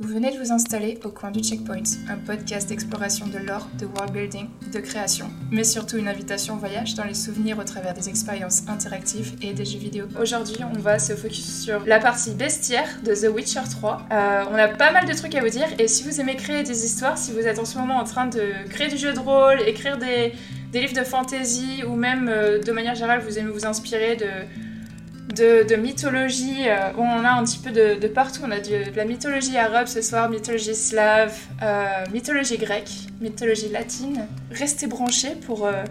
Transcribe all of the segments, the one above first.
Vous venez de vous installer au coin du Checkpoint, un podcast d'exploration de l'or, de world building, de création, mais surtout une invitation au voyage dans les souvenirs au travers des expériences interactives et des jeux vidéo. Aujourd'hui, on va se focus sur la partie bestiaire de The Witcher 3. Euh, on a pas mal de trucs à vous dire et si vous aimez créer des histoires, si vous êtes en ce moment en train de créer du jeu de rôle, écrire des, livres de fantasy ou même euh, de manière générale vous aimez vous inspirer de de, mythologie. Euh, on a un petit peu de, partout. On a de, la mythologie arabe ce soir, mythologie slave, euh, mythologie grecque, mythologie latine. Restez branchés pour, euh,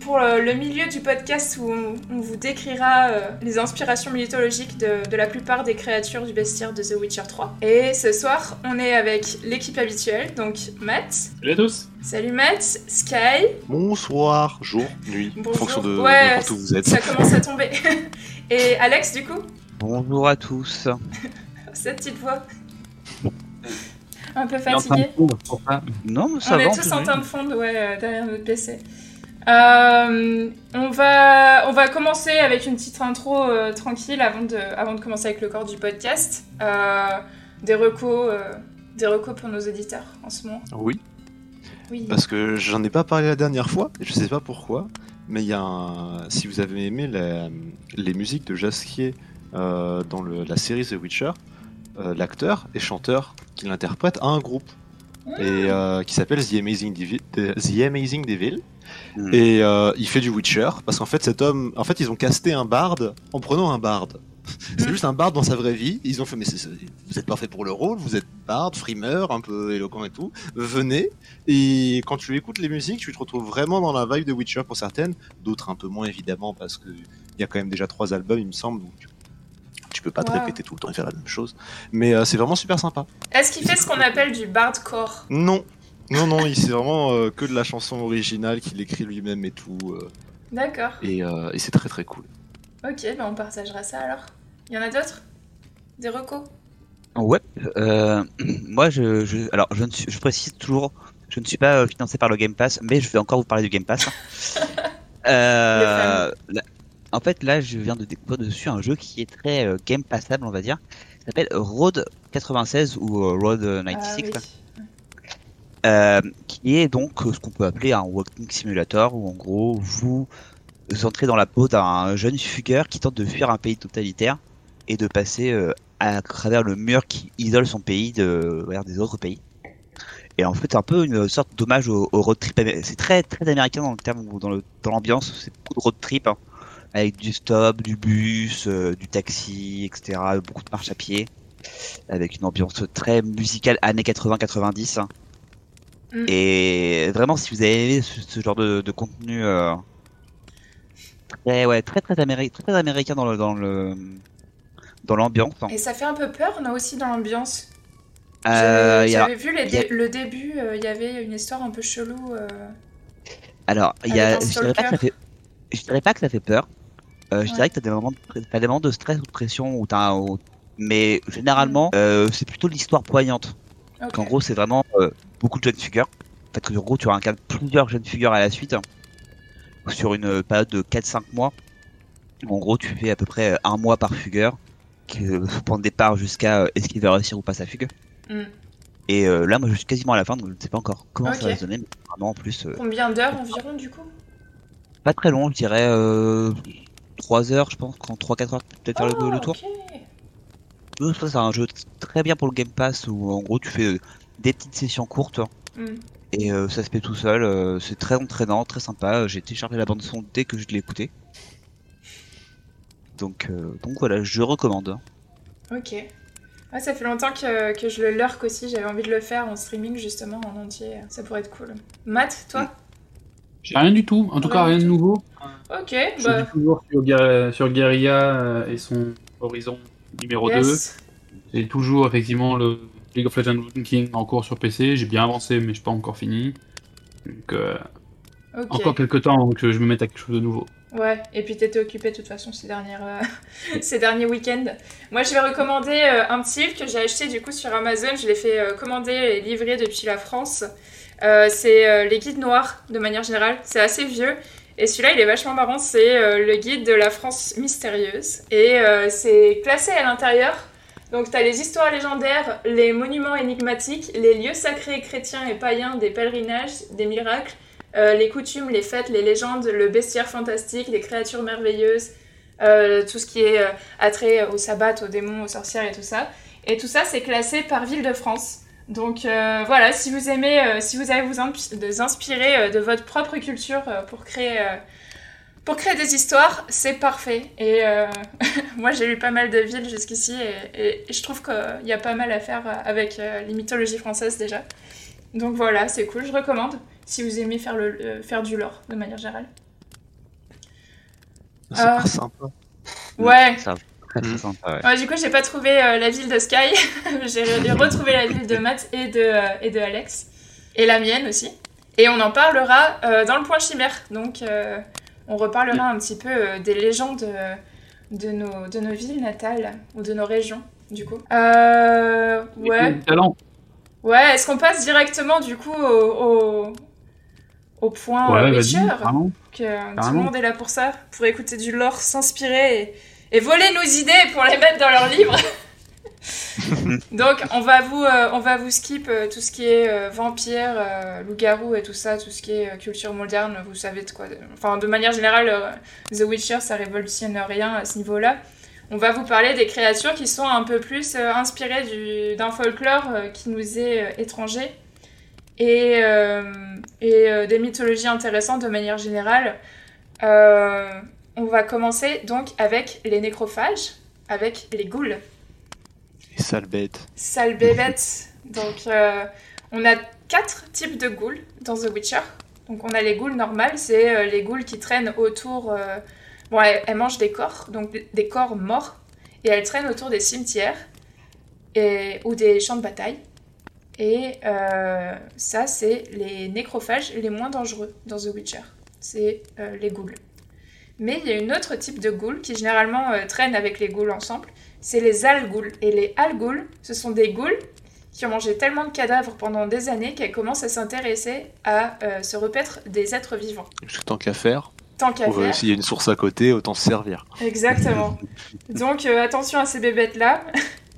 pour le milieu du podcast où on, vous décrira les inspirations mythologiques de, la plupart des créatures du bestiaire de The Witcher 3. Et ce soir, on est avec l'équipe habituelle, donc Matt. Salut à tous. Salut Matt, Sky. Bonsoir, jour, nuit, en fonction de ouais, où vous êtes. Ça commence à tomber. Et Alex, du coup Bonjour à tous. Cette petite voix. Un peu fatigué. Non, mais ça On est tous en train de fondre ouais, euh, derrière notre PC. Euh, on, va, on va commencer avec une petite intro euh, tranquille avant de, avant de commencer avec le corps du podcast. des recos des recos pour nos auditeurs en ce moment. Oui. Oui. Parce que j'en ai pas parlé la dernière fois, et je sais pas pourquoi. Mais il y a un... si vous avez aimé les musiques de Jasquier euh, dans la série The Witcher, euh, l'acteur et chanteur qui l'interprète a un groupe et euh, qui s'appelle The Amazing, The Amazing Devil. Hmm. Et il fait du Witcher parce qu'en fait cet homme, en fait ils ont casté un barde en prenant un barde. C'est juste un barde dans sa vraie vie. Ils ont fait, mais vous êtes parfait pour le rôle, vous êtes barde, frimeur, un peu éloquent et tout. Venez. Et quand tu écoutes les musiques, tu te retrouves vraiment dans la vibe de Witcher pour certaines, d'autres un peu moins évidemment parce que il y a quand même déjà trois albums, il me semble. Donc tu peux pas te répéter tout le temps et faire la même chose. Mais euh, c'est vraiment super sympa. Est-ce qu'il fait ce qu'on appelle du bardcore? Non. Non, non, il c'est vraiment euh, que de la chanson originale qu'il écrit lui-même et tout. Euh. D'accord. Et, et c'est très très cool. Ok, bah on partagera ça alors. Il y en a d'autres? Des recos? Ouais. Euh, moi, je, alors, je, ne suis, je précise toujours, je ne suis pas euh, financé par le Game Pass, mais je vais encore vous parler du Game Pass. euh, en fait, là, je viens de découvrir dessus un jeu qui est très euh, Game Passable, on va dire. Il s'appelle Road 96 ou Road 96. Ah, qui est donc ce qu'on peut appeler un walking simulator où en gros vous entrez dans la peau d'un jeune fugueur qui tente de fuir un pays totalitaire et de passer euh, à travers le mur qui isole son pays de vers des autres pays. Et en fait, c'est un peu une sorte d'hommage au, road trip. C'est très très américain dans le terme dans le dans l'ambiance. C'est beaucoup de road trip hein, avec du stop, du bus, euh, du taxi, etc. Beaucoup de marche à pied, avec une ambiance très musicale années 80-90. Hein. Mm. Et vraiment, si vous avez aimé ce, genre de, de contenu euh, très ouais très très, très américain dans le dans le dans l'ambiance. Hein. Et ça fait un peu peur, non aussi dans l'ambiance? Euh, j'avais vu le début, euh, il y avait une histoire un peu chelou. Euh, Alors, il y a, je dirais pas que ça fait, je dirais pas que ça fait peur. Je dirais que t'as des moments, de... as des moments de stress ou de pression où t'as, un... mais généralement, mm. c'est plutôt l'histoire poignante. En gros, c'est vraiment beaucoup de jeunes figures. En fait, en gros, tu incarnes plusieurs jeunes figures à la suite hein, sur une période de 4-5 mois. En gros, tu fais à peu près un mois par fugueur que point de départ jusqu'à euh, est-ce qu'il va réussir ou pas sa fugue. Mm. Et euh, là, moi, je suis quasiment à la fin, donc je ne sais pas encore comment ça va se donner, mais vraiment en plus. Euh, Combien d'heures environ, du coup? Pas très long, je dirais 3 heures, je pense, quand 3-4 heures, peut-être faire le, oh, tour. c'est un jeu très bien pour le Game Pass où en gros tu fais des petites sessions courtes mm. et ça se fait tout seul. c'est très entraînant, très sympa. J'ai téléchargé la bande son dès que je l'ai écouté. Donc, euh, donc voilà, je recommande. Ok. ça fait longtemps que, que je le lurk aussi. J'avais envie de le faire en streaming justement en entier. Ça pourrait être cool. Matt, toi? Rien du tout. En tout cas, rien de nouveau. Ok. Je bah... suis toujours sur, sur Guerilla euh, et son Horizon numéro 2. J'ai toujours effectivement le League of Legends King en cours sur PC. J'ai bien avancé, mais je n'ai pas encore fini. Donc, euh, encore quelques temps avant que je me mette à quelque chose de nouveau. Ouais, et puis t'étais occupé de toute façon ces, dernières, euh, ces derniers week-ends. Moi, je vais recommander euh, un petit livre que j'ai acheté du coup sur Amazon. Je l'ai fait commander et livrer depuis la France. C'est Les Guides Noirs, de manière générale. C'est assez vieux. Et celui-là, il est vachement marrant. C'est le guide de la France mystérieuse. Et c'est classé à l'intérieur. Donc, tu as les histoires légendaires, les monuments énigmatiques, les lieux sacrés chrétiens et païens des pèlerinages, des miracles, euh, les coutumes, les fêtes, les légendes, le bestiaire fantastique, les créatures merveilleuses, euh, tout ce qui est euh, attrait au sabbat, aux démons, aux sorcières et tout ça. Et tout ça, c'est classé par ville de France. Donc voilà, si vous aimez, si vous avez vous inspirer de votre propre culture pour créer pour créer des histoires, c'est parfait. Et moi, j'ai lu pas mal de villes jusqu'ici et, je trouve qu'il y a pas mal à faire avec les mythologies françaises déjà. Donc voilà, c'est cool, je recommande si vous aimez faire, le, faire du lore de manière générale. C'est euh, sympa. Ouais. Très, sympa, ouais. du coup, j'ai pas trouvé euh, la ville de Sky. j'ai retrouvé la ville de Matt et de, euh, et de Alex. Et la mienne aussi. Et on en parlera dans le point chimère. Donc, on reparlera un petit peu des légendes de, nos, de nos villes natales ou de nos régions, du coup. ouais. Talent. Ouais, est-ce qu'on passe directement, du coup, au, au point ouais, Witcher que tout le monde est là pour ça, pour écouter du lore, s'inspirer et, voler nos idées pour les mettre dans leurs livres. Donc on va vous euh, on va vous skip euh, tout ce qui est euh, vampire, loup-garou et tout ça, tout ce qui est culture moderne, vous savez de quoi. Enfin de manière générale, The Witcher ça révolutionne rien à ce niveau-là. On va vous parler des créatures qui sont un peu plus inspirées d'un folklore qui nous est étranger et, euh, et euh, des mythologies intéressantes de manière générale. Euh, on va commencer donc avec les nécrophages, avec les ghouls. Les sales bêtes. Sales bébêtes. donc on a quatre types de ghouls dans The Witcher. Donc on a les ghouls normales, c'est les ghouls qui traînent autour... bon, elles, mangent des corps, donc des corps morts, et elles traînent autour des cimetières et, ou des champs de bataille. Et euh, ça, c'est les nécrophages les moins dangereux dans The Witcher. C'est euh, les ghouls. Mais il y a un autre type de ghouls qui généralement euh, traînent avec les ghouls ensemble. C'est les alghouls. Et les alghouls, ce sont des ghouls qui ont mangé tellement de cadavres pendant des années qu'elles commencent à s'intéresser à se repaître des êtres vivants. tant qu'à faire. Tant qu'à faire. S'il y a une source à côté, autant se servir. Exactement. Donc attention à ces bébêtes-là.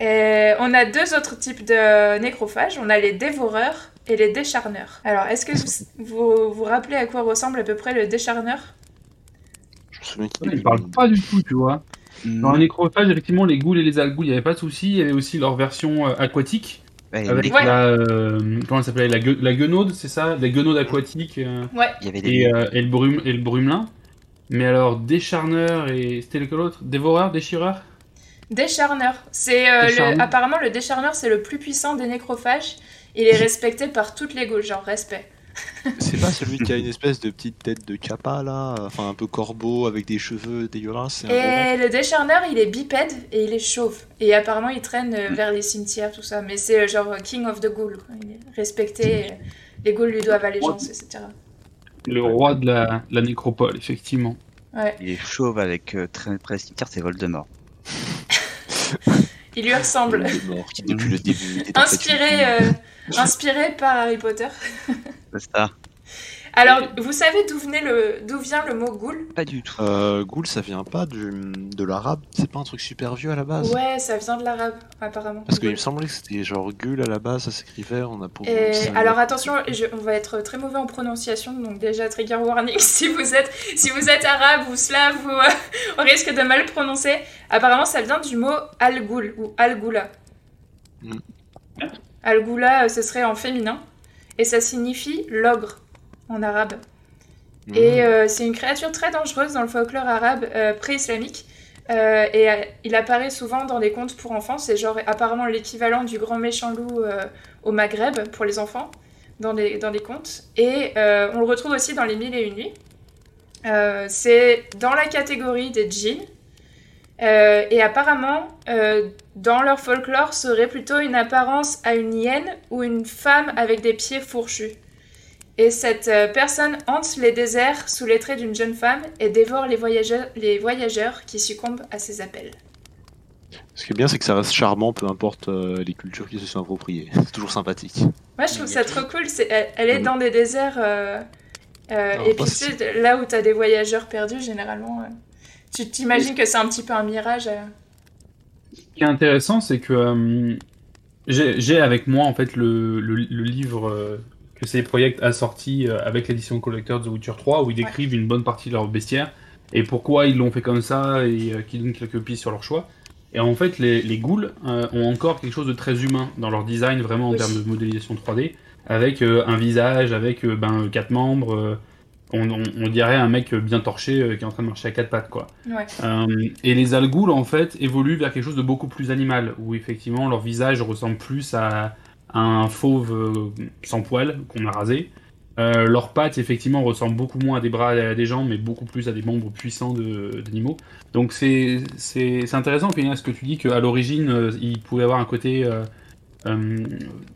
Et on a deux autres types de nécrophages. On a les dévoreurs et les décharneurs. Alors, est-ce que vous, vous, rappelez à quoi ressemble à peu près le décharneur? Souviens qu'il parle pas du tout, tu vois. Dans les nécrophages, effectivement, les ghouls et les alghouls, il n'y avait pas de souci. Il y avait aussi leur version euh, aquatique. avec la, euh, comment ça s'appelait? La, la guenaude, c'est ça? La guenaude aquatique. Euh, ouais. Il y avait et, et, le brume, et le brumelin. Mais alors, décharneur et. C'était lequel l'autre? Dévoreur? Déchireur? Décharneur. C'est euh, apparemment le décharneur, c'est le plus puissant des nécrophages. Il est respecté par toutes les gauches, genre respect. C'est pas celui qui a une espèce de petite tête de capa là, enfin un peu corbeau avec des cheveux dégueulasses. Et le décharneur, il est bipède et il est chauve. Et apparemment, il traîne euh, vers les cimetières, tout ça. Mais c'est euh, genre King of the Ghouls. Il est respecté. Les ghouls lui doivent allégeance, etc. Le roi de la, la nécropole, effectivement. Ouais. Il est chauve avec traîne près des cimetières, c'est Voldemort. Il lui ressemble. depuis le début. Inspiré, euh, inspiré par Harry Potter. C'est ça. Alors, vous savez d'où le, d'où vient le mot ghoul Pas du tout. Euh, ghoul, ça vient pas du, de l'arabe C'est pas un truc super vieux à la base? Ouais, ça vient de l'arabe, apparemment. Parce qu'il me semblait que c'était genre ghoul à la base, ça s'écrivait, on a pour. alors attention, on va être très mauvais en prononciation, donc déjà trigger warning si vous êtes, si vous êtes arabe ou slave, ou, euh, on risque de mal prononcer. Apparemment, ça vient du mot al-ghoul ou al-ghoula. Mm. Al-ghoula, euh, ce serait en féminin, et ça signifie l'ogre en arabe. Et euh, c'est une créature très dangereuse dans le folklore arabe euh, pré-islamique. Euh, et il apparaît souvent dans des contes pour enfants. C'est genre apparemment l'équivalent du grand méchant loup au Maghreb pour les enfants dans les, dans les contes. Et on le retrouve aussi dans les Mille et Une Nuits. c'est dans la catégorie des djinns. et apparemment, dans leur folklore, serait plutôt une apparence à une hyène ou une femme avec des pieds fourchus. Et cette euh, personne hante les déserts sous les traits d'une jeune femme et dévore les voyageurs, les voyageurs qui succombent à ses appels. Ce qui est bien, c'est que ça reste charmant, peu importe euh, les cultures qui se sont appropriées. C'est toujours sympathique. Moi, je trouve ça trop cool. elle, est dans des déserts. Euh, et puis, tu là où tu as des voyageurs perdus, généralement, tu t'imagines que c'est un petit peu un mirage. qui est intéressant, c'est que j'ai avec moi en fait le, le, livre que ces Project a sorti avec l'édition collector The Witcher 3 où ils décrivent une bonne partie de leur bestiaire et pourquoi ils l'ont fait comme ça et qui donnent quelques pistes sur leur choix. Et en fait, les, les ghouls ont encore quelque chose de très humain dans leur design, vraiment en termes de modélisation 3D avec euh, un visage, avec euh, ben, quatre membres. Euh, on, dirait un mec bien torché qui est en train de marcher à quatre pattes, quoi. et les algouls, en fait, évoluent vers quelque chose de beaucoup plus animal, où effectivement leur visage ressemble plus à, un fauve sans poils qu'on a rasé. leurs pattes, effectivement, ressemblent beaucoup moins à des bras et à des jambes, mais beaucoup plus à des membres puissants d'animaux. Donc c'est intéressant, ce que tu dis qu'à l'origine, il pouvait avoir un côté euh,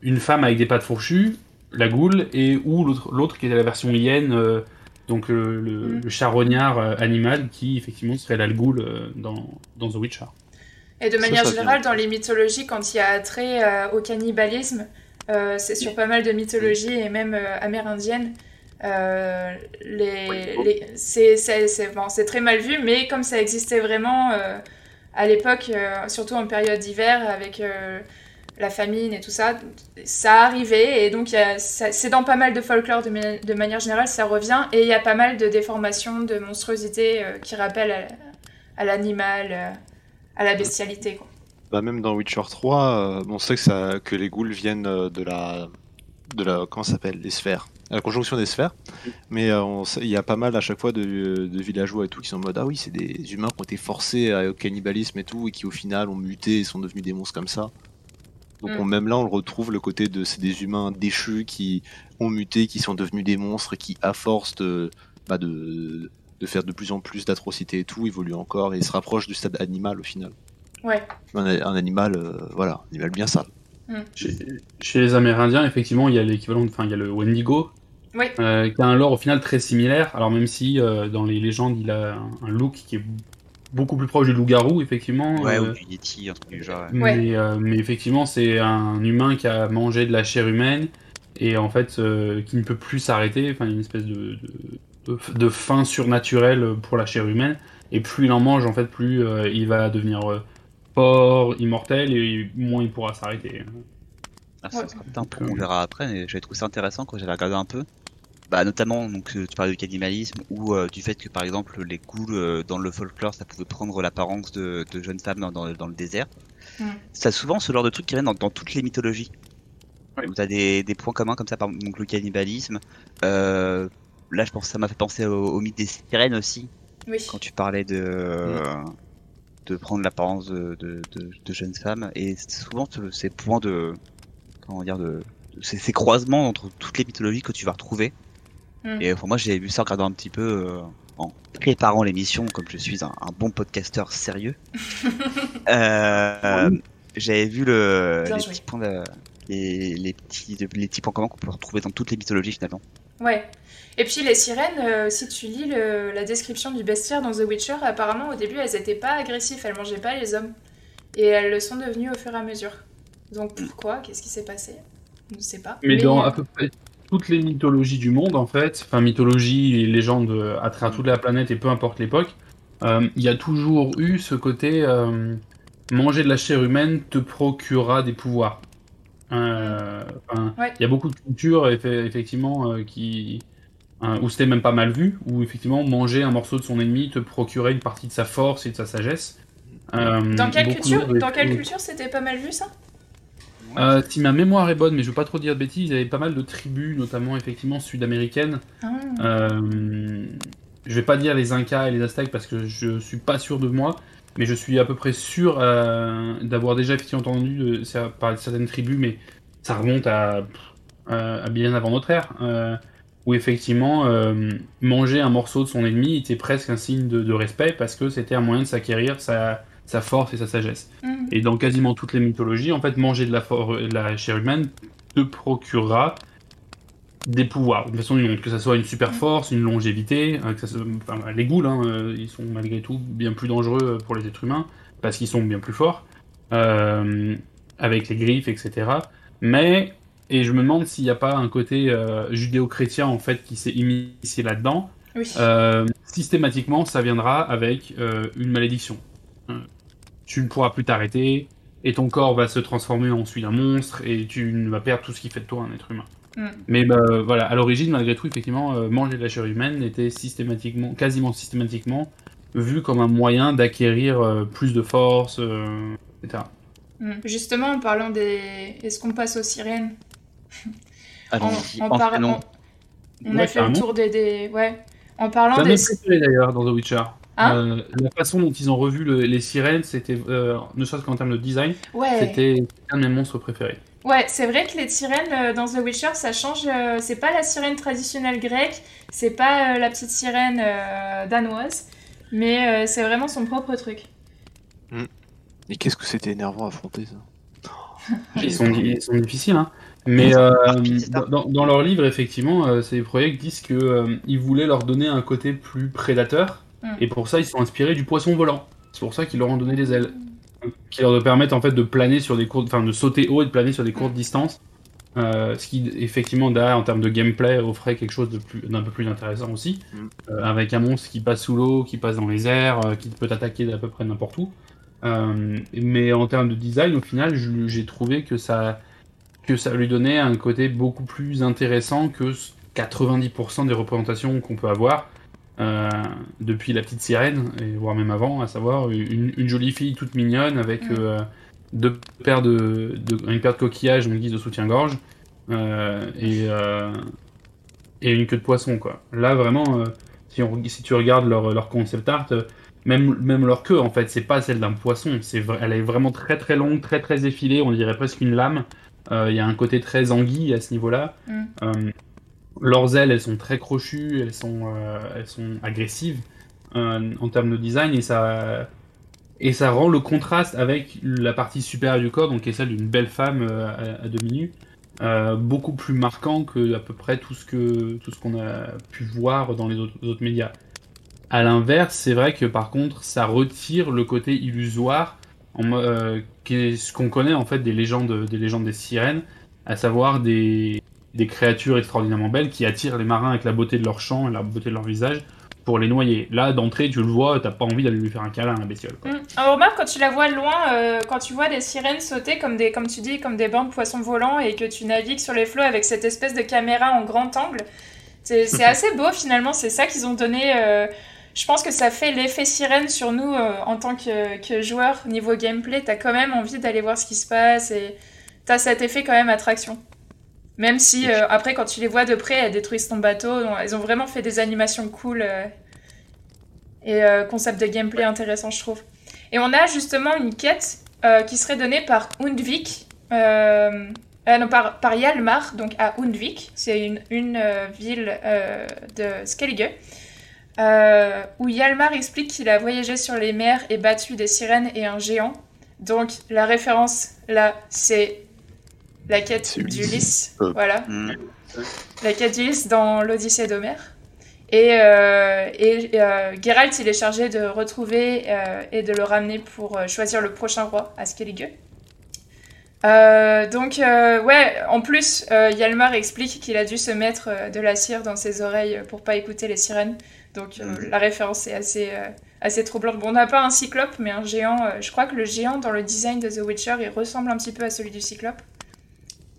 une femme avec des pattes fourchues, la goule, et ou l'autre qui était la version hyène, euh, donc le, mm. charognard euh, animal qui effectivement serait la goule dans, dans The Witcher. Et de manière générale, dans les mythologies, quand il y a trait au cannibalisme, c'est sur pas mal de mythologies et même amérindiennes. les, c'est très mal vu, mais comme ça existait vraiment à l'époque, surtout en période d'hiver, avec la famine et tout ça, ça arrivait. Et donc c'est dans pas mal de folklore de, manière générale, ça revient. Et il y a pas mal de déformations, de monstruosités euh, qui rappellent à, l'animal, euh, à la bestialité. Quoi. Bah même dans Witcher 3, euh, on sait que, ça, que les ghouls viennent de la, de la comment s'appelle, les sphères, la conjonction des sphères. Mais il y a pas mal à chaque fois de, de, villageois et tout qui sont en mode ah oui c'est des humains qui ont été forcés au cannibalisme et tout et qui au final ont muté et sont devenus des monstres comme ça. Donc mm. même là, on le retrouve le côté de c'est des humains déchus qui ont muté, qui sont devenus des monstres, qui à force de, bah, de, de faire de plus en plus d'atrocités et tout, évoluent encore et se rapprochent du stade animal au final. Ouais. Un, animal, euh, voilà, un animal bien sale. Mm. Chez, les Amérindiens, effectivement, il y a l'équivalent, enfin, il y a le Wendigo, euh, qui a un lore au final très similaire. Alors même si euh, dans les légendes, il a un look qui est beaucoup plus proche du loup-garou, effectivement. Ouais, ou du Yeti, un truc du genre. Mais, euh, mais, effectivement, c'est un humain qui a mangé de la chair humaine et en fait euh, qui ne peut plus s'arrêter. Enfin, une espèce de, de, de, faim surnaturelle pour la chair humaine. Et plus il en mange, en fait, plus il va devenir fort, immortel et moins il pourra s'arrêter. Ah, ça sera un peu, on verra après, mais j'avais trouvé ça intéressant quand j'avais regardé un peu bah, notamment donc euh, tu parlais du cannibalisme ou euh, du fait que par exemple les ghouls euh, dans le folklore ça pouvait prendre l'apparence de, de, jeunes femmes dans, dans, le désert. Mm. Ça souvent ce genre de truc qui vient dans, dans toutes les mythologies. Ouais. Où t'as des, des points communs comme ça, par exemple le cannibalisme. Là je pense ça m'a fait penser au, mythe des sirènes aussi. Oui. Quand tu parlais de de prendre l'apparence de, de, de, jeunes femmes et souvent ces points de comment dire de ces croisements entre toutes les mythologies que tu vas retrouver Mm. Et pour moi, j'ai vu ça en regardant un petit peu euh, en préparant l'émission, comme je suis un, bon podcasteur sérieux. euh, J'avais vu le, les petits points, de, les, les, petits, les petits points communs qu'on peut retrouver dans toutes les mythologies finalement. Ouais. Et puis les sirènes, euh, si tu lis le, la description du bestiaire dans The Witcher, apparemment au début elles étaient pas agressives, elles mangeaient pas les hommes. Et elles le sont devenues au fur et à mesure. Donc pourquoi? Qu'est-ce qui s'est passé? Je ne sais pas. Mais, dans à peu près toutes les mythologies du monde, en fait, enfin mythologie et légendes à travers toute la planète et peu importe l'époque, euh, il y a toujours eu ce côté euh, manger de la chair humaine te procurera des pouvoirs. Euh, il y a beaucoup de cultures effectivement qui où c'était même pas mal vu, où effectivement manger un morceau de son ennemi te procurait une partie de sa force et de sa sagesse. dans quelle culture, dans quelle culture c'était pas mal vu ça? Euh, si ma mémoire est bonne, mais je veux pas trop dire de bêtises, il y avait pas mal de tribus, notamment effectivement sud-américaines. Ah. Euh, je vais pas dire les Incas et les Aztèques parce que je suis pas sûr de moi, mais je suis à peu près sûr euh, d'avoir déjà effectivement entendu de, parler de certaines tribus, mais ça remonte à, bien avant notre ère, où effectivement manger un morceau de son ennemi était presque un signe de, de respect parce que c'était un moyen de s'acquérir sa sa force et sa sagesse. Mm. Et dans quasiment toutes les mythologies, en fait, manger de la, la chair humaine te procurera des pouvoirs, de façon que ce soit une super force, une longévité, euh, que ça les ghouls, hein, euh, ils sont malgré tout bien plus dangereux pour les êtres humains, parce qu'ils sont bien plus forts, euh, avec les griffes, etc. Mais, et je me demande s'il n'y a pas un côté judéo-chrétien, en fait, qui s'est initié là-dedans, systématiquement, ça viendra avec une malédiction tu ne pourras plus t'arrêter, et ton corps va se transformer en celui d'un monstre, et tu vas perdre tout ce qui fait de toi un être humain. Mm. Mais bah, voilà, à l'origine, malgré tout, effectivement, euh, manger de la chair humaine était systématiquement, quasiment systématiquement, vu comme un moyen d'acquérir euh, plus de force, euh, etc. Mm. Justement, en parlant des. Est-ce qu'on passe aux sirènes? En, en, on, a fait le tour des, Ouais. En parlant des. préféré d'ailleurs dans The Witcher. Hein la façon dont ils ont revu les sirènes, c'était, ne serait-ce qu'en termes de design, c'était un de mes monstres préférés. Ouais, c'est vrai que les sirènes euh, dans The Witcher, ça change. Euh, c'est pas la sirène traditionnelle grecque, c'est pas euh, la petite sirène danoise, mais c'est vraiment son propre truc. Et qu'est-ce que c'était énervant à affronter ça ils, sont, difficiles, hein. Mais dans, leur livre, effectivement, ces projets disent qu'ils voulaient leur donner un côté plus prédateur, mm. et pour ça, ils sont inspirés du poisson volant. C'est pour ça qu'ils leur ont donné des ailes qui leur permettent en fait de planer sur des courtes, enfin de sauter haut et de planer sur des courtes distances. Euh, ce qui effectivement derrière en termes de gameplay offrait quelque chose d'un peu plus intéressant aussi, mm. euh, avec un monstre qui passe sous l'eau, qui passe dans les airs, euh, qui peut attaquer d'à peu près n'importe où. mais en termes de design, au final, j'ai trouvé que ça, que ça lui donnait un côté beaucoup plus intéressant que 90% des représentations qu'on peut avoir. Euh, depuis la petite sirène, et voire même avant, à savoir une, jolie fille toute mignonne avec euh, deux paires de, une paire de coquillages en guise de soutien-gorge euh, et, et une queue de poisson. Quoi. Là, vraiment, si, on, si tu regardes leur, leur concept art, même, même leur queue, en fait, c'est pas celle d'un poisson. C'est, elle est vraiment très très longue, très très effilée, on dirait presque une lame. Il y a un côté très anguille à ce niveau-là. Mm. Leurs ailes, elles sont très crochues, elles sont, euh, elles sont agressives euh, en termes de design et ça, et ça rend le contraste avec la partie supérieure du corps, donc qui est celle d'une belle femme euh, à, demi nue, beaucoup plus marquant que à peu près tout ce que tout ce qu'on a pu voir dans les autres, médias. À l'inverse, c'est vrai que par contre, ça retire le côté illusoire, en, qui est ce qu'on connaît en fait des légendes, des légendes des sirènes, à savoir des, des créatures extraordinairement belles qui attirent les marins avec la beauté de leur chant et la beauté de leur visage pour les noyer. Là, d'entrée, tu le vois, t'as pas envie d'aller lui faire un câlin à la bestiole. Quoi. Mm. Alors, remarque, quand tu la vois loin, euh, quand tu vois des sirènes sauter comme des, comme tu dis, comme des bancs de poissons volants et que tu navigues sur les flots avec cette espèce de caméra en grand angle, c'est assez beau finalement. C'est ça qu'ils ont donné. Euh, je pense que ça fait l'effet sirène sur nous euh, en tant que, que joueurs. Niveau gameplay, t'as quand même envie d'aller voir ce qui se passe et t'as cet effet quand même attraction. Même si, euh, après, quand tu les vois de près, elles détruisent ton bateau. elles ont vraiment fait des animations cool euh, et euh, concept de gameplay intéressant, je trouve. Et on a justement une quête qui serait donnée par Undvik. non, par, par, Yalmar, donc à Undvik. C'est une, une ville de Skellige. Où Yalmar explique qu'il a voyagé sur les mers et battu des sirènes et un géant. Donc la référence là, c'est la quête d'Ulysse. Euh. Voilà. Mm. La quête d'Ulysse dans l'Odyssée d'Homère. Et, euh, et euh, Geralt, il est chargé de retrouver et de le ramener pour choisir le prochain roi à Skellige. donc, ouais, en plus, Yalmar explique qu'il a dû se mettre de la cire dans ses oreilles pour pas écouter les sirènes. Donc, mm. la référence est assez, assez troublante. Bon, on n'a pas un cyclope, mais un géant. je crois que le géant dans le design de The Witcher, il ressemble un petit peu à celui du cyclope.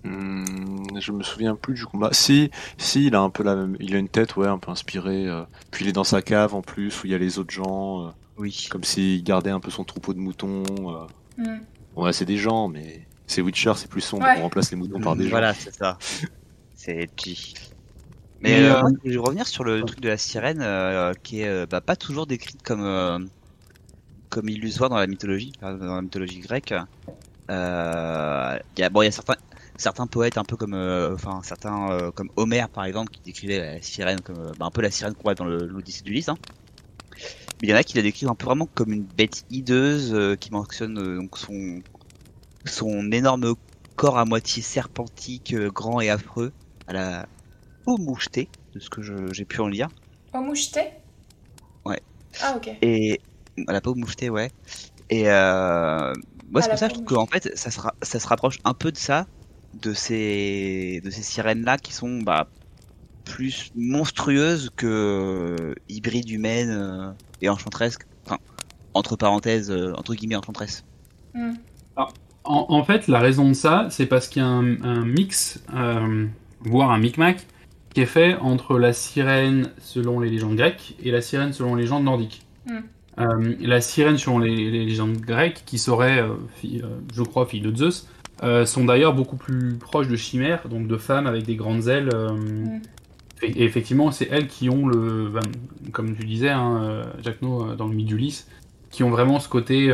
Hmm, je me souviens plus du combat. Si, si, il a un peu la même, il a une tête, ouais, un peu inspirée. Euh. Puis il est dans sa cave en plus, où il y a les autres gens. Euh. Oui. Comme s'il gardait un peu son troupeau de moutons. Euh. Hmm. Ouais, c'est des gens, mais c'est Witcher, c'est plus sombre. On remplace les moutons par des gens. Voilà, c'est ça. c'est G. Mais je vais revenir sur le truc de la sirène, qui est bah, pas toujours décrite comme comme illusoire dans la mythologie, dans la mythologie grecque. Il y a bon, il y a certains certains poètes un peu comme euh, enfin certains euh, comme Homère par exemple qui décrivait la sirène comme euh, bah, un peu la sirène qu'on voit dans l'Odyssée d'Ulysse hein. mais il y en a qui la décrivent un peu vraiment comme une bête hideuse qui mentionne donc son son énorme corps à moitié serpentique grand et affreux à la peau mouchetée de ce que j'ai pu en lire peau mouchetée ouais ah ok et à la peau mouchetée ouais et moi c'est pour ça que je trouve qu'en fait ça ça se rapproche un peu de ça de ces de ces sirènes là qui sont bah plus monstrueuses que euh, hybrides humaines euh, et enchantresques. Enfin, entre parenthèses, entre guillemets, enchantresse. Mm. En, fait, la raison de ça, c'est parce qu'il y a un, mix, voire un micmac, qui est fait entre la sirène selon les légendes grecques et la sirène selon les légendes nordiques. Mm. la sirène selon les, légendes grecques, qui serait, je crois, fille de Zeus, euh, sont d'ailleurs beaucoup plus proches de chimères, donc de femmes avec des grandes ailes. Euh, mm. et, effectivement, c'est elles qui ont le, ben, comme tu disais, hein, euh, Jacques No, dans le mythe d'Ulysse, qui ont vraiment ce côté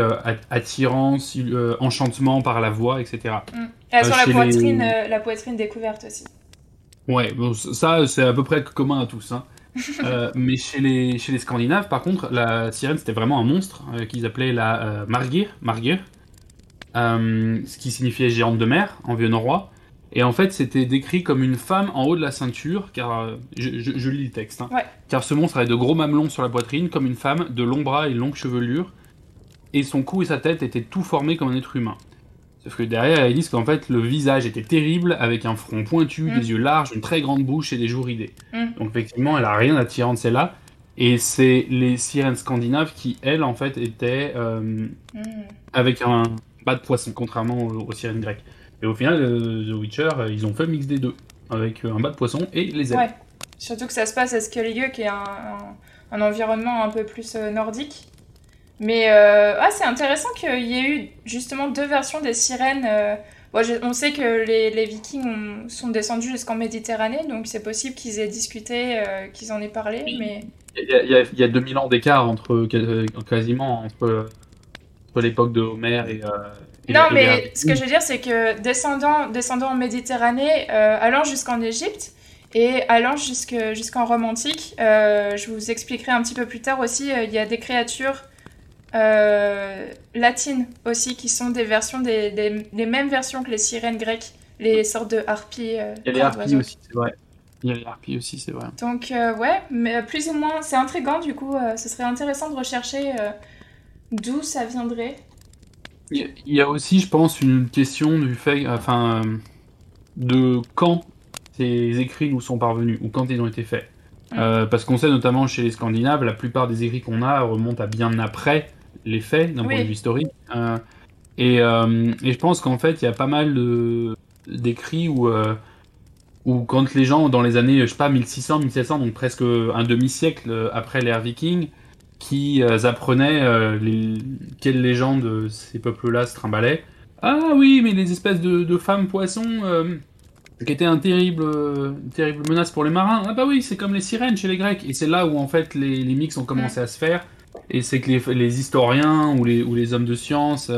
attirance, enchantement par la voix, etc. Mm. elles ont la poitrine, la poitrine découverte aussi. Ouais, bon, ça c'est à peu près commun à tous. Hein. mais chez les, chez les Scandinaves, par contre, la sirène c'était vraiment un monstre qu'ils appelaient la Margir, Margir euh, ce qui signifiait géante de mer en vieux norrois. Et en fait, c'était décrit comme une femme en haut de la ceinture, car euh, je, lis le texte. Hein. Car ce monstre avait de gros mamelons sur la poitrine, comme une femme, de longs bras et longues chevelures, et son cou et sa tête étaient tout formés comme un être humain. Sauf que derrière, ils disent qu'en fait, le visage était terrible, avec un front pointu, mm. des yeux larges, une très grande bouche et des joues ridées. Mm. Donc effectivement, elle a rien d'attirant de celle-là. Et c'est les sirènes scandinaves qui, elles, en fait, étaient euh, mm. avec un, de poisson, contrairement aux, sirènes grecques. Et au final, euh, The Witcher, euh, ils ont fait mix des deux, avec un bas de poisson et les ailes. Ouais. Surtout que ça se passe à Skellige, qui est un, un, environnement un peu plus nordique. Mais ah, c'est intéressant qu'il y ait eu justement deux versions des sirènes. on sait que les, les Vikings sont descendus jusqu'en Méditerranée, donc c'est possible qu'ils aient discuté, qu'ils en aient parlé. Mais il y a, il y a 2000 ans d'écart entre quasiment entre l'époque de Homer et. Euh, non, mais ce que je veux dire, c'est que descendant, descendant en Méditerranée, euh, allant jusqu'en Égypte et allant jusqu'en Rome antique, euh, je vous expliquerai un petit peu plus tard aussi, il y a des créatures latines aussi qui sont des versions, des, des, mêmes versions que les sirènes grecques, les sortes de harpies. il y a les harpies aussi, c'est vrai. Il y a les harpies aussi, c'est vrai. Donc, ouais, mais plus ou moins, c'est intriguant du coup, ce serait intéressant de rechercher D'où ça viendrait Il y a aussi, je pense, une question du fait, enfin, de quand ces écrits nous sont parvenus ou quand ils ont été faits. Euh, parce qu'on sait notamment chez les Scandinaves, la plupart des écrits qu'on a remontent à bien après les faits d'un point de vue historique. Euh, et, euh, et, je pense qu'en fait, il y a pas mal d'écrits où, où quand les gens, dans les années, je sais pas, 1600, 1700, donc presque un demi-siècle après l'ère viking, qui euh, apprenaient euh, les... quelles légendes ces peuples-là se trimballaient. Ah oui, mais les espèces de, femmes poissons euh, qui étaient un terrible, terrible menace pour les marins. Ah bah oui, c'est comme les sirènes chez les Grecs. Et c'est là où en fait les, les mix ont commencé à se faire. Et c'est que les, les, historiens ou les, ou les hommes de science,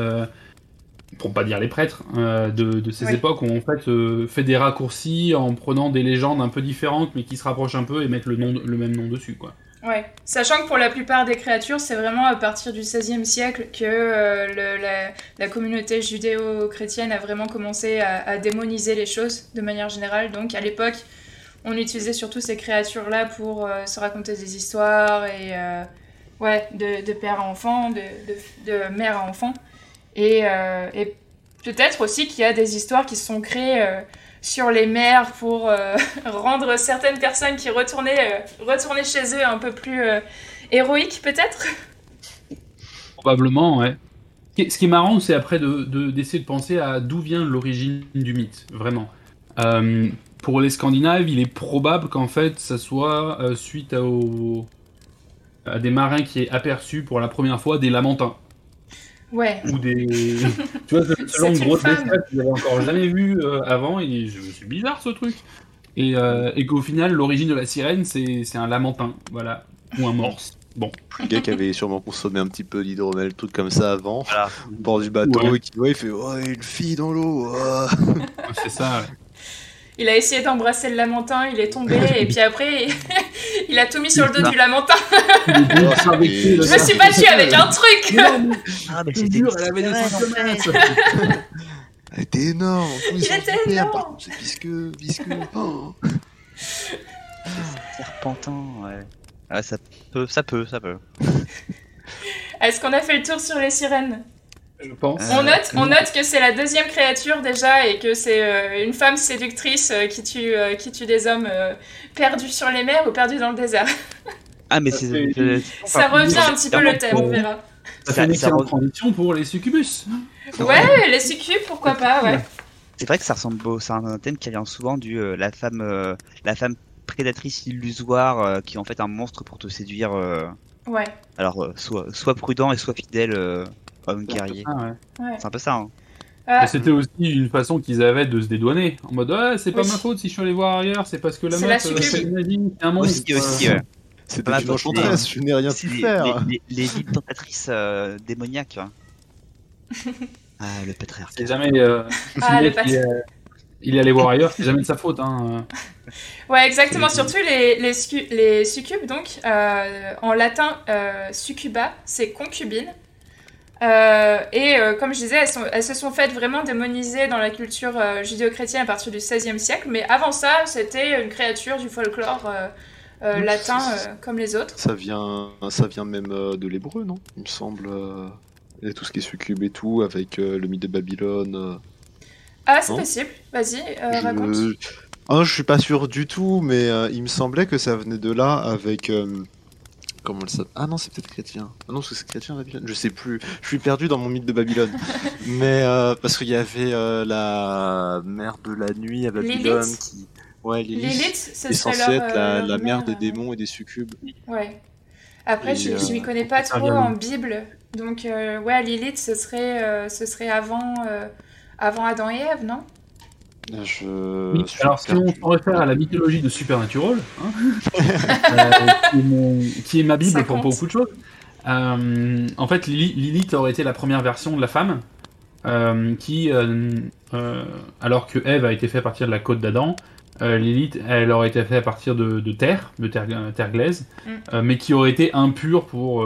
pour pas dire les prêtres, de, de, ces époques ont en fait fait des raccourcis en prenant des légendes un peu différentes mais qui se rapprochent un peu et mettent le, nom, le même nom dessus. quoi. Ouais, sachant que pour la plupart des créatures, c'est vraiment à partir du XVIe siècle que euh, la, communauté judéo-chrétienne a vraiment commencé à, démoniser les choses de manière générale. Donc à l'époque, on utilisait surtout ces créatures-là pour euh, se raconter des histoires et euh, ouais, de, père à enfant, de, mère à enfant. Et, et peut-être aussi qu'il y a des histoires qui se sont créées sur les mers pour euh, rendre certaines personnes qui retournaient, euh, chez eux un peu plus euh, héroïques peut-être? Probablement, ouais. Ce qui est marrant, c'est après d'essayer de, penser à d'où vient l'origine du mythe, vraiment. pour les Scandinaves, il est probable qu'en fait, ça soit suite à, à, des marins qui aient aperçu pour la première fois des lamentins. Ouais. Ou des. tu vois, ce, genre de grosse bestiole que j'avais encore jamais vu euh, avant, et je me suis bizarre ce truc. Et, euh, et qu'au final, l'origine de la sirène, c'est un lamentin, voilà. Ou un morse. Bon. Le gars qui avait sûrement consommé un petit peu d'hydromel, tout comme ça avant, au bord du bateau, et qui ouais, il fait Oh, une fille dans l'eau C'est ça, il a essayé d'embrasser le lamentin, il est tombé, et puis après, il a tout mis sur le dos du lamentin. je me suis battue avec un truc. Ah, mais c'était dur, elle avait des Elle était énorme. Il était énorme. C'est visqueux, visqueux. Oh. Serpentin, ouais. Ah, ça peut, ça peut, ça peut. Est-ce qu'on a fait le tour sur les sirènes? Je pense. On note, on note que c'est la deuxième créature déjà et que c'est euh, une femme séductrice euh, qui, tue, euh, qui tue des hommes perdus sur les mers ou perdus dans le désert. Ah, mais c'est. Ça revient un petit peu le thème, on verra. Ça, fait une excellente transition pour les succubus. Ouais, les succubus, pourquoi pas, ouais. C'est vrai que ça ressemble beau. C'est un thème qui vient souvent du la femme, la femme prédatrice illusoire qui est en fait un monstre pour te séduire. Ouais. Alors, soit, soit prudent et soit fidèle, homme guerrier. C'est un peu ça. Hein. Ah. C'était aussi une façon qu'ils avaient de se dédouaner. En mode, ouais, c'est pas ma faute si je suis allé voir ailleurs, c'est parce que la meuf, euh, c'est un monstre. Aussi, aussi, ouais. C'est pas une enchanteresse, je n'ai rien pu faire. Les, les, les tentatrices euh, démoniaques, ah, le patriarcat. C'est jamais. Euh, ah, le patriarcat. Il est allé voir ailleurs, c'est jamais de sa faute. Hein. Ouais, exactement. Surtout les, les, les succubes, donc, euh, en latin, euh, succuba, c'est concubine. Euh, et euh, comme je disais, elles, sont, elles, se sont faites vraiment démoniser dans la culture euh, judéo-chrétienne à partir du XVIe siècle, mais avant ça, c'était une créature du folklore latin comme les autres. Ça vient, ça vient même de l'hébreu, non? Il me semble. Et tout ce qui est succube et tout, avec le mythe de Babylone. Ah, c'est possible, vas-y, raconte. Ah, je suis pas sûr du tout, mais il me semblait que ça venait de là avec Comment le Ah non, c'est peut-être chrétien. Ah non, c'est chrétien Babylone. Je sais plus. Je suis perdu dans mon mythe de Babylone. Mais euh, parce qu'il y avait euh, la mère de la nuit à Babylone qui. Ouais, Lilith. c'est censé être la, la mère, des démons et des succubes. Ouais. Après, je, je m'y connais pas trop en Bible. Donc, ouais, Lilith, ce serait, ce serait avant, avant Adam et Ève, non? Je... alors, si on se réfère à la mythologie de Supernatural, hein, euh, qui, est ma Bible pour beaucoup de choses, euh, en fait, Lilith aurait été la première version de la femme, euh, qui, alors que Eve a été fait à partir de la côte d'Adam, Lilith, elle aurait été faite à partir de, terre, de terre, terre glaise, mm. mais qui aurait été impure pour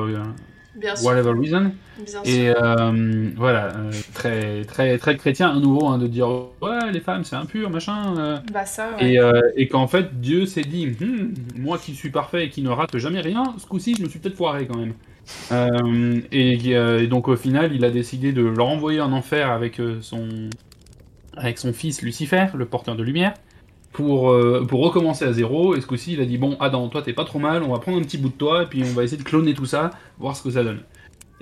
whatever reason. et euh, voilà, euh, très, très, très chrétien à nouveau hein, de dire ouais, les femmes c'est impur, machin. Euh. Bah ça, Et, et qu'en fait, Dieu s'est dit hmm, moi qui suis parfait et qui ne rate jamais rien, ce coup-ci, je me suis peut-être foiré quand même. et, donc au final, il a décidé de le renvoyer en enfer avec son, avec son fils Lucifer, le porteur de lumière pour, euh, pour recommencer à zéro. Et ce coup-ci, il a dit Bon, Adam, toi t'es pas trop mal, on va prendre un petit bout de toi, et puis on va essayer de cloner tout ça, voir ce que ça donne.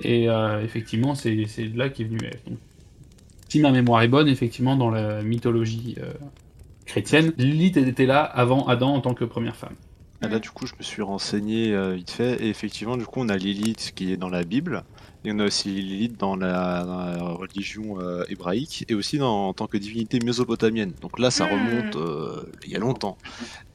Et euh, effectivement, c'est de là qu'est venu Eve. si ma mémoire est bonne, effectivement, dans la mythologie euh, chrétienne, Lilith était là avant Adam en tant que première femme. Ah, là, du coup, je me suis renseigné vite fait, et effectivement, du coup, on a Lilith qui est dans la Bible, et on a aussi Lilith dans la, religion euh, hébraïque et aussi dans, en tant que divinité mésopotamienne. Donc là, ça hmm. remonte euh, il y a longtemps.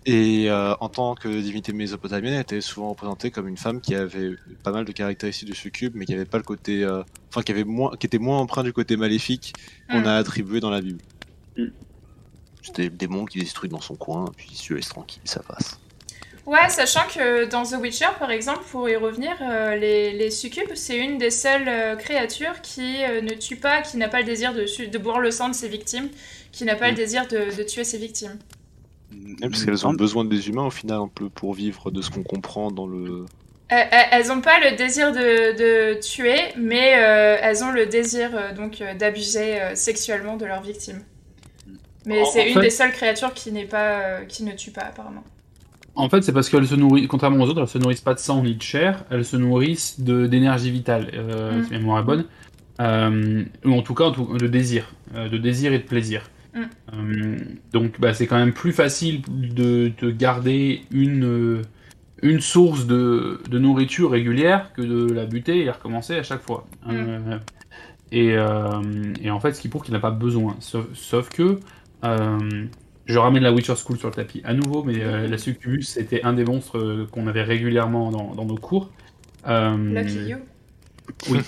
Et euh, en tant que divinité mésopotamienne, elle était souvent représentée comme une femme qui avait pas mal de caractéristiques de succube, mais qui avait pas le côté, enfin qui avait moins, qui était moins empreint du côté maléfique qu'on a hmm. attribué dans la Bible. C'était des démons qui détruisent dans son coin, puis il se laisse tranquille, ça passe. Ouais, sachant que dans The Witcher, par exemple, pour y revenir, euh, les, les, succubes, c'est une des seules euh, créatures qui euh, ne tue pas, qui n'a pas le désir de, de, boire le sang de ses victimes, qui n'a pas le mm. désir de, de, tuer ses victimes. parce qu'elles ont besoin des humains au final un peu pour vivre de ce qu'on comprend dans le. Elles n'ont pas le désir de, tuer, mais elles ont le désir donc d'abuser sexuellement de leurs victimes. Mais c'est une des seules créatures qui n'est pas, qui ne tue pas apparemment. En fait, c'est parce qu'elles se nourrissent, contrairement aux autres, elles se nourrissent pas de sang ni de chair, elles se nourrissent d'énergie vitale, euh, mm. si mémoire est bonne. Euh, ou en tout cas, de désir, euh, de désir et de plaisir. Mm. Euh, donc, bah, c'est quand même plus facile de, de garder une, une source de, de, nourriture régulière que de la buter et recommencer à chaque fois. Mm. Et, et, en fait, ce qui prouve qu'il n'a pas besoin. Sauf, sauf que je ramène la Witcher School sur le tapis à nouveau, mais euh, la Succubus, c'était un des monstres euh, qu'on avait régulièrement dans, nos cours. Euh, lucky you. Oui,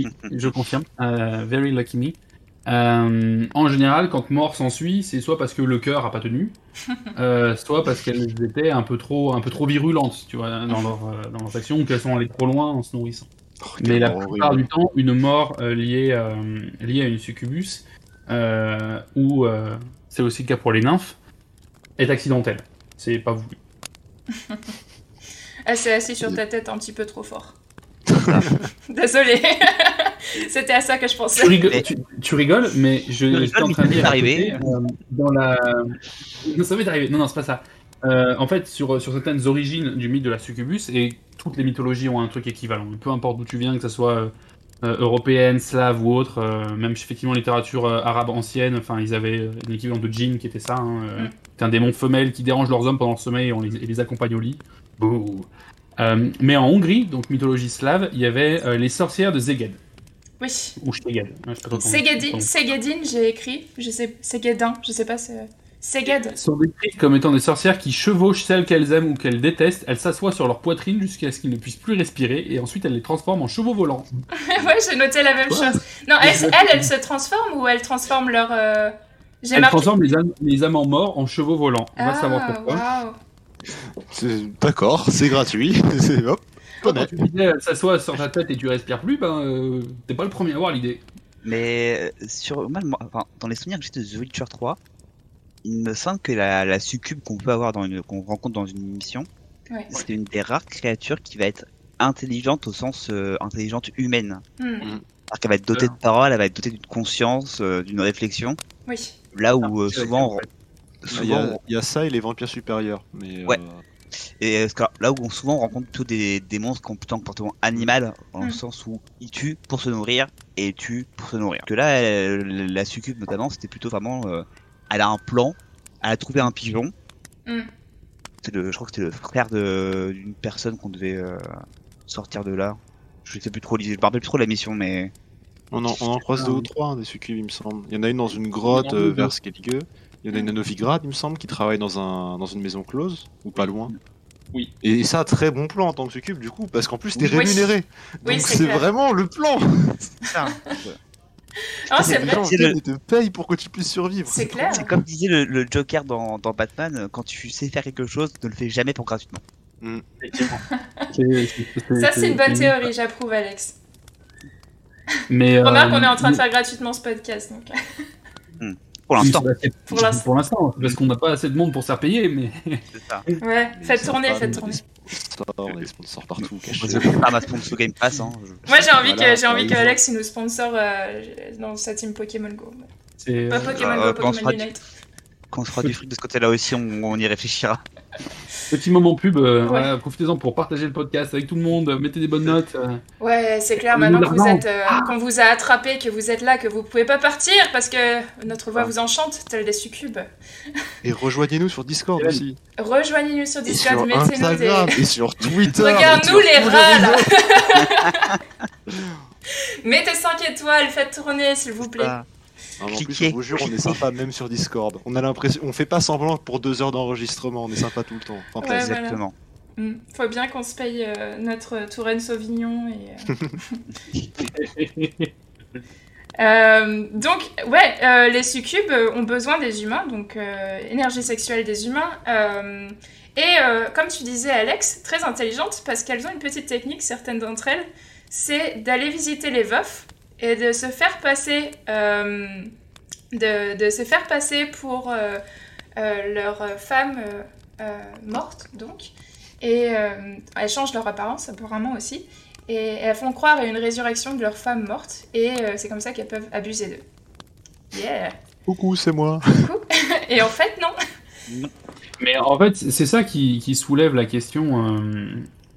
je confirme. very lucky me. en général, quand mort s'ensuit, c'est soit parce que le cœur a pas tenu, soit parce qu'elles étaient un peu trop, un peu trop virulentes, tu vois, dans leur, dans leur action, ou qu'elles sont allées trop loin en se nourrissant. Oh, mais la plupart du temps, une mort liée, liée à une succubus, ou c'est aussi le cas pour les nymphes, est accidentelle. C'est pas voulu. Elle s'est assise sur ta tête un petit peu trop fort. Désolé. C'était à ça que je pensais. Tu rigoles, mais je suis en train de dire. arrivé. Euh, dans la. Non, ça m'est arrivé. Non, non, c'est pas ça. Euh, en fait, sur, sur certaines origines du mythe de la succubus, et toutes les mythologies ont un truc équivalent. Peu importe d'où tu viens, que ce soit européenne, slave ou autre, même effectivement littérature arabe ancienne, enfin ils avaient une équivalent de djinn qui était ça, hein, mm. un démon femelle qui dérange leurs hommes pendant le sommeil et, on les, les accompagne au lit. mais en Hongrie, donc mythologie slave, il y avait les sorcières de Zeged. Oui. Ou Seged. Segadine, j'ai écrit. Je sais, Segedin, je sais pas. Seged. Sont décrites comme étant des sorcières qui chevauchent celles qu'elles aiment ou qu'elles détestent. Elles s'assoient sur leur poitrine jusqu'à ce qu'ils ne puissent plus respirer et ensuite elles les transforment en chevaux volants. ouais, j'ai noté la même chose. Non, elles, elles, se transforment ou elles transforment leur. Euh... Elles transforment les, les, amants morts en chevaux volants. On va savoir ah, pourquoi. D'accord, c'est gratuit. Hop. Quand tu disais s'assoit sur ta tête et tu respires plus, ben euh, t'es pas le premier à avoir l'idée. Mais euh, sur enfin, dans les souvenirs que j'ai de The Witcher 3, il me semble que la, la succube qu'on peut avoir dans une qu'on rencontre dans une mission, c'est une des rares créatures qui va être intelligente au sens euh, intelligente humaine. Hmm. Hmm. Alors qu'elle va être dotée de paroles, elle va être dotée d'une conscience, d'une réflexion. Oui. Là où ah, souvent, souvent il y, a, ça et les vampires supérieurs. Mais ouais. Et là où on souvent rencontre plutôt des, des monstres qui ont plutôt un comportement animal, dans le hmm. sens où ils tuent pour se nourrir et tuent pour se nourrir. Que là, la succube notamment, c'était plutôt vraiment, euh, elle a un plan, elle a trouvé un pigeon. Hmm. Le, je crois que c'était le frère d'une personne qu'on devait euh, sortir de là. Je sais plus trop, je me rappelle plus trop la mission, mais. On en, on en croise deux ou trois hein, des succubes, il me semble. Il y en a une dans une grotte euh, vers Skellige. Il y en a une à Novigrad, il me semble, qui travaille dans, un, dans une maison close, ou pas loin. Oui. Et ça, très bon plan en tant que succube, du coup, parce qu'en plus, t'es rémunéré. Donc c'est vraiment le plan. Ah, c'est vrai. Ils te payent pour que tu puisses survivre. C'est clair. C'est comme disait le, Joker dans, dans, Batman, quand tu sais faire quelque chose, ne le fais jamais pour gratuitement. Mm. ça, c'est une bonne théorie, j'approuve, Alex. Mais Remarque qu'on est en train de faire gratuitement ce podcast. Donc... Mm. Pour l'instant. pour l'instant. parce qu'on n'a pas assez de monde pour se faire payer, mais. C'est ça. Ouais, faites tourner, faites tourner. On a des sponsors partout. Ah, ma sponsor Game Pass. Hein. Moi, j'ai envie, que, j'ai envie que Alex nous sponsor euh, dans sa team Pokémon Go. Pas Pokémon euh, Go, Pokémon Unite. Quand on se fera du fric de ce côté-là aussi, on, on y réfléchira. Petit moment pub, euh, profitez-en pour partager le podcast avec tout le monde, mettez des bonnes notes. Euh. Ouais, c'est clair, maintenant que vous êtes, euh, qu'on vous a attrapé, que vous êtes là, que vous pouvez pas partir parce que notre voix vous enchante, tel des succubes. Et rejoignez-nous sur Discord aussi. Rejoignez-nous sur Discord, mettez-nous des. Et sur Twitter. Regarde-nous les rats là Mettez 5 étoiles, faites tourner s'il vous plaît. En plus, je vous jure, on est sympa même sur Discord. On a l'impression, on fait pas semblant pour deux heures d'enregistrement, on est sympa tout le temps. Enfin, exactement. Hmm. Faut bien qu'on se paye euh, notre Touraine Sauvignon et. Euh, euh, donc, ouais, les succubes ont besoin des humains, donc énergie sexuelle des humains. et comme tu disais, Alex, très intelligente parce qu'elles ont une petite technique, certaines d'entre elles, c'est d'aller visiter les veufs et de se faire passer, euh, de, de, se faire passer pour euh, euh, leur femme morte, donc. Et elles changent leur apparence, apparemment aussi. Et elles font croire à une résurrection de leur femme morte. Et c'est comme ça qu'elles peuvent abuser d'eux. Yeah! Coucou, c'est moi. Coucou. et en fait, non. Mais en fait, c'est ça qui, qui, soulève la question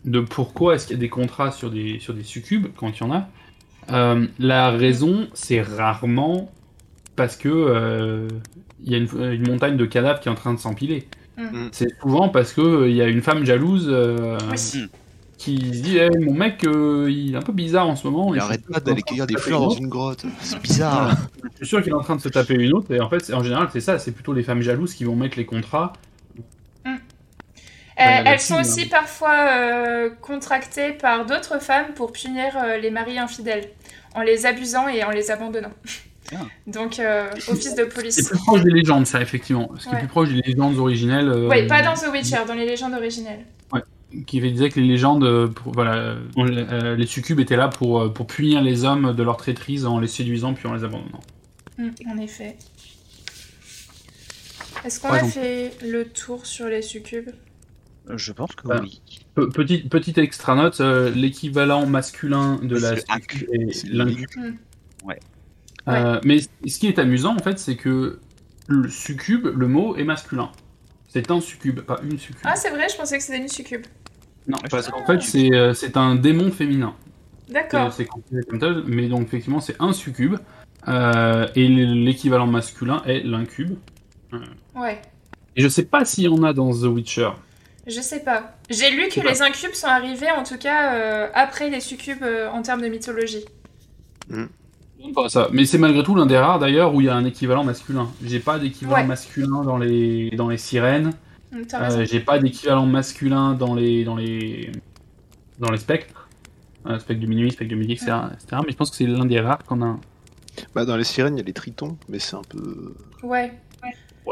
de pourquoi est-ce qu'il y a des contrats sur des, sur des succubes, quand il y en a, euh, la raison, c'est rarement parce que euh, il y a une, montagne de cadavres qui est en train de s'empiler. Mm. Mm. C'est souvent parce que euh, il y a une femme jalouse qui se dit eh, mon mec il est un peu bizarre en ce moment. Il arrête pas d'aller cueillir des fleurs dans une grotte. C'est bizarre. Je suis sûr qu'il est en train de se taper une autre et en fait en général c'est ça, c'est plutôt les femmes jalouses qui vont mettre les contrats elles sont aussi parfois euh, contractées par d'autres femmes pour punir euh, les maris infidèles, en les abusant et en les abandonnant. Ah. Donc, euh, office de police. C'est plus proche des légendes, ça, effectivement. Ce qui est plus proche des légendes originelles. Oui, pas dans The Witcher, dans les légendes originelles. Ouais. Qui disait que les légendes, voilà, les succubes étaient là pour, pour punir les hommes de leur traîtrise en les séduisant puis en les abandonnant. Hmm, en effet. Est-ce qu'on a fait le tour sur les succubes? Je pense que bah, oui. Petite, petite extra note, euh, l'équivalent masculin de la succube est l'incube. Hmm. Ouais. Euh, mais ce qui est amusant en fait, c'est que le succube, le mot est masculin. C'est un succube, pas une succube. Ah, c'est vrai, je pensais que c'était une succube. Non, parce qu'en fait, c'est euh, un démon féminin. D'accord. C'est comme tel, mais donc effectivement c'est un succube et l'équivalent masculin est l'incube. Ouais. Et je sais pas s'il y en a dans The Witcher. Je sais pas. J'ai lu que les incubes sont arrivés en tout cas après les succubes en termes de mythologie. Mm. Pas ça. Mais c'est malgré tout l'un des rares d'ailleurs où il y a un équivalent masculin. J'ai pas d'équivalent masculin dans les dans les sirènes. Mm, euh, j'ai pas d'équivalent masculin dans les dans les dans les spectres. Euh, spectre du minuit, spectre du midi, etc., Mais je pense que c'est l'un des rares qu'on a. Bah dans les sirènes il y a les tritons, mais c'est un peu. Ouais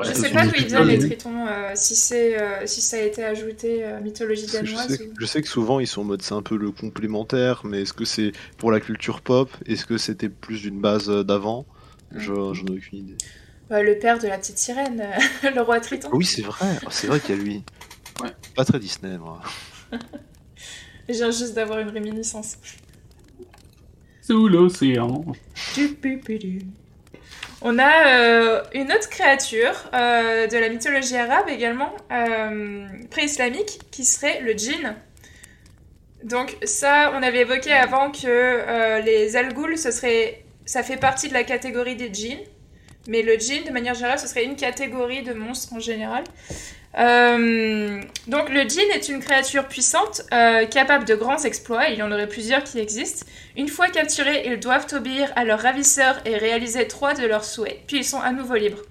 je sais pas d'où ils viennent les tritons, euh, si, c'est, euh, si ça a été ajouté euh, mythologie danoise. Je sais, que souvent ils sont en mode c'est un peu le complémentaire, mais est-ce que c'est pour la culture pop? Est-ce que c'était plus d'une base d'avant? J'en ai aucune idée. Bah, le père de la petite sirène, le roi triton. Oui, c'est vrai, oh, c'est vrai qu'il y a lui. Ouais. Pas très Disney, moi. Je viens juste d'avoir une réminiscence. Sous l'océan. On a euh, une autre créature euh, de la mythologie arabe également, euh, pré-islamique, qui serait le djinn. Donc ça, on avait évoqué avant que les al ce ça fait partie de la catégorie des djinns. Mais le djinn, de manière générale, ce serait une catégorie de monstres en général. Euh, donc le djinn est une créature puissante, euh, capable de grands exploits, il y en aurait plusieurs qui existent. Une fois capturés, ils doivent obéir à leurs ravisseurs et réaliser trois de leurs souhaits, puis ils sont à nouveau libres.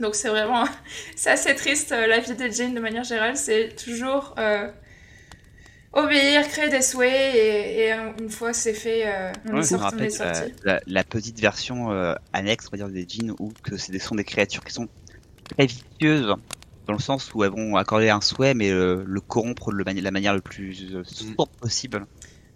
Donc c'est vraiment... c'est assez triste, euh, la vie des djinns de manière générale, c'est toujours obéir, créer des souhaits, et, une fois c'est fait, on, est sorti, La, petite version annexe, on va dire, des djinns, où que ce sont des créatures qui sont très vicieuses dans le sens où elles vont accorder un souhait, mais euh, le corrompre de la manière le plus euh, mm. possible.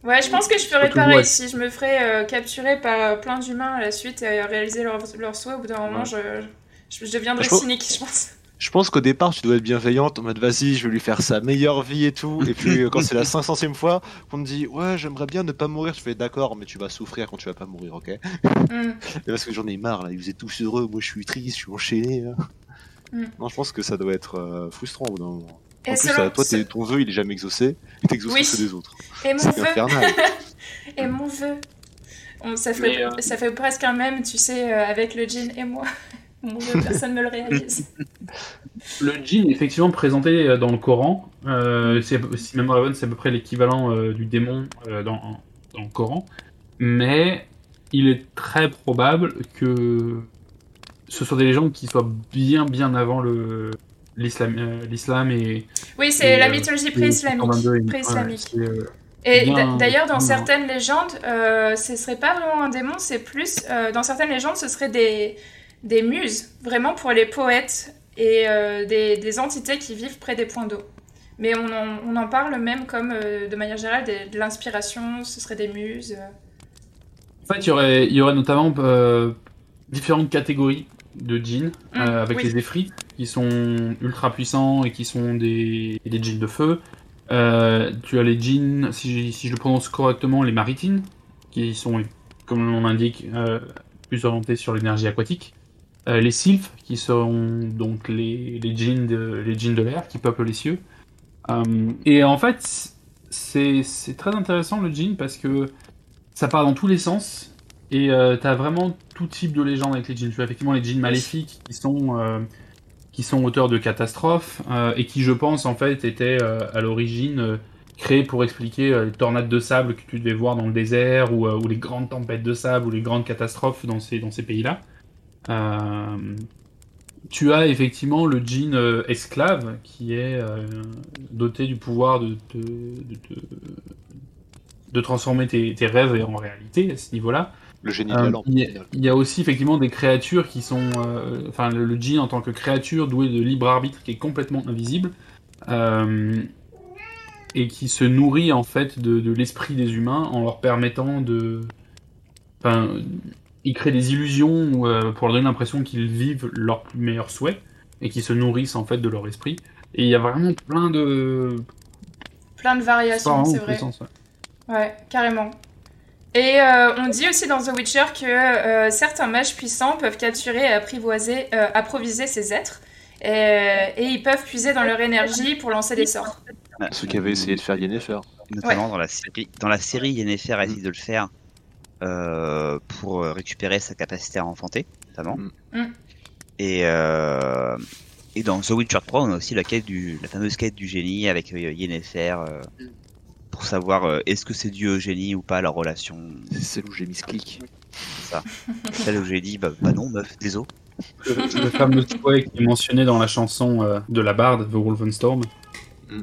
Ouais, je pense que je ferais pareil si je me ferais euh, capturer par plein d'humains à la suite et réaliser leur, leur souhait. Au bout d'un moment, je, je, deviendrais cynique, je pense. Je pense qu'au départ, tu dois être bienveillante en mode vas-y, je vais lui faire sa meilleure vie et tout. Et puis quand c'est la 500ème fois qu'on te dit ouais, j'aimerais bien ne pas mourir, tu fais d'accord, mais tu vas souffrir quand tu vas pas mourir, ok? Mm. Parce que j'en ai marre là, ils étaient tous heureux, moi je suis triste, je suis enchaîné. Mm. Non, je pense que ça doit être euh, frustrant au bout d'un moment. En plus, euh, toi, ton vœu, il est jamais exaucé, il t'exauce oui. que des autres. Et mon vœu. et mon vœu. ça, fait, euh, ça fait presque un même, tu sais, avec le jean et moi. Mon vœu, personne ne me le réalise. le jean, effectivement, présenté dans le Coran, si même Raven, c'est à peu près l'équivalent du démon dans, dans le Coran. Mais il est très probable que ce sont des légendes qui soient bien bien avant le l'islam euh, l'islam et oui c'est la euh, mythologie pré-islamique pré-islamique. et d'ailleurs dans certaines légendes euh, ce serait pas vraiment un démon c'est plus dans certaines légendes ce serait des des muses vraiment pour les poètes et des, des, entités qui vivent près des points d'eau. Mais on en, on en, parle même comme de manière générale de, l'inspiration ce serait des muses. En fait il y aurait il y aurait notamment différentes catégories de djinns, mm, euh, avec les Efrit, qui sont ultra puissants et qui sont des, des djinns de feu. Euh, tu as les djinns, si, si, je le prononce correctement, les maritines, qui sont, comme l'on indique, euh, plus orientés sur l'énergie aquatique. les sylphes, qui sont donc les, les djinns de, les djinns de l'air, qui peuplent les cieux. et en fait, c'est très intéressant le djinn parce que ça part dans tous les sens et euh, t'as vraiment tout type de légendes avec les djinns. Tu as effectivement les djinns maléfiques qui sont, euh, qui sont auteurs de catastrophes euh, et qui, je pense, en fait, étaient à l'origine créés pour expliquer les tornades de sable que tu devais voir dans le désert ou, ou, les grandes tempêtes de sable ou les grandes catastrophes dans ces, dans ces pays-là. tu as effectivement le djinn esclave qui est doté du pouvoir de, de, de, transformer tes, tes, rêves en réalité à ce niveau-là. Le génie de la euh, lampe. Il y, a aussi effectivement des créatures qui sont. Euh, enfin, le, le, djinn en tant que créature douée de libre arbitre qui est complètement invisible. Euh, et qui se nourrit en fait de, l'esprit des humains en leur permettant de. Enfin, il crée des illusions pour leur donner l'impression qu'ils vivent leurs plus meilleurs souhaits et qui se nourrissent en fait de leur esprit. Et il y a vraiment plein de. Plein de variations, c'est vrai. ouais, carrément. Et euh, on dit aussi dans The Witcher que euh, certains mages puissants peuvent capturer et apprivoiser, euh, approviser ces êtres. Et, ils peuvent puiser dans leur énergie pour lancer des sorts. Ce qu'avait essayé de faire Yennefer. notamment dans la série. Dans la série, Yennefer a essayé de le faire euh, pour récupérer sa capacité à enfanter, notamment. Mm. Mm. Et, euh, et dans The Witcher 3, on a aussi la quête du, la fameuse quête du génie avec euh, Yennefer euh, pour savoir euh, est-ce que c'est dû au génie ou pas leur relation. C'est celle où j'ai mis ce clic. Ça. celle où j'ai dit bah, bah, non meuf, désolé. Le, le fameux souhait qui est mentionné dans la chanson euh, de la barde, The Wolfenstorm. Ouais,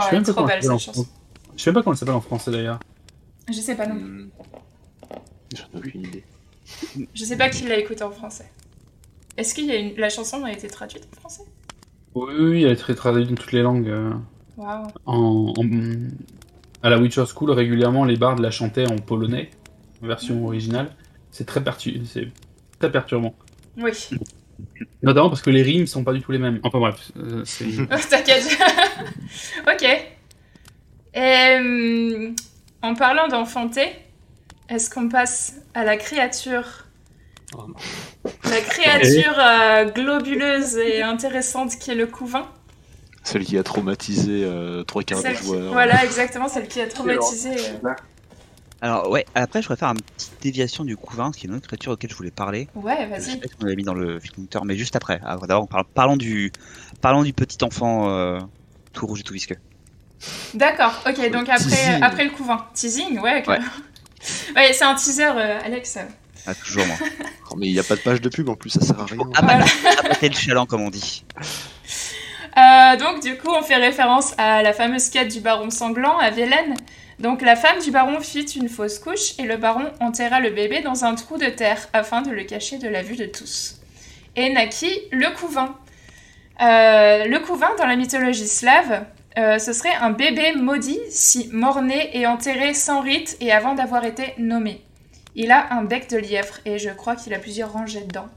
je sais même pas trop comment belle elle s'appelle en cette chanson. Je sais pas comment elle s'appelle en français d'ailleurs. Je sais pas non plus. Hmm. J'en ai aucune idée. Je sais pas qui l'a écouté en français. Est-ce qu'il y a une... la chanson a été traduite en français? Oui, oui, elle est très traduite dans toutes les langues. euh, Waouh. en, en- à la Witcher School, régulièrement, les bardes la chantaient en polonais, en version originale. C'est très, pertu- c'est très perturbant. Oui. Notamment parce que les rimes sont pas du tout les mêmes. Enfin bref, euh, c'est... T'inquiète. ok. Et hum, en parlant d'enfanter, est-ce qu'on passe à la créature? Oh. La créature euh, globuleuse et intéressante qui est le couvain Celle qui a traumatisé euh, trois quarts des qui- joueurs. Voilà, exactement, celle qui a traumatisé. euh, Alors ouais, après je voudrais faire une petite déviation du couvain, qui est une autre créature auquel je voulais parler. Ouais, Je sais vas-y. pas si on l'avait mis dans le filter, mais juste après. Alors, D'abord, parlons, parlons du, parlons du petit enfant euh, tout rouge et tout visqueux. D'accord, ok, donc après, Teasing. après le couvain. Teasing, ouais. ok. Ouais, c'est un teaser, euh, Alex. Ah, toujours moi. Oh, mais il n'y a pas de page de pub en plus, ça sert à rien. Voilà. Abattez le chaland, comme on dit. Euh, donc du coup, on fait référence à la fameuse quête du baron sanglant à Vielaine. Donc la femme du baron fit une fausse couche et le baron enterra le bébé dans un trou de terre afin de le cacher de la vue de tous. Et naquit le couvain. Euh, le couvain, dans la mythologie slave, euh, ce serait un bébé maudit si mort-né et enterré sans rite et avant d'avoir été nommé. Il a un bec de lièvre et je crois qu'il a plusieurs rangées dedans.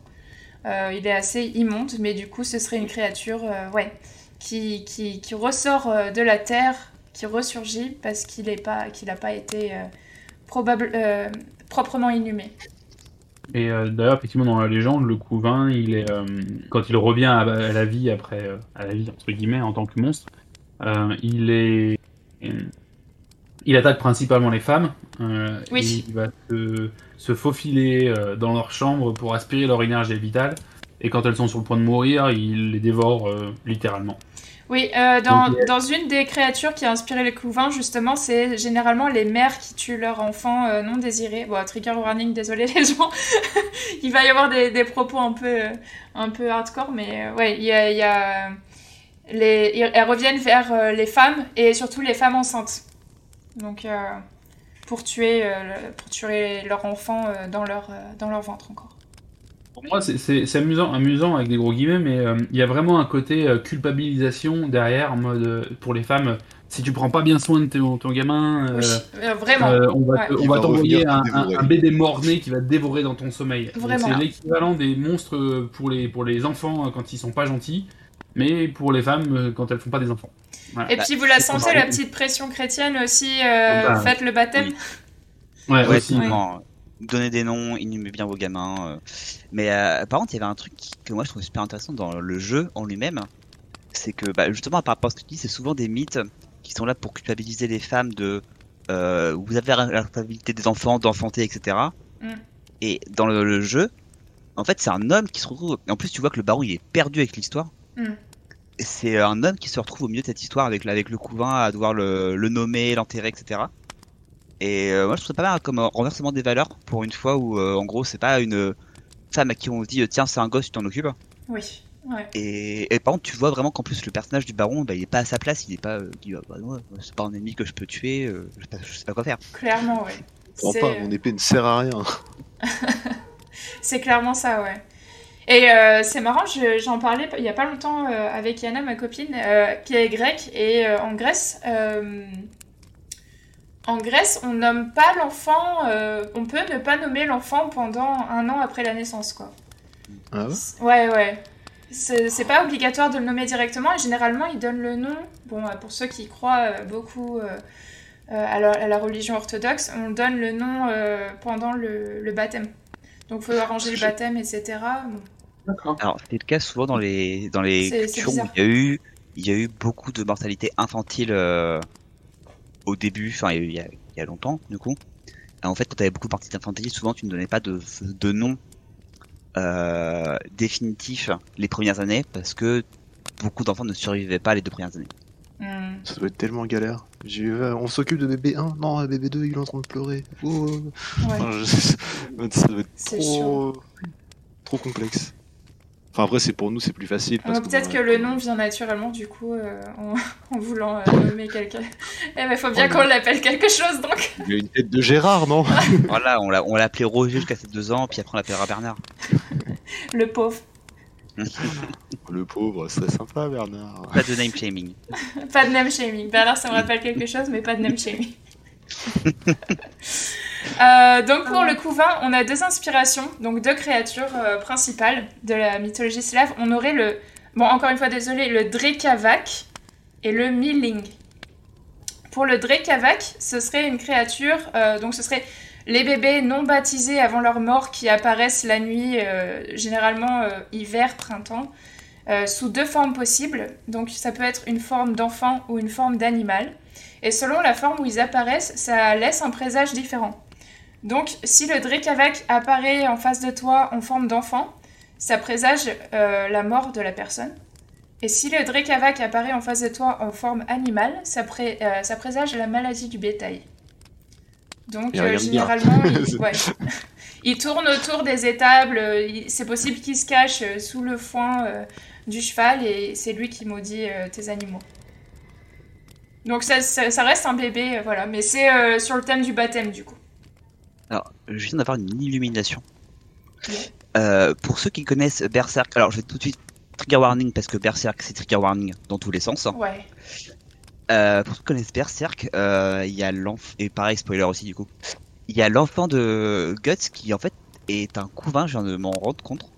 Euh, il est assez immonde, mais du coup, ce serait une créature, euh, ouais, qui, qui, ressort euh, de la terre, qui ressurgit parce qu'il n'a pas, a pas été probable, proprement inhumé. Et d'ailleurs, effectivement, dans la légende, le couvain, il est, quand il revient à, la vie après, à la vie entre guillemets, en tant que monstre, il est, il attaque principalement les femmes. euh, Oui. et il va se, se faufiler euh, dans leur chambre pour aspirer leur énergie vitale. Et quand elles sont sur le point de mourir, il les dévore euh, littéralement. Oui, dans, Donc, dans une des créatures qui a inspiré les couvains, justement, c'est généralement les mères qui tuent leurs enfants non désirés. Bon, trigger warning, désolé les gens. il va y avoir des, des propos un peu, un peu hardcore, mais ouais, il y a, il y a, les, ils- elles reviennent vers les femmes et surtout les femmes enceintes. Donc, euh, pour tuer, euh, pour tuer leurs enfants euh, dans leur, euh, dans leur ventre encore. Pour moi, c'est- amusant, amusant avec des gros guillemets, mais euh, il y a vraiment un côté euh, culpabilisation derrière, en mode euh, pour les femmes, si tu prends pas bien soin de ton, ton gamin, euh, Oui, euh, vraiment. euh, on va Ouais. t'envoyer un, un- bébé mort-né qui va te dévorer dans ton sommeil. C'est l'équivalent des monstres pour les, pour les enfants euh, quand ils sont pas gentils, mais pour les femmes euh, quand elles font pas des enfants. Voilà. Et puis vous la c'est sentez, la petite pression chrétienne aussi, euh, Bah, faites le baptême. oui. Ouais, Ouais, aussi. typiquement, donner des noms, inhumer bien vos gamins. euh. Mais euh, par contre, il y avait un truc que moi je trouve super intéressant dans le jeu en lui-même. C'est que bah, justement, par rapport à ce que tu dis, c'est souvent des mythes qui sont là pour culpabiliser les femmes de euh, vous avez la responsabilité des enfants, d'enfanter, etc. Mm. Et dans le, le jeu, en fait, c'est un homme qui se retrouve. Et en plus, tu vois que le baron il est perdu avec l'histoire. Mm. C'est un homme qui se retrouve au milieu de cette histoire avec, avec le couvain à devoir le, le nommer, l'enterrer, etc. Et euh, moi je trouve ça pas mal comme euh, renversement des valeurs pour une fois où euh, en gros c'est pas une femme à qui on dit euh, tiens c'est un gosse tu t'en occupes Oui, ouais. et, et par contre tu vois vraiment qu'en plus le personnage du baron bah, il est pas à sa place il est pas euh, il dit, ah, bah, non, c'est pas un ennemi que je peux tuer euh, je, sais pas, je sais pas quoi faire Clairement, oui. Prends C'est- pas, mon épée ne sert à rien. C'est clairement ça, ouais. Et euh, c'est marrant, je- j'en parlais il y a pas longtemps euh, avec Yana, ma copine, euh, qui est grecque, et en Grèce, en Grèce, on nomme pas l'enfant, on peut ne pas nommer l'enfant pendant un an après la naissance, quoi. Ah ouais? Ouais, ouais. C'est pas obligatoire de le nommer directement et généralement ils donnent le nom. Bon, pour ceux qui croient beaucoup à, la, à la religion orthodoxe, on donne le nom pendant le, le baptême. Donc faut arranger le baptême, etc. Bon. Alors c'est le cas souvent dans les dans les cultures où il y a eu il y a eu beaucoup de mortalité infantile euh, au début, enfin il y, a, longtemps du coup. En fait, quand tu avais beaucoup de parties d'infanterie, souvent tu ne donnais pas de, de nom euh, définitif les premières années parce que beaucoup d'enfants ne survivaient pas les deux premières années. Hmm. Ça doit être tellement galère. On s'occupe de bébé 1, non, bébé 2, il est en train de pleurer. Oh. Ça doit être trop... trop complexe. Enfin, après, c'est pour nous, c'est plus facile. Peut-être que, le nom vient naturellement, du coup, euh, en, voulant euh, nommer quelqu'un. Eh ben, faut bien qu'on l'appelle quelque chose, donc. Il a une tête de Gérard, non Voilà, on l'a appelé Roger jusqu'à ses deux ans, puis après on l'appellera Bernard. le pauvre. le pauvre, c'est sympa, Bernard. Pas de name shaming. pas de name shaming. Bernard, ça me rappelle quelque chose, mais pas de name shaming. Euh, donc pour le couvain, on a deux inspirations, donc deux créatures euh, principales de la mythologie slave. On aurait le, bon encore une fois désolé, le Drekavak et le Miling. Pour le Drekavak, ce serait une créature, euh, donc ce serait les bébés non baptisés avant leur mort qui apparaissent la nuit, généralement hiver, printemps, sous deux formes possibles. Donc ça peut être une forme d'enfant ou une forme d'animal. Et selon la forme où ils apparaissent, ça laisse un présage différent. Donc, si le Drekavak apparaît en face de toi en forme d'enfant, ça présage euh, la mort de la personne. Et si le Drekavak apparaît en face de toi en forme animale, ça, euh, ça présage la maladie du bétail. Donc, euh, généralement, il, tourne autour des étables. C'est possible qu'il se cache sous le foin du cheval et c'est lui qui maudit tes animaux. Donc, ça, ça reste un bébé, voilà. Mais c'est sur le thème du baptême, du coup. Alors, je viens d'avoir une illumination. Euh, pour ceux qui connaissent Berserk, alors je vais tout de suite trigger warning parce que Berserk c'est trigger warning dans tous les sens. Ouais. Euh, pour ceux qui connaissent Berserk, euh, il y a l'enfant et pareil spoiler aussi du coup. Il y a l'enfant de Guts qui en fait est un couvain, je viens de m'en rendre compte.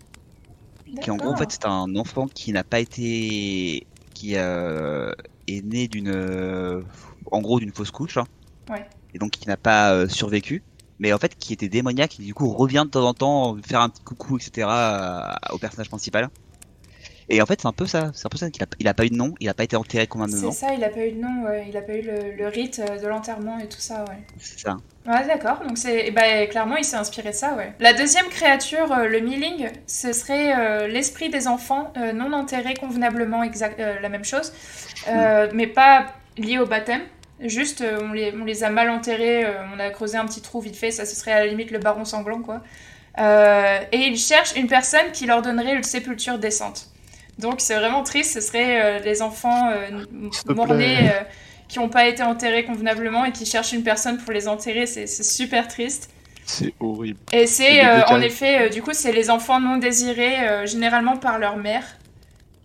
Qui en gros en fait c'est un enfant qui n'a pas été qui est né d'une en gros d'une fausse couche. Hein. Ouais. Et donc qui n'a pas survécu mais en fait qui était démoniaque et du coup revient de temps en temps faire un petit coucou etc au personnage principal et en fait c'est un peu ça c'est un peu ça qu'il a, il a pas eu de nom il a pas été enterré comme un c'est ça il a pas eu de nom ouais. il a pas eu le, rite euh, de l'enterrement et tout ça ouais c'est ça ouais d'accord donc c'est bah, clairement il s'est inspiré de ça ouais la deuxième créature euh, le Milling ce serait euh, l'esprit des enfants non enterrés convenablement exact la même chose mm. mais pas lié au baptême Juste, on les, on les, a mal enterrés, on a creusé un petit trou vite fait, ça ce serait à la limite le baron sanglant, quoi. Et ils cherchent une personne qui leur donnerait une sépulture décente. Donc c'est vraiment triste, ce serait les enfants mornés qui n'ont pas été enterrés convenablement et qui cherchent une personne pour les enterrer, c'est super triste. C'est horrible. Et c'est en effet, du coup, c'est les enfants non désirés, généralement par leur mère,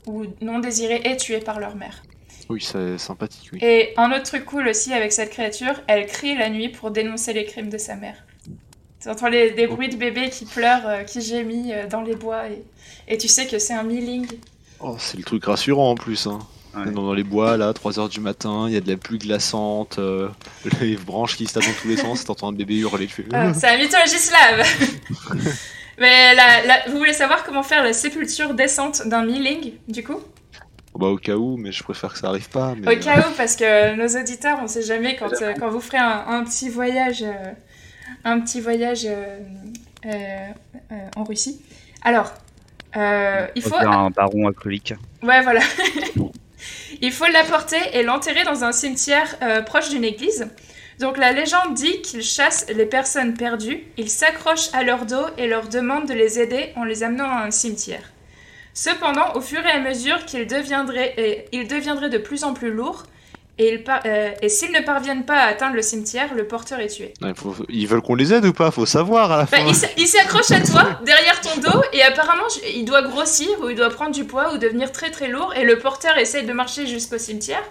ou non désirés et tués par leur mère. Oui, c'est sympathique, oui. Et un autre truc cool aussi avec cette créature, elle crie la nuit pour dénoncer les crimes de sa mère. Tu entends les, des bruits de bébés qui pleurent, euh, qui gémit euh, dans les bois, et, et, tu sais que c'est un milling. Oh, c'est le truc rassurant en plus. Hein. Dans, les bois, là, 3h du matin, il y a de la pluie glaçante, euh, les branches qui se tapent dans tous les sens, t'entends un bébé hurler. Tu ah, c'est la mythologie slave Mais la, vous voulez savoir comment faire la sépulture décente d'un milling, du coup? Bah, au cas où, mais je préfère que ça arrive pas. Au cas où, parce que nos auditeurs, on sait jamais quand, euh, quand vous ferez un, petit voyage, un petit voyage euh, euh, en Russie. Alors, il faut. un baron alcoolique. Ouais, voilà. il faut l'apporter et l'enterrer dans un cimetière proche d'une église. Donc la légende dit qu'il chasse les personnes perdues, il s'accroche à leur dos et leur demande de les aider en les amenant à un cimetière. Cependant, au fur et à mesure qu'il deviendrait, il deviendrait de plus en plus lourd, et, euh, et s'ils ne parviennent pas à atteindre le cimetière, le porteur est tué. ils veulent qu'on les aide ou pas Faut savoir à la bah, fin. il s'accroche à toi, derrière ton dos, et apparemment il doit grossir, ou il doit prendre du poids, ou devenir très très lourd, et le porteur essaye de marcher jusqu'au cimetière.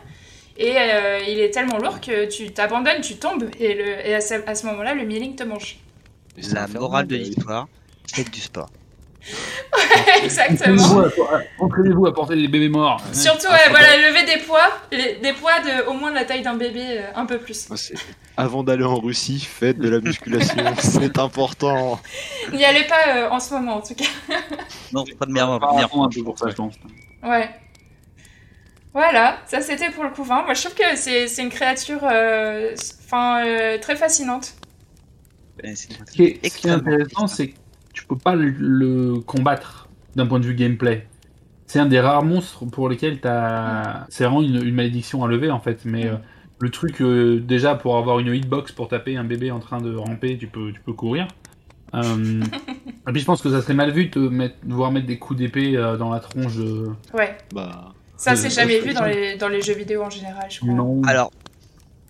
Et euh, il est tellement lourd que tu t'abandonnes, tu tombes, et, le, et à ce, moment-là, le milling te mange. La morale de l'histoire, c'est du sport. Exactement. Entraînez-vous à porter des bébés morts. Surtout, voilà, lever des poids, des poids de au moins de la taille d'un bébé, euh, un peu plus. Avant d'aller en Russie, faites de la musculation, c'est important. N'y allez pas euh, en ce moment, en tout cas. non, pas de merde, un peu pour ça, je pense. Ouais. Voilà, ça c'était pour le couvain. Moi je trouve que c'est une créature euh, enfin, euh, très fascinante. Ce qui est, intéressant, c'est que peux pas le, combattre d'un point de vue gameplay. C'est un des rares monstres pour lesquels as... c'est vraiment une, malédiction à lever en fait. Mais euh, le truc, déjà pour avoir une hitbox pour taper un bébé en train de ramper, tu peux, tu peux courir. et puis je pense que ça serait mal vu de, mettre, voir mettre des coups d'épée dans la tronche. Ouais. Bah. Ça, c'est jamais vu dans les, dans les jeux vidéo en général, je crois. Non. Alors.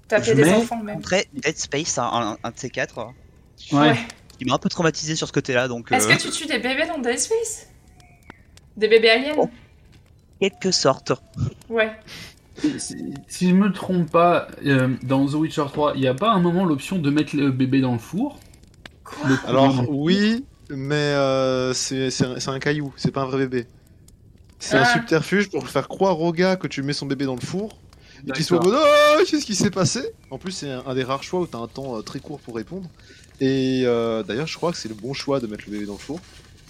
Taper des enfants, même. Après, Dead Space, un, un, de ces quatre. Ouais. Il m'a un peu traumatisé sur ce côté-là, donc. Est-ce que euh, tu tues des bébés dans Dead Space? Des bébés aliens? Oh. Quelque sorte. Ouais. Si, je me trompe pas, euh, dans The Witcher 3, il n'y a pas un moment l'option de mettre le bébé dans le four? Quoi? Alors, oui, mais euh, c'est un caillou, c'est pas un vrai bébé. C'est un ah. subterfuge pour faire croire au gars que tu mets son bébé dans le four et qu'il soit mode oh, qu'est-ce qui s'est passé? En plus, c'est un, des rares choix où t'as un temps euh, très court pour répondre. Et euh, d'ailleurs, je crois que c'est le bon choix de mettre le bébé dans le four,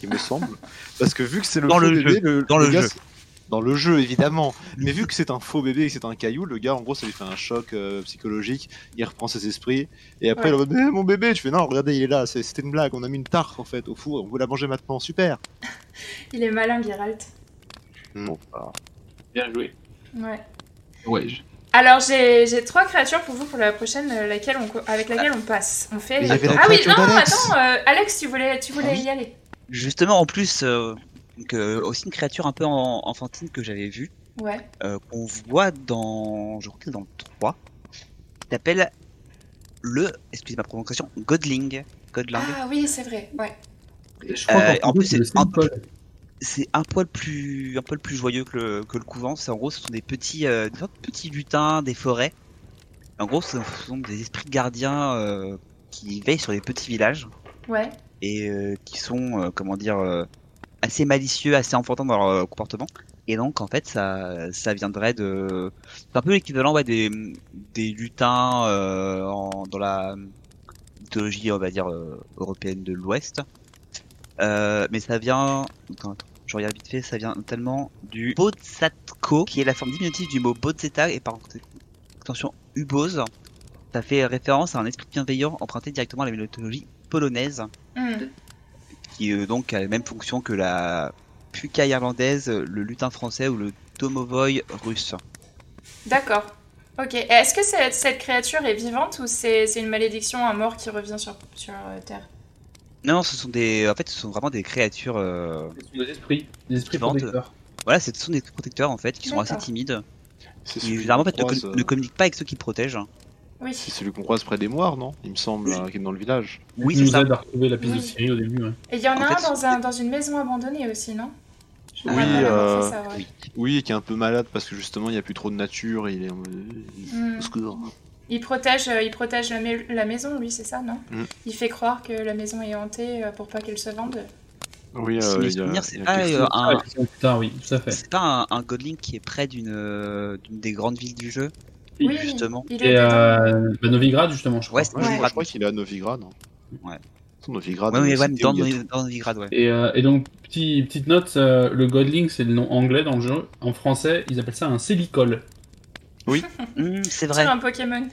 il me semble. Parce que vu que c'est le dans faux le bébé, jeu. le, dans le, jeu. Dans le jeu, évidemment. Mais vu que c'est un faux bébé et que c'est un caillou, le gars, en gros, ça lui fait un choc euh, psychologique. Il reprend ses esprits. Et après, il va mon bébé, tu fais non, regardez, il est là. C'était une blague. On a mis une tarte, en fait, au four. On veut la manger maintenant. Super. il est malin, Geralt. Non, Bien joué. Ouais. Ouais. Alors j'ai trois créatures pour vous pour la prochaine euh, laquelle on, avec laquelle on passe. On fait. Ah oui non attends euh, Alex tu voulais tu voulais y aller. Justement en plus euh, aussi une créature un peu enfantine que j'avais vue. Ouais. qu'on voit dans je crois que c'est dans le 3 qui s'appelle le excusez ma prononciation Godling. Godling. Ah oui c'est vrai ouais. Je crois en plus c'est un peu c'est un poil plus un poil plus joyeux que le, que le couvent. C'est en gros, ce sont des petits euh, des petits lutins des forêts. En gros, ce sont des esprits gardiens euh, qui veillent sur les petits villages. Ouais. Et euh, qui sont euh, comment dire euh, assez malicieux, assez enfantins dans leur comportement. Et donc en fait, ça ça viendrait de c'est un peu l'équivalent ouais, des des lutins en, dans la mythologie on va dire européenne de l'Ouest. mais ça vient je regarde vite fait, ça vient tellement du Bodzatko, qui est la forme diminutive du mot Bodzeta et par extension Ubose. Ça fait référence à un esprit bienveillant emprunté directement à la mythologie polonaise, hmm. qui euh, donc a la même fonction que la Puka irlandaise, le lutin français ou le Tomovoy russe. D'accord. Ok. Est-ce que cette, cette, créature est vivante ou c'est une malédiction, un mort qui revient sur, sur euh, Terre? Non, ce sont des, en fait, ce sont vraiment des créatures. Euh... Des esprits, des esprits protecteurs. Voilà, ce sont des protecteurs en fait, qui sont assez timides. Qui généralement en fait, ne, ne, communiquent pas avec ceux qui protègent. Oui. C'est celui qu'on croise près des moires, non? Il me semble, qui est dans le village. Oui, c'est ça. nous aide à retrouver la piste de Syrie au début. Ouais. Et il y en, a un dans, un dans, une maison abandonnée aussi, non? Oui, euh... ça, ouais. oui, oui, qui est un peu malade parce que justement il n'y a plus trop de nature et il est en mm. Il protège, euh, il protège la, maison, lui, c'est ça, non mm. Il fait croire que la maison est hantée euh, pour pas qu'elle se vende. Oui, euh, c'est pas, un... Ah, oui, tout fait. C'est pas un, Godling qui est près d'une des grandes villes du jeu Oui, justement. Il est à bah, Novigrad, justement, je crois. Ouais, Je crois qu'il est à Novigrad. Ouais. Novigrad. Ouais, ouais, dans, dans, Novigrad, ouais. Et, et donc, petit, petite note, le Godling, c'est le nom anglais dans le jeu. En français, ils appellent ça un Célicole. Oui, mmh, c'est vrai. un Pokémon.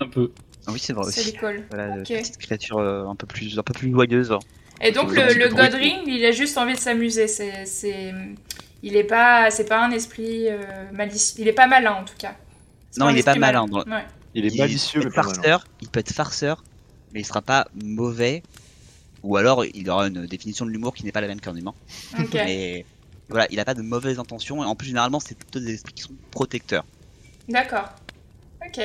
Un peu. Ah oui, c'est vrai aussi. C'est l'école. Voilà, okay. petite créature euh, un peu plus, un peu plus joyeuse. Et donc le, le Godring, il a juste envie de s'amuser. C'est, c'est, il est pas, c'est pas un esprit euh, malicieux. Il est pas malin en tout cas. Non, il est pas malin. Ouais. Il est malicieux, il peut être farceur. Il peut être farceur, mais il sera pas mauvais. Ou alors, il aura une définition de l'humour qui n'est pas la même qu'un humain. Okay. Mais voilà, il a pas de mauvaises intentions. Et en plus, généralement, c'est plutôt des esprits qui sont protecteurs. D'accord. Ok.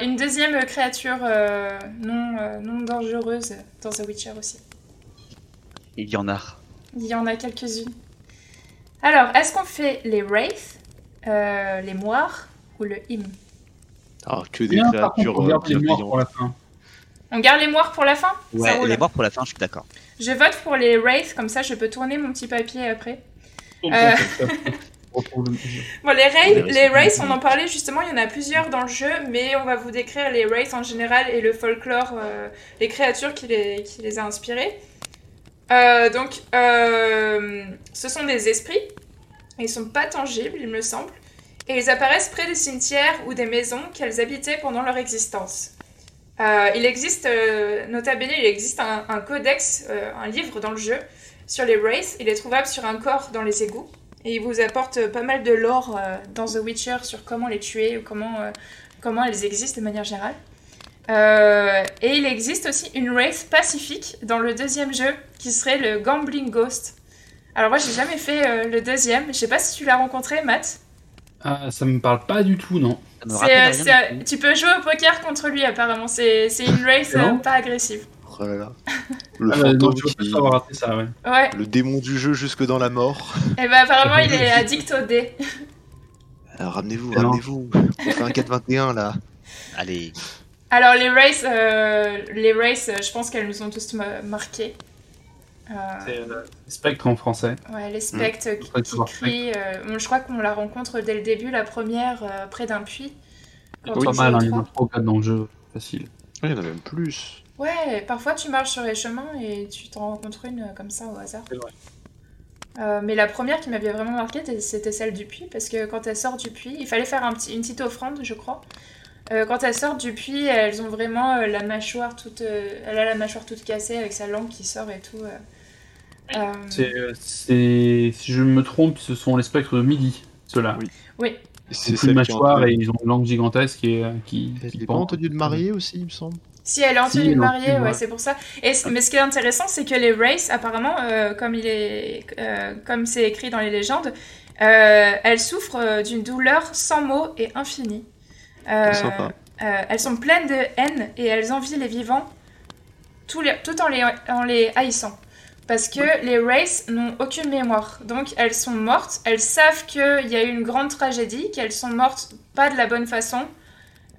Une deuxième créature euh, non, euh, non dangereuse dans The Witcher aussi. Il y en a. Il y en a quelques-unes. Alors, est-ce qu'on fait les Wraiths, euh, les Moires ou le Hymn? Ah, que des créatures. on garde les Moires pour la fin. On garde les Moires pour la fin? Ouais, les Moires pour la fin, je suis d'accord. Je vote pour les Wraiths, comme ça je peux tourner mon petit papier après. Bon, les, Wraiths, on en parlait justement, il y en a plusieurs dans le jeu, mais on va vous décrire les Wraiths en général et le folklore, euh, les créatures qui les, qui les a inspirés. Euh, donc, euh, ce sont des esprits, ils sont pas tangibles, il me semble. et ils apparaissent près des cimetières ou des maisons qu'elles habitaient pendant leur existence. Euh, il existe, euh, nota bene, il existe un, codex, euh, un livre dans le jeu sur les Wraiths. Il est trouvable sur un corps dans les égouts. Et il vous apporte pas mal de lore dans The Witcher sur comment les tuer ou comment, comment elles existent de manière générale. et il existe aussi une Wraith pacifique dans le deuxième jeu qui serait le Gambling Ghost. Alors moi j'ai jamais fait le deuxième. Je sais pas si tu l'as rencontré, Matt. Ah, ça me parle pas du tout, non. Euh, tu peux jouer au poker contre lui, apparemment. C'est une race euh, pas agressive. Oh là là. Le ah, ça, ouais. Le démon du jeu jusque dans la mort. Et eh bah, ben, apparemment, il est addict au dé. Alors, ramenez-vous, ramenez-vous. On fait un 4-21 là. Allez. Alors, les races, euh, les races je pense qu'elles nous ont tous marqués. Euh, c'est euh, Spectre en français. Ouais, les spectres mmh. qui, crient. Euh, je crois qu'on la rencontre dès le début, la première, près d'un puits. C'est pas mal, hein, il y en a 3 ou 4 dans le jeu, facile. il y en a même plus. Ouais, parfois tu marches sur les chemins et tu t'en rencontres une comme ça au hasard. C'est vrai. mais la première qui m'avait vraiment marqué, c'était celle du puits, parce que quand elle sort du puits, il fallait faire un petit, une petite offrande, je crois. quand elles sortent du puits, elles ont vraiment la mâchoire toute, elle a la mâchoire toute cassée avec sa langue qui sort et tout. Euh, c'est, si je me trompe, ce sont les spectres de midi, ceux-là. Oui. oui. C'est une mâchoire et ils ont une langue gigantesque et euh, qui. Elle n'est pas en tenue de mariée aussi, il me semble. Si, elle est en tenue de mariée, ouais, c'est pour ça. Et, mais ce qui est intéressant, c'est que les races, apparemment, euh, comme il est, comme c'est écrit dans les légendes, elles souffrent d'une douleur sans mots et infinie. elles sont pleines de haine et elles envient les vivants tout, les, tout en, les, en les haïssant. Parce que les races n'ont aucune mémoire. Donc elles sont mortes, elles savent qu'il y a eu une grande tragédie, qu'elles sont mortes pas de la bonne façon,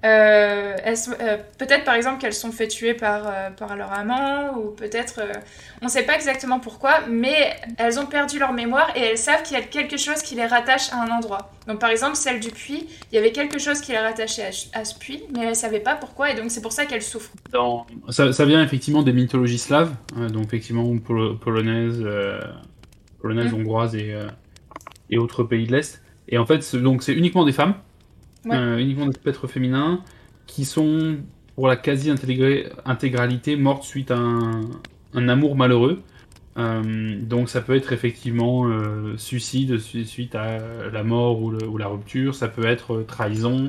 euh, euh, peut-être par exemple qu'elles sont fait tuer par, euh, par leur amant, ou peut-être, on ne sait pas exactement pourquoi, mais elles ont perdu leur mémoire et elles savent qu'il y a quelque chose qui les rattache à un endroit. Donc par exemple, celle du puits, il y avait quelque chose qui les rattachait à, ce puits, mais elles ne savaient pas pourquoi, et donc c'est pour ça qu'elles souffrent. Dans... Ça, ça, vient effectivement des mythologies slaves, donc effectivement polonaises, polonaises mmh. hongroises et, et autres pays de l'Est. Et en fait, donc c'est uniquement des femmes euh, uniquement des spectres féminins, qui sont pour la quasi-intégralité mortes suite à un, amour malheureux. Euh, donc ça peut être effectivement euh, suicide suite à la mort ou, la rupture, ça peut être trahison,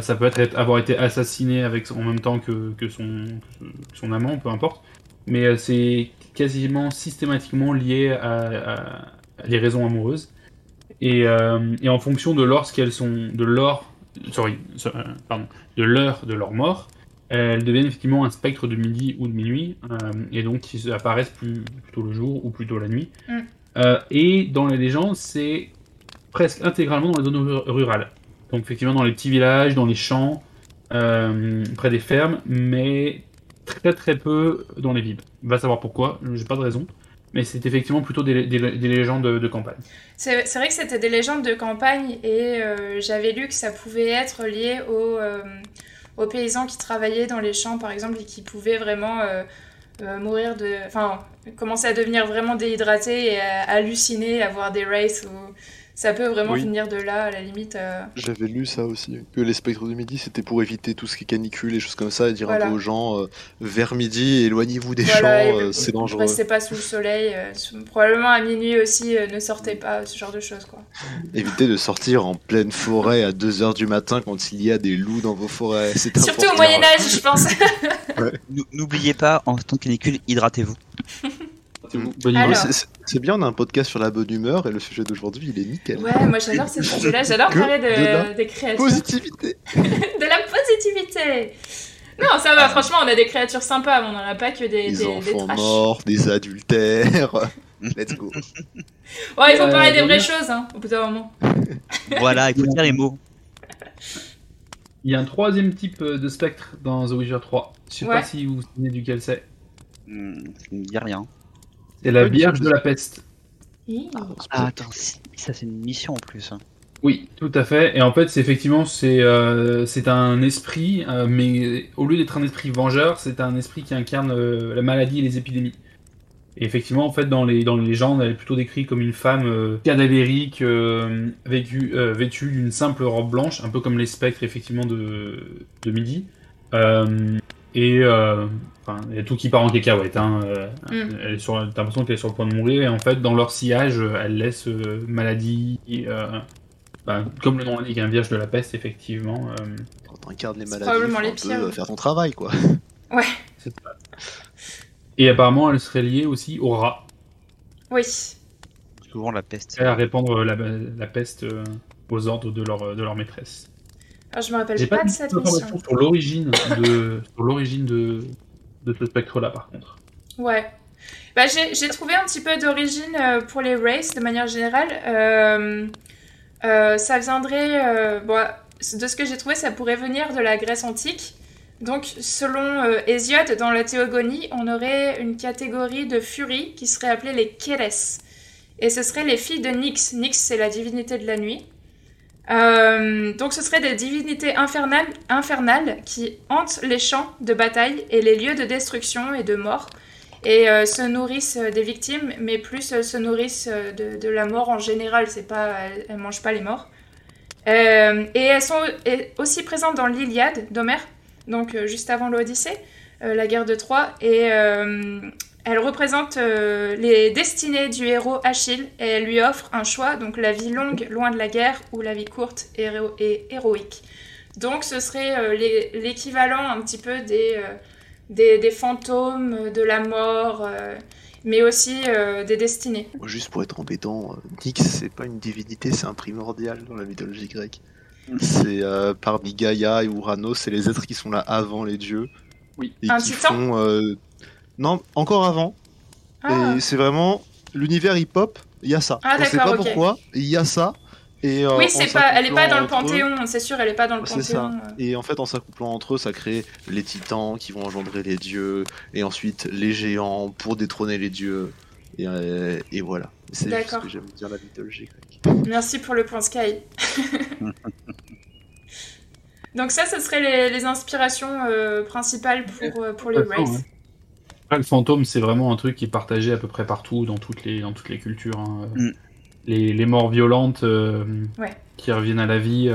ça peut être avoir été assassiné avec, en même temps que, son, amant, peu importe. Mais c'est quasiment systématiquement lié à, les raisons amoureuses. Et, et, en fonction de lorsqu'elles sont, de l'or sorry, euh, pardon, de l'heure de leur mort, elles deviennent effectivement un spectre de midi ou de minuit, euh, et donc ils apparaissent plus, plutôt le jour ou plutôt la nuit. Mm. Euh, et dans les légendes, c'est presque intégralement dans les zones rurales. Donc effectivement dans les petits villages, dans les champs, près des fermes, mais très très peu dans les villes. Va savoir pourquoi, j'ai pas de raison mais c'est effectivement plutôt des, légendes de, campagne. C'est vrai que c'était des légendes de campagne et euh, j'avais lu que ça pouvait être lié aux, euh, aux, paysans qui travaillaient dans les champs par exemple et qui pouvaient vraiment euh, mourir de... Enfin, commencer à devenir vraiment déhydratés et à halluciner, avoir des races ou ça peut vraiment venir de là, à la limite. Euh. J'avais lu ça aussi, que les spectres de midi, c'était pour éviter tout ce qui est canicule et choses comme ça, et dire un peu aux gens, euh, vers midi, éloignez-vous des champs, euh, c'est dangereux. Restez pas sous le soleil, probablement à minuit aussi, ne sortez pas, ce genre de choses. quoi. Évitez de sortir en pleine forêt à 2h du matin quand il y a des loups dans vos forêts. Surtout au Moyen-Âge, je pense. N'oubliez pas, en temps de canicule, hydratez-vous. C'est bien, on a un podcast sur la bonne humeur et le sujet d'aujourd'hui, il est nickel. Ouais, moi j'adore ce sujet-là, j'adore parler de, des créatures. Positivité De la positivité Non, ça va, ah. franchement, on a des créatures sympas, on n'en a pas que des, des, enfants morts, des adultères. Let's go. Ouais, il faut parler des vraies choses, hein, au bout d'un moment. voilà, il faut dire les mots. Il y a un troisième type euh, de spectre dans The Witcher 3. Je sais pas si vous vous souvenez duquel c'est. Hmm, ça me dit rien. C'est la Vierge de la Peste. Ah, attends, ça c'est une mission en plus. Hein. Oui, tout à fait. Et en fait, c'est effectivement c'est euh, c'est un esprit, euh, mais au lieu d'être un esprit vengeur, c'est un esprit qui incarne euh, la maladie et les épidémies. Et effectivement, en fait, dans les, dans les légendes, elle est plutôt décrite comme une femme euh, cadavérique, euh, euh, vêtue d'une simple robe blanche, un peu comme les spectres, effectivement, de, de Midi. Et enfin, il y a tout qui part en cacahuète. Hein. Mm. Elle est T'as l'impression qu'elle est sur le point de mourir, et en fait, dans leur sillage, elle laisse maladie, ben, comme le nom l'indique, un vierge de la peste, effectivement. Quand t'incarnes les maladies, probablement les pires. faire ton travail, quoi. Ouais. Et apparemment, elle serait liée aussi au rat. Oui. Souvent la peste. À répandre la, la peste euh, aux ordres de leur, de leur maîtresse. Alors, je me rappelle pas, de cette mission. sur l'origine de, sur l'origine de, de ce spectre-là, par contre. Ouais. Bah, j'ai trouvé un petit peu d'origine euh, pour les races de manière générale. Euh, euh, ça viendrait. bon, de ce que j'ai trouvé, ça pourrait venir de la Grèce antique. Donc, selon Hésiode, dans la théogonie, on aurait une catégorie de furies qui serait appelée les Kérès. Et ce seraient les filles de Nyx. Nyx, c'est la divinité de la nuit. Euh, donc, ce seraient des divinités infernales, qui hantent les champs de bataille et les lieux de destruction et de mort. Et euh, se nourrissent des victimes, mais plus se nourrissent de, la mort en général. C'est pas, elles, ne mangent pas les morts. et elles sont aussi présentes dans l'Iliade d'Homère donc euh, juste avant l'Odyssée, euh, la guerre de Troie, et euh, elle représente les destinées du héros Achille et elle lui offre un choix, donc la vie longue loin de la guerre ou la vie courte et, héroïque. Donc ce serait l'équivalent un petit peu des, des, fantômes, de la mort, mais aussi des destinées. Juste pour être embêtant, Nyx c'est pas une divinité, c'est un primordial dans la mythologie grecque. C'est euh, parmi Gaïa et Uranos, c'est les êtres qui sont là avant les dieux. Oui. Un qui titan euh, Non, encore avant. Ah. Et c'est vraiment l'univers hip-hop, il y a ça. Ah, On sait pas pourquoi, il y a ça. Et, euh, oui, c'est pas, elle est pas dans le panthéon, c'est sûr, elle est pas dans le panthéon. Ça. Et en fait, en s'accouplant entre eux, ça crée les titans qui vont engendrer les dieux, et ensuite les géants pour détrôner les dieux. Et, et voilà. C'est ce que j'aime dire la mythologie grecque. Merci pour le point Sky. Donc ça, ce serait les, inspirations euh, principales pour, euh, pour les races. Le fantôme, c'est vraiment un truc qui est partagé à peu près partout, dans toutes les, dans toutes les cultures. Hein. Mm. Les, les, morts violentes euh, qui reviennent à la vie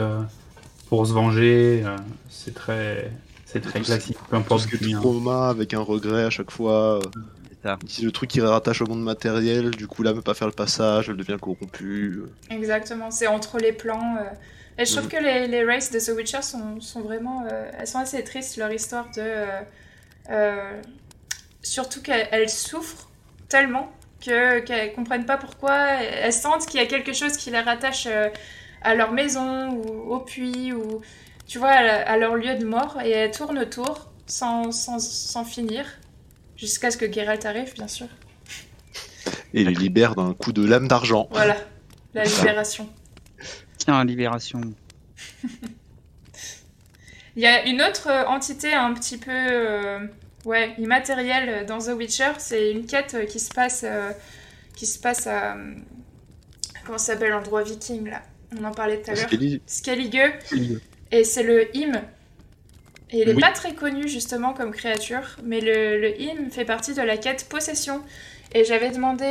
pour se venger, c'est très, c'est très classique. Peu importe ce que trauma avec un regret à chaque fois. Si le truc qui rattache au monde matériel, du coup là, ne peut pas faire le passage, elle devient corrompue. Exactement, c'est entre les plans. Et je trouve mm. que les, les, races de The Witcher sont, sont vraiment. Euh, elles sont assez tristes, leur histoire de. Euh, euh, surtout qu'elles souffrent tellement qu'elles ne comprennent pas pourquoi. Elles sentent qu'il y a quelque chose qui les rattache à leur maison ou au puits ou. Tu vois, à, leur lieu de mort. Et elles tournent autour sans, sans, sans finir. Jusqu'à ce que Geralt arrive, bien sûr. Et les libère d'un coup de lame d'argent. Voilà, la libération. Tiens, Libération. Il y a une autre euh, entité un petit peu euh, ouais, immatérielle dans The Witcher. C'est une quête euh, qui se passe, qui se passe à. comment s'appelle l'endroit viking là On en parlait tout à l'heure. Skellige. Et c'est le hymne. Et il n'est pas très connu justement comme créature, mais le, le hymne fait partie de la quête possession. Et j'avais demandé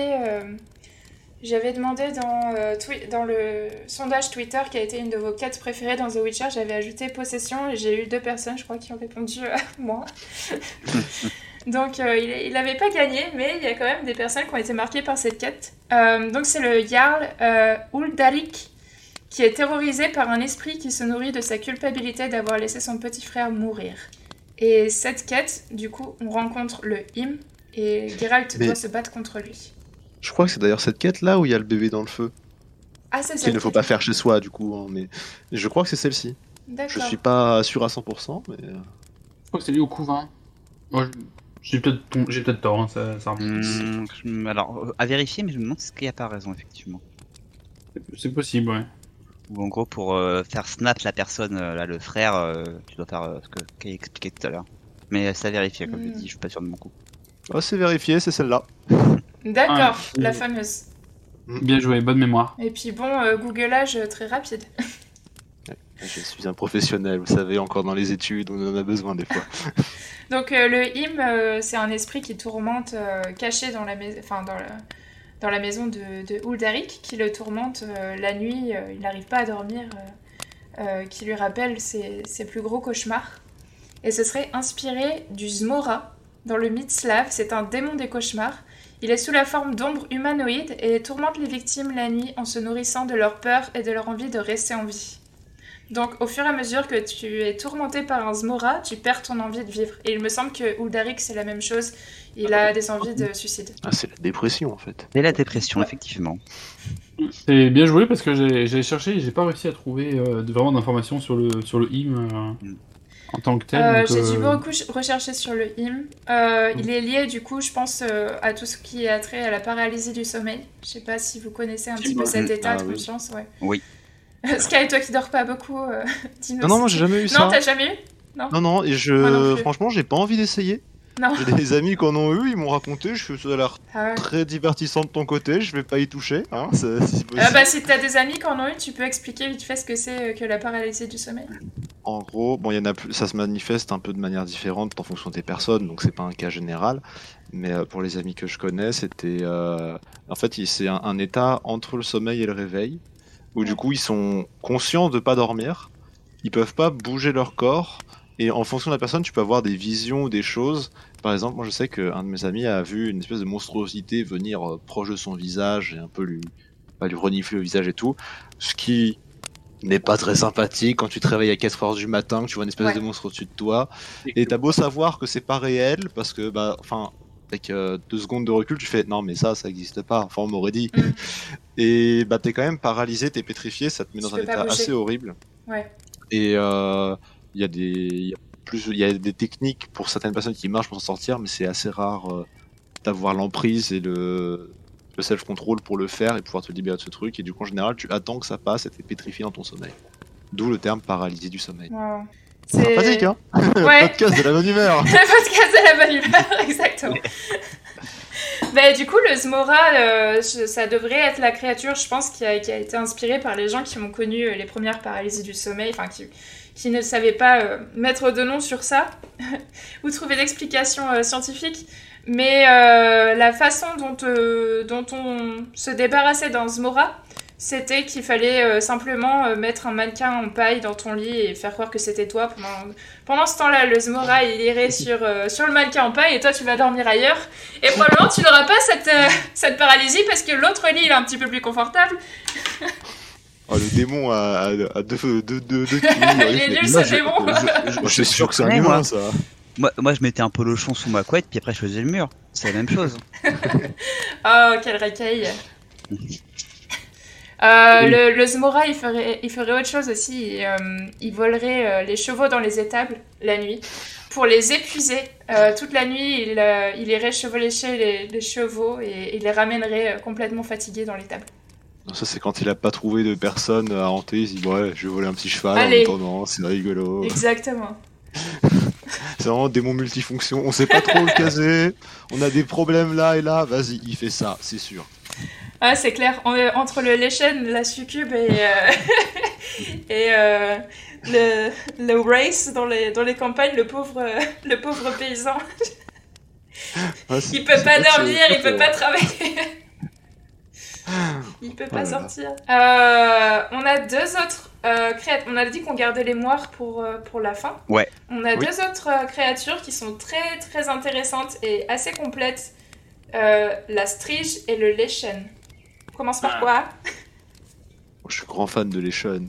j'avais demandé dans, euh, dans le sondage Twitter qui a été une de vos quêtes préférées dans The Witcher, j'avais ajouté possession et j'ai eu deux personnes, je crois, qui ont répondu à moi. donc euh, il n'avait pas gagné, mais il y a quand même des personnes qui ont été marquées par cette quête. Euh, donc c'est le Jarl Uldarik qui est terrorisé par un esprit qui se nourrit de sa culpabilité d'avoir laissé son petit frère mourir. Et cette quête, du coup, on rencontre le Him et Geralt doit se battre contre lui. Je crois que c'est d'ailleurs cette quête là où il y a le bébé dans le feu. Ah, c'est Qu'il ne faut pas faire chez soi du coup, hein, mais je crois que c'est celle-ci. Je suis pas sûr à 100%, mais. Euh. Je crois que c'est lié au couvain. j'ai peut-être tort, hein, ça, ça hmm, alors, euh, à vérifier, mais je me demande ce qu'il n'y a pas raison, effectivement. C'est possible, ouais. Ou en gros, pour euh, faire snap la personne, là, le frère, tu dois faire ce que Kay expliquait tout à l'heure. Mais ça vérifié, comme je hmm. dis, je suis pas sûr de mon coup. Oh, c'est vérifié, c'est celle-là. D'accord, ah, la fameuse. Bien joué, bonne mémoire. Et puis bon, euh, Googlage euh, très rapide. Je suis un professionnel, vous savez, encore dans les études, on en a besoin des fois. Donc le hymne, c'est un esprit qui tourmente, caché dans la, enfin, dans, dans la maison de, de qui le tourmente la nuit, il n'arrive pas à dormir, qui lui rappelle ses, ses, plus gros cauchemars. Et ce serait inspiré du Zmora. Dans le mythe slave, c'est un démon des cauchemars il est sous la forme d'ombres humanoïdes et tourmente les victimes la nuit en se nourrissant de leur peur et de leur envie de rester en vie. Donc, au fur et à mesure que tu es tourmenté par un Zmora, tu perds ton envie de vivre. Et il me semble que Uldarik, c'est la même chose. Il a des envies de suicide. Ah, c'est la dépression, en fait. C'est la dépression, effectivement. C'est bien joué parce que j'ai cherché et j'ai pas réussi à trouver euh, vraiment d'informations sur le, sur le hymne. Euh. Mm en tant que tel. Euh, j'ai dû euh, beaucoup rechercher sur le hymne. Euh, il est lié, du coup, je pense, à tout ce qui a trait à la paralysie du sommeil. Je sais pas si vous connaissez un petit peu cet état ah de conscience. Ouais. Oui. Sky, toi qui dors pas beaucoup, Non, non, moi j'ai jamais eu ça. Non, t'as jamais eu? Non. non, non, et je. Franchement, j'ai pas envie d'essayer. J'ai des amis qui en ont eu, ils m'ont raconté, je suis ça a l'air ah très divertissant de ton côté, je vais pas y toucher. Hein, ah bah, si t'as des amis qui en ont eu, tu peux expliquer vite fait ce que c'est que la paralysie du sommeil en gros, bon, y en a ça se manifeste un peu de manière différente en fonction des personnes, donc c'est pas un cas général. Mais euh, pour les amis que je connais, c'était. Euh, en fait, c'est un, état entre le sommeil et le réveil, où du coup, ils sont conscients de pas dormir, ils peuvent pas bouger leur corps, et en fonction de la personne, tu peux avoir des visions ou des choses. Par exemple, moi, je sais qu'un de mes amis a vu une espèce de monstruosité venir euh, proche de son visage et un peu lui, pas lui renifler le visage et tout, ce qui n'est pas très sympathique quand tu te réveilles à 4h du matin, que tu vois une espèce de monstre au-dessus de toi. Et t'as beau savoir que c'est pas réel, parce que, bah, enfin, avec euh, deux secondes de recul, tu fais non, mais ça, ça existe pas. Enfin, on m'aurait dit. Mm. Et bah, t'es quand même paralysé, t'es pétrifié, ça te met dans un état assez horrible. Ouais. Et euh, y a des. plus, il y a des techniques pour certaines personnes qui marchent pour s'en sortir, mais c'est assez rare euh, d'avoir l'emprise et le, le self-control pour le faire et pouvoir te libérer de ce truc. Et du coup, en général, tu attends que ça passe et t'es pétrifié dans ton sommeil. D'où le terme paralysé du sommeil. C'est sympathique, hein ouais. Podcast de la bonne humeur. le podcast de la bonne humeur, exactement. Mais du coup, le Zmora, euh, ça devrait être la créature, je pense, qui a, qui a, été inspirée par les gens qui ont connu euh, les premières paralysies du sommeil, enfin, qui, qui ne savaient pas euh, mettre de nom sur ça, ou trouver d'explications scientifiques. Mais euh, la façon dont, euh, dont on se débarrassait d'un Zmora, c'était qu'il fallait euh, simplement mettre un mannequin en paille dans ton lit et faire croire que c'était toi. Pendant, pendant ce temps-là, le Zmora, il irait sur, sur le mannequin en paille et toi, tu vas dormir ailleurs. Et probablement, tu n'auras pas cette, cette paralysie parce que l'autre lit, il est un petit peu plus confortable. Oh, le démon a, deux, deux, deux, deux Il est nul, ce démon Je, suis sûr que c'est un humain, ça moi, moi, je mettais un polochon sous ma couette, puis après, je faisais le mur. C'est la même chose. oh, quel racaille. Euh, le, le, Zmora, il ferait, il ferait autre chose aussi. Il, euh, il volerait euh, les chevaux dans les étables la nuit pour les épuiser. toute la nuit, il, il irait chevaucher les, les chevaux et il les ramènerait complètement fatigués dans l'étable. Ça, c'est quand il a pas trouvé de personne à hanter. Il dit Ouais, je vais voler un petit cheval Allez. en attendant, c'est rigolo. Exactement. c'est vraiment démon multifonction. On sait pas trop le caser. On a des problèmes là et là. Vas-y, il fait ça, c'est sûr. Ah, c'est clair. entre le Lechen, la succube et, euh, et euh, le, le race dans les, dans les campagnes, le pauvre, le pauvre paysan. Ah, il peut pas dormir, il peut pas travailler. Il peut pas sortir. Euh, on a deux autres euh, créatures. On a dit qu'on gardait les moires pour, euh, pour la fin. Ouais. On a deux autres créatures qui sont très très intéressantes et assez complètes. la strige et le lechen. On commence par ah. quoi? Je suis grand fan de lechen.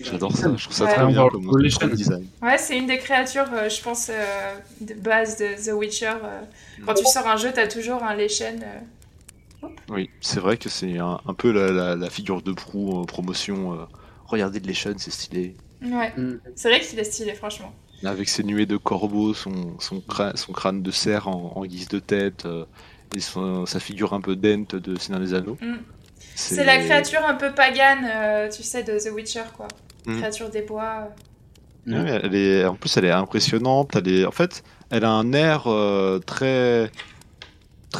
J'adore ça, je trouve ça très bien comme, design. Ouais, c'est une des créatures, je pense, de base de The Witcher. quand tu sors un jeu, t'as toujours un Lechen oui, c'est vrai que c'est un, peu la, figure de proue en promotion. Euh, regardez de l'échelle, c'est stylé. Ouais, mm. c'est vrai qu'il est stylé, franchement. Avec ses nuées de corbeaux, son, son, crâne, de cerf en, guise de tête, euh, et sa figure un peu dente de Seigneur des Anneaux. Mm. C'est la créature un peu pagane, euh, tu sais, de The Witcher, quoi. Mm. Créature des bois. elle est, en plus, elle est impressionnante. Elle est, en fait, elle a un air très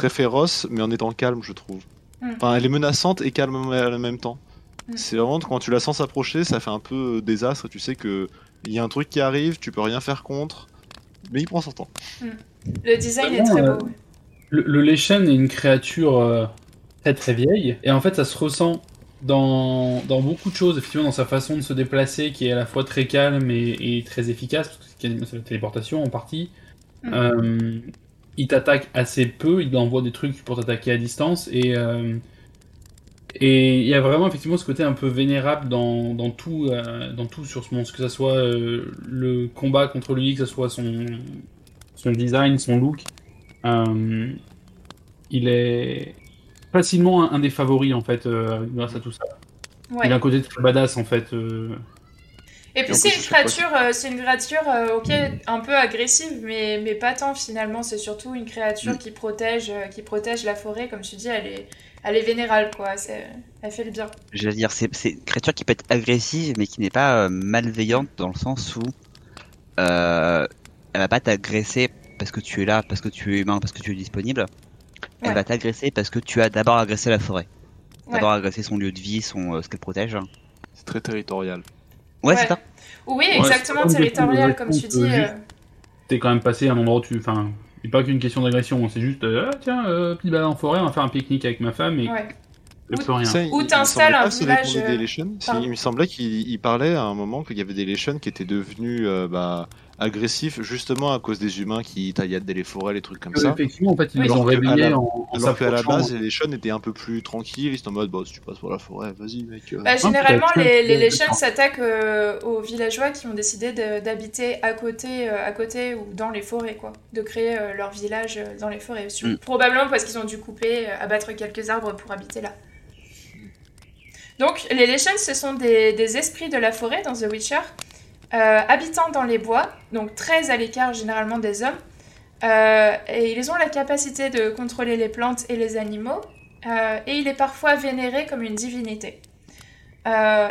très féroce, mais en étant calme, je trouve. Mm. Enfin, elle est menaçante et calme en même temps. Mm. C'est vraiment quand tu la sens s'approcher, ça fait un peu euh, désastre. Tu sais que il y a un truc qui arrive, tu peux rien faire contre. mais il prend son temps. Hmm. Le design est très beau. Le, le Leshen est une créature très très vieille, et en fait ça se ressent dans, dans, beaucoup de choses, effectivement, dans sa façon de se déplacer, qui est à la fois très calme et, très efficace, parce que c'est la téléportation en partie. Mm. Euh, il t'attaque assez peu, il envoie des trucs pour t'attaquer à distance, et euh, et il y a vraiment effectivement ce côté un peu vénérable dans, dans tout, euh, dans tout sur ce monstre, que ce soit le combat contre lui, que ce soit son, son design, son look. il est facilement un, des favoris en fait euh, grâce à tout ça. Il a un côté très badass en fait. Euh. Et puis c'est une, créature, euh, c'est une créature, ok, un peu agressive, mais, mais pas tant finalement. C'est surtout une créature mm. qui protège, qui protège la forêt, comme tu dis. Elle est, elle est vénérale, quoi. Elle fait le bien. Je veux dire, c'est, une créature qui peut être agressive, mais qui n'est pas malveillante dans le sens où elle va pas t'agresser parce que tu es là, parce que tu es humain, parce que tu es disponible elle va t'agresser parce que tu as d'abord agressé la forêt. D'abord agressé son lieu de vie, son, euh, ce qu'elle protège. C'est très territorial. Ouais, c'est ça. Oui, exactement territorial, comme tu dis. Euh. T'es quand même passé à un endroit où tu. Enfin, c'est pas qu'une question d'agression, c'est juste, euh, ah, tiens, petit balade en forêt, on va faire un pique-nique avec ma femme et. Ouais. Ou t'installes un village. il me semblait qu'il parlait à un moment qu'il y avait des Legions qui étaient devenus bah, agressif justement à cause des humains qui tailladent les forêts, les trucs comme ça. Effectivement, en fait, ils les ont réveillés en, en Alors qu'à la base, les Legions étaient un peu plus tranquilles, ils étaient en mode, bah, si tu passes par la forêt, vas-y, mec. Euh. Bah, généralement, les, les s'attaquent euh, aux villageois qui ont décidé d'habiter à côté, euh, à côté ou dans les forêts, quoi. De créer leur village dans les forêts. Mm. Probablement parce qu'ils ont dû couper, abattre quelques arbres pour habiter là. Donc, les Legions, ce sont des, des esprits de la forêt dans The Witcher. Euh, habitant dans les bois, donc très à l'écart généralement des hommes, euh, et ils ont la capacité de contrôler les plantes et les animaux, euh, et il est parfois vénéré comme une divinité.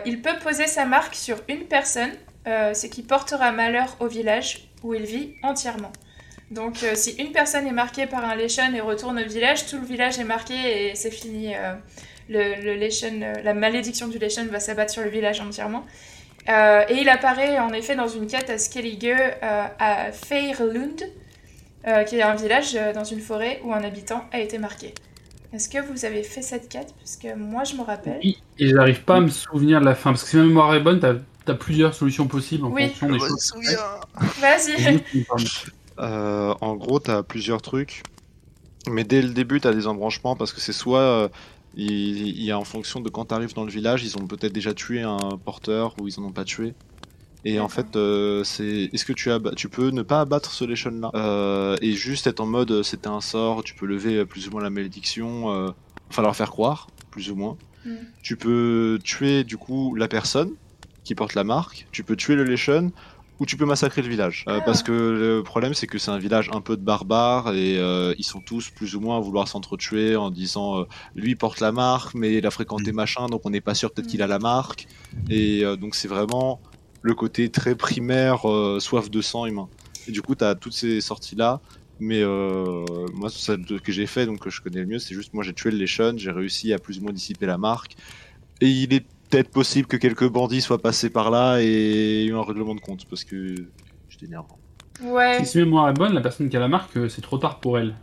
il peut poser sa marque sur une personne, ce qui portera malheur au village où il vit entièrement. Donc si une personne est marquée par un Leshen et retourne au village, tout le village est marqué et c'est fini. le, la malédiction du Leshen va s'abattre sur le village entièrement. Euh, et il apparaît en effet dans une quête à Skellige euh, à Feirlund, euh, qui est un village dans une forêt où un habitant a été marqué. Est-ce que vous avez fait cette quête? Parce que moi je me rappelle. Oui, et j'arrive pas à me souvenir de la fin. Parce que si ma mémoire est bonne, t'as as plusieurs solutions possibles en fonction des choses. Vas-y. en gros, t'as plusieurs trucs. Mais dès le début, t'as des embranchements parce que c'est soit il, y a en fonction de quand tu arrives dans le village, ils ont peut-être déjà tué un porteur ou ils en ont pas tué. Et en fait, euh, c'est est-ce que tu as tu peux ne pas abattre ce Legion là euh, et juste être en mode euh, c'était un sort, tu peux lever plus ou moins la malédiction, enfin leur faire croire plus ou moins. Mm. Tu peux tuer du coup la personne qui porte la marque, tu peux tuer le Legion où tu peux massacrer le village. Euh, parce que le problème, c'est que c'est un village un peu de barbares et euh, ils sont tous plus ou moins à vouloir s'entretuer en disant euh, lui porte la marque, mais il a fréquenté mm. machin, donc on n'est pas sûr peut-être qu'il a la marque. Et donc c'est vraiment le côté très primaire, soif de sang humain. Et du coup, tu as toutes ces sorties-là. Mais moi, celle que j'ai fait, donc que je connais le mieux, c'est juste moi j'ai tué le Lechon, j'ai réussi à plus ou moins dissiper la marque. Et il est peut-être possible que quelques bandits soient passés par là et eu un règlement de compte parce que j'étais énervant. Ouais. Si mémoire est bonne, la personne qui a la marque, euh, c'est trop tard pour elle.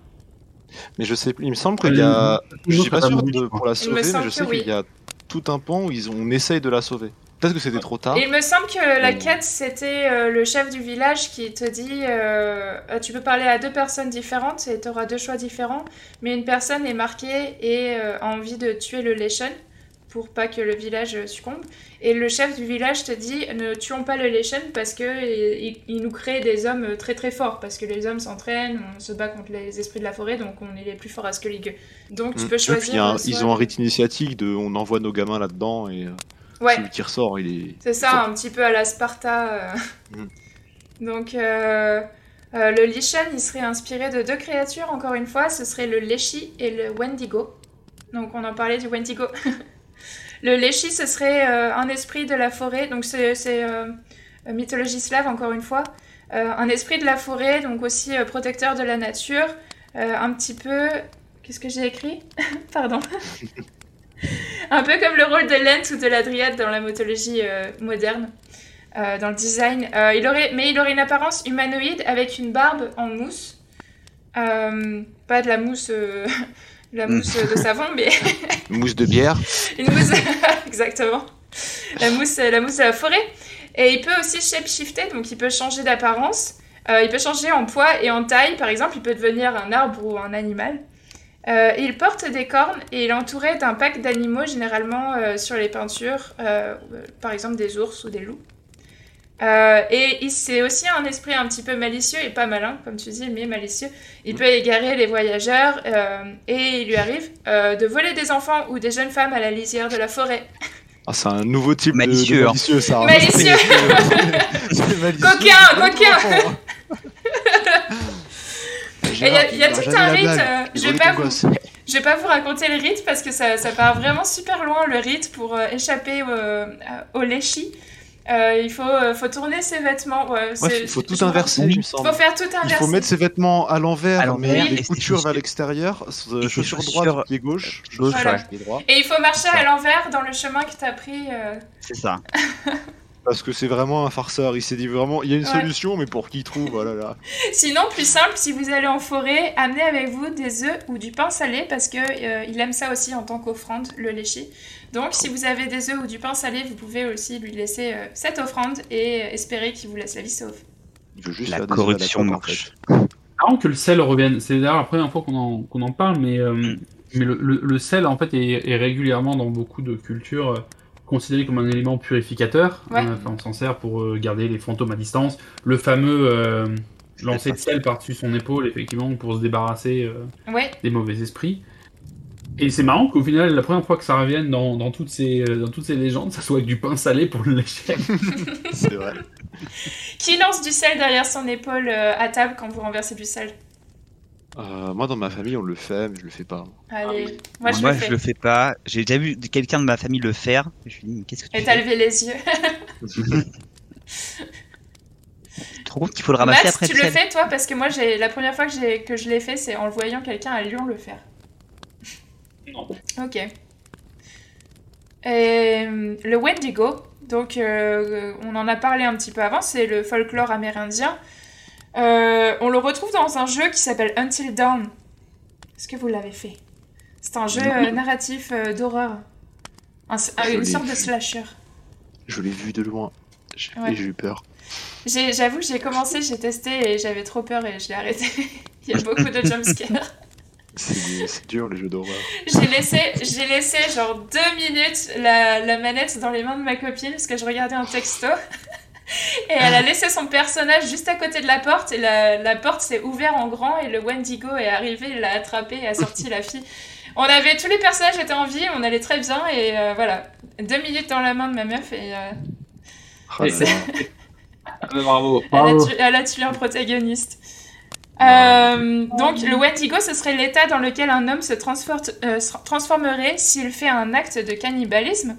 Mais je sais, il me semble qu'il y a. Je suis pas sûr de, pour la sauver, mais je sais qu'il y a tout un pan où ils ont, on essaye de la sauver. Peut-être que c'était trop tard. Il me semble que la quête, c'était euh, le chef du village qui te dit euh, tu peux parler à deux personnes différentes et tu auras deux choix différents, mais une personne est marquée et a envie de tuer le Leshen pour pas que le village succombe. Et le chef du village te dit ne tuons pas le Leshen parce que il, nous crée des hommes très très forts parce que les hommes s'entraînent, on se bat contre les esprits de la forêt donc on est les plus forts à Skellige. Donc tu mm. peux choisir. ils ont un rite initiatique de on envoie nos gamins là-dedans et euh, ouais. celui qui ressort il est. C'est ça, un petit peu à la Sparta. Euh. Mm. Donc euh, le Lichen il serait inspiré de deux créatures encore une fois, ce serait le Leshi et le Wendigo. Donc on en parlait du Wendigo. Le Leshi, ce serait euh, un esprit de la forêt, donc c'est euh, mythologie slave encore une fois. Euh, un esprit de la forêt, donc aussi protecteur de la nature. un petit peu. Qu'est-ce que j'ai écrit? Pardon. un peu comme le rôle de l'Ent ou de la Dryade dans la mythologie moderne. dans le design. il aurait, mais il aurait une apparence humanoïde avec une barbe en mousse. pas de la mousse, la mousse de savon, mais mousse de bière. une mousse, exactement. La mousse, la mousse de la forêt. Et il peut aussi shapeshifter, donc il peut changer d'apparence. il peut changer en poids et en taille, par exemple, il peut devenir un arbre ou un animal. Euh, il porte des cornes et il est entouré d'un pack d'animaux généralement euh, sur les peintures, euh, par exemple des ours ou des loups. Et c'est aussi un esprit un petit peu malicieux et pas malin, comme tu dis, mais malicieux. Il peut égarer les voyageurs et il lui arrive de voler des enfants ou des jeunes femmes à la lisière de la forêt. Ah, c'est un nouveau type malicieux, de, malicieux, ça. Hein. Malicieux. coquin, coquin. Il y a, tout un rite. Euh, je vais pas vous, je vais pas vous raconter le rite parce que ça, ça part vraiment super loin le rite pour euh, échapper euh, au léchi. Il faut, faut tourner ses vêtements. il faut tout inverser, il faut faire tout inverser. Il faut mettre ses vêtements à l'envers, mais les coutures vers l'extérieur, chaussures droites, pied gauche, gauche pied droit. Et il faut marcher à l'envers dans le chemin que tu as pris. C'est ça. Parce que c'est vraiment un farceur. Il s'est dit vraiment, il y a une solution, mais pour qui trouve, voilà là. Sinon, plus simple, si vous allez en forêt, amenez avec vous des œufs ou du pain salé parce que euh, il aime ça aussi en tant qu'offrande, le léchi. Donc, si vous avez des œufs ou du pain salé, vous pouvez aussi lui laisser euh, cette offrande et euh, espérer qu'il vous laisse la vie sauve. Il veut juste la corruption marche. Avant que le sel revienne, c'est d'ailleurs la première fois qu'on en, en, parle, mais, mais le, le, sel en fait est, est, régulièrement dans beaucoup de cultures considéré comme un élément purificateur. Hein, on s'en sert pour euh, garder les fantômes à distance. Le fameux euh, lancer de sel par-dessus son épaule, effectivement, pour se débarrasser euh, des mauvais esprits. Et c'est marrant qu'au final, la première fois que ça revienne dans, toutes, ces, dans toutes ces légendes, ça soit avec du pain salé pour le lécher. c'est vrai. Qui lance du sel derrière son épaule à table quand vous renversez du sel? Euh, moi, dans ma famille, on le fait, mais je le fais pas. Allez, ah moi, je, le, fais. le fais pas. J'ai déjà vu quelqu'un de ma famille le faire. Je lui dis, qu'est-ce que tu Et t'as levé les yeux. tu te rends compte qu'il faut le ramasser Max, après tu le fais toi? Parce que moi, la première fois que, que je l'ai fait, c'est en le voyant quelqu'un à Lyon le faire. Non. Ok. Et, le Wendigo, donc euh, on en a parlé un petit peu avant, c'est le folklore amérindien. Euh, on le retrouve dans un jeu qui s'appelle Until Dawn. Est-ce que vous l'avez fait? C'est un jeu euh, narratif euh, d'horreur. une sorte de slasher. Je l'ai vu de loin. Et j'ai eu peur. J'avoue que j'ai commencé, j'ai testé et j'avais trop peur et je l'ai arrêté. Il y a beaucoup de jumpscares. C'est dur les jeux d'horreur. J'ai laissé, j'ai laissé genre deux minutes la, la manette dans les mains de ma copine parce que je regardais un texto. Et elle a laissé son personnage juste à côté de la porte et la, porte s'est ouverte en grand et le Wendigo est arrivé, il l'a attrapé et a sorti la fille. On avait tous les personnages étaient en vie, on allait très bien et euh, voilà, deux minutes dans la main de ma meuf et. Euh, oh ah, bravo. Elle, a tué, un protagoniste. Euh, donc le Wendigo, ce serait l'état dans lequel un homme se transformerait s'il fait un acte de cannibalisme.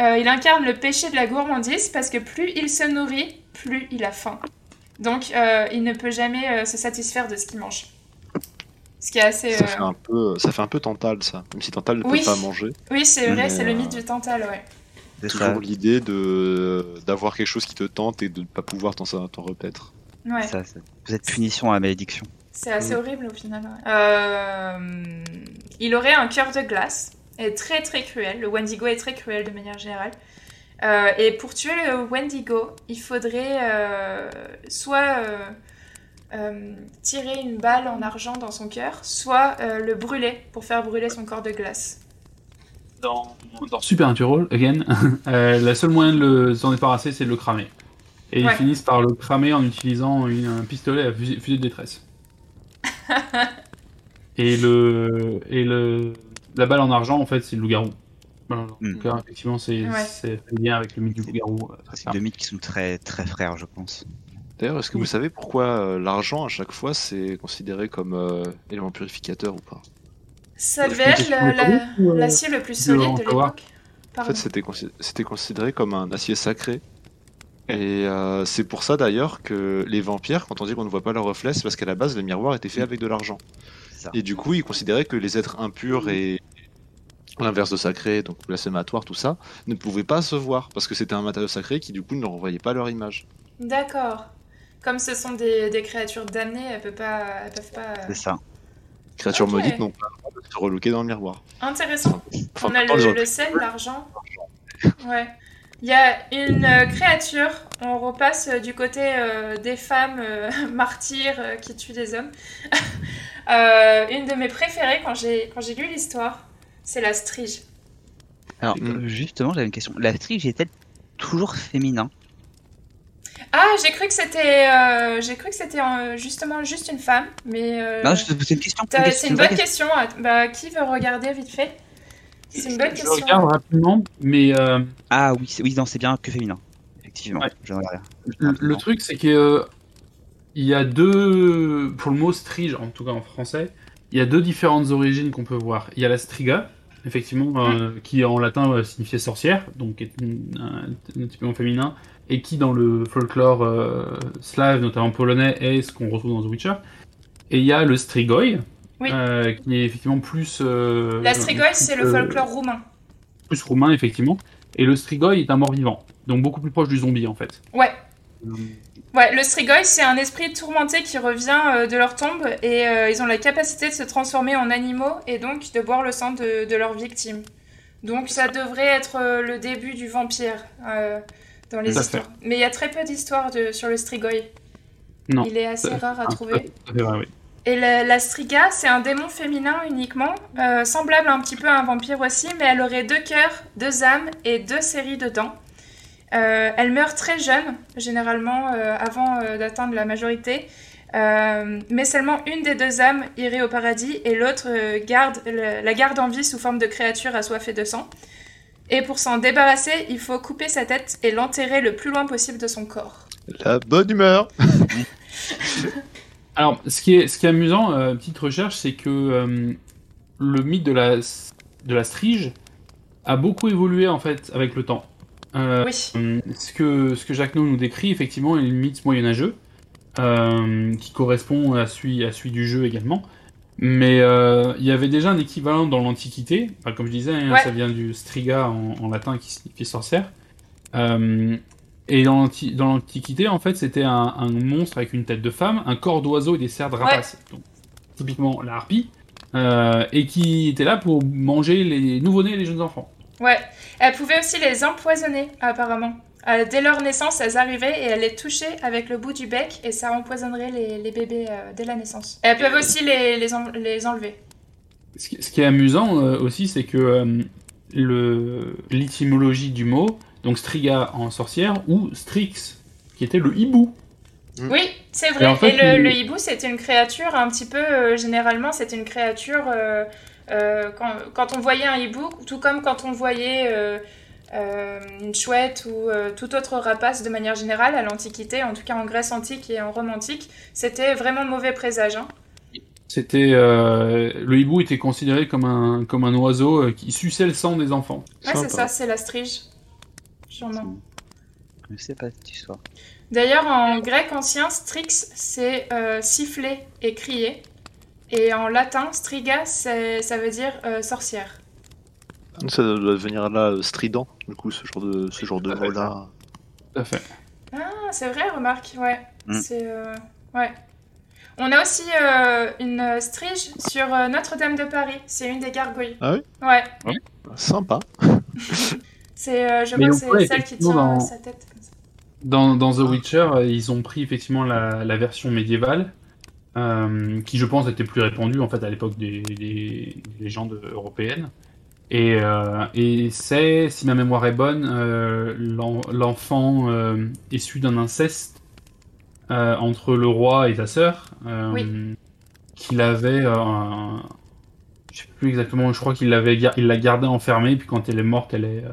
Euh, il incarne le péché de la gourmandise parce que plus il se nourrit, plus il a faim. Donc euh, il ne peut jamais euh, se satisfaire de ce qu'il mange. Ce qui est assez. Ça, fait un peu, ça fait un peu Tantal, ça. Même si Tantal ne peut pas manger. Oui, c'est vrai, c'est le mythe du Tantal, ouais. C'est toujours l'idée de d'avoir quelque chose qui te tente et de ne pas pouvoir t'en repaître. Ouais. Ça, vous êtes punition à la malédiction. C'est assez horrible au final. il aurait un cœur de glace est très très cruel. Le Wendigo est très cruel de manière générale. Euh, et pour tuer le Wendigo, il faudrait euh, soit euh, tirer une balle en argent dans son cœur, soit le brûler pour faire brûler son corps de glace. Dans, dans Supernatural, again, la seule moyen de s'en débarrasser, c'est de le cramer. Et ils finissent par le cramer en utilisant un pistolet à fusée de détresse. et le, et le, la balle en argent, en fait, c'est le loup-garou. Hmm. Donc, effectivement, c'est ouais. lien avec le mythe du loup-garou. Euh, c'est deux mythes qui sont très, très frères, je pense. D'ailleurs, est-ce que vous savez pourquoi euh, l'argent, à chaque fois, c'est considéré comme euh, élément purificateur ou pas? Ça devait être l'acier le plus solide de l'époque. En fait, c'était considéré comme un acier sacré. Et c'est pour ça d'ailleurs que les vampires, quand on dit qu'on ne voit pas leur reflet, c'est parce qu'à la base, le miroir était fait avec de l'argent. Et du coup, ils considéraient que les êtres impurs et l'inverse de sacré, donc blasphématoire, tout ça, ne pouvaient pas se voir parce que c'était un matériau sacré qui du coup ne renvoyait pas leur image. D'accord. Comme ce sont des, des créatures damnées, elles peuvent pas, elles peuvent pas. C'est ça. Créatures maudites n'ont pas le droit de se relooker dans le miroir. Intéressant. On a le, le sel, l'argent. Ouais. Il y a une euh, créature, on repasse euh, du côté euh, des femmes martyrs qui tuent des hommes. une de mes préférées quand j'ai quand j'ai lu l'histoire, c'est la strige. Alors justement, j'avais une question. La strige est-elle toujours féminin? Ah, j'ai cru que c'était j'ai cru que c'était justement juste une femme, mais Non, c'est une question. C'est une, bonne question. Bah, qui veut regarder vite fait? C'est une question. Je regarde rapidement, mais. Euh, ah oui, oui, non, c'est bien que féminin. Effectivement. Le, truc, c'est que. Euh, il y a deux. Pour le mot strige, en tout cas en français, il y a deux différentes origines qu'on peut voir. Il y a la striga, effectivement, euh, qui en latin signifiait sorcière, donc est un, petit peu féminin, et qui dans le folklore slave, notamment polonais, est ce qu'on retrouve dans The Witcher. Et il y a le strigoi, euh, qui est effectivement plus. Euh, la strigoi, c'est le folklore roumain. Plus roumain, effectivement. Et le strigoi est un mort-vivant, donc beaucoup plus proche du zombie en fait. Ouais. Ouais, le strigoi, c'est un esprit tourmenté qui revient euh, de leur tombe et ils ont la capacité de se transformer en animaux et donc de boire le sang de, de leurs victimes. Donc ça devrait être le début du vampire dans les histoires. Mais il y a très peu d'histoires sur le strigoi. Non. Il est assez rare à trouver. Vrai, oui. Et la, Striga, c'est un démon féminin uniquement, euh, semblable un petit peu à un vampire aussi, mais elle aurait deux cœurs, deux âmes et deux séries de dents. Euh, elle meurt très jeune, généralement euh, avant d'atteindre la majorité, mais seulement une des deux âmes irait au paradis et l'autre garde, la garde en vie sous forme de créature assoiffée de sang. Et pour s'en débarrasser, il faut couper sa tête et l'enterrer le plus loin possible de son corps. La bonne humeur Alors, ce qui est, ce qui est amusant, euh, petite recherche, c'est que euh, le mythe de la, de la strige a beaucoup évolué en fait avec le temps. Euh, oui. Ce que, ce que Jacques nous décrit, effectivement, est le mythe moyenâgeux, qui correspond à celui, à celui du jeu également. Mais il y avait déjà un équivalent dans l'Antiquité, comme je disais, hein, ça vient du striga en, en latin qui signifie sorcière. Et dans l'Antiquité, en fait, c'était un, monstre avec une tête de femme, un corps d'oiseau et des serres de rapaces. typiquement la harpie. Euh, et qui était là pour manger les nouveau-nés et les jeunes enfants. Ouais, elle pouvait aussi les empoisonner, apparemment. Euh, dès leur naissance, elles arrivaient et elles les touchaient avec le bout du bec et ça empoisonnerait les, bébés euh, dès la naissance. elles peuvent aussi les, les, enlever. Ce qui, est amusant aussi, c'est que l'étymologie du mot donc Striga en sorcière, ou Strix, qui était le hibou. Mm. Oui, c'est vrai. Et, le, hibou, c'était une créature un petit peu, euh, généralement, c'était une créature, euh, euh, quand, on voyait un hibou, tout comme quand on voyait une chouette ou toute autre rapace de manière générale à l'Antiquité, en tout cas en Grèce antique et en Rome antique, c'était vraiment mauvais présage. Hein. C'était le hibou était considéré comme un comme un oiseau qui suçait le sang des enfants. Ouais, c'est ça, c'est la strige. Sûrement. Je sais pas cette histoire. D'ailleurs, en grec ancien, strix, c'est euh, siffler et crier. Et en latin, striga, ça veut dire euh, sorcière. Ça doit venir là euh, strident, du coup, ce genre de, ce genre de mot-là. Tout à fait. Ah, c'est vrai, remarque, ouais. Mm. C'est. ouais. On a aussi une strige sur Notre-Dame de Paris. C'est une des gargouilles. Ah oui? Ouais. ouais. Sympa. C'est, euh, je crois que c'est celle qui tient dans... sa tête. Dans, dans, The Witcher, euh, ils ont pris effectivement la, la version médiévale, euh, qui je pense était plus répandue en fait à l'époque des, des, légendes européennes. Et, euh, et c'est, si ma mémoire est bonne, euh, l'enfant euh, issu d'un inceste entre le roi et sa sœur, oui. qu'il avait, je sais plus exactement, je crois qu'il l'avait, il l'a gardé enfermée, puis quand elle est morte, elle est,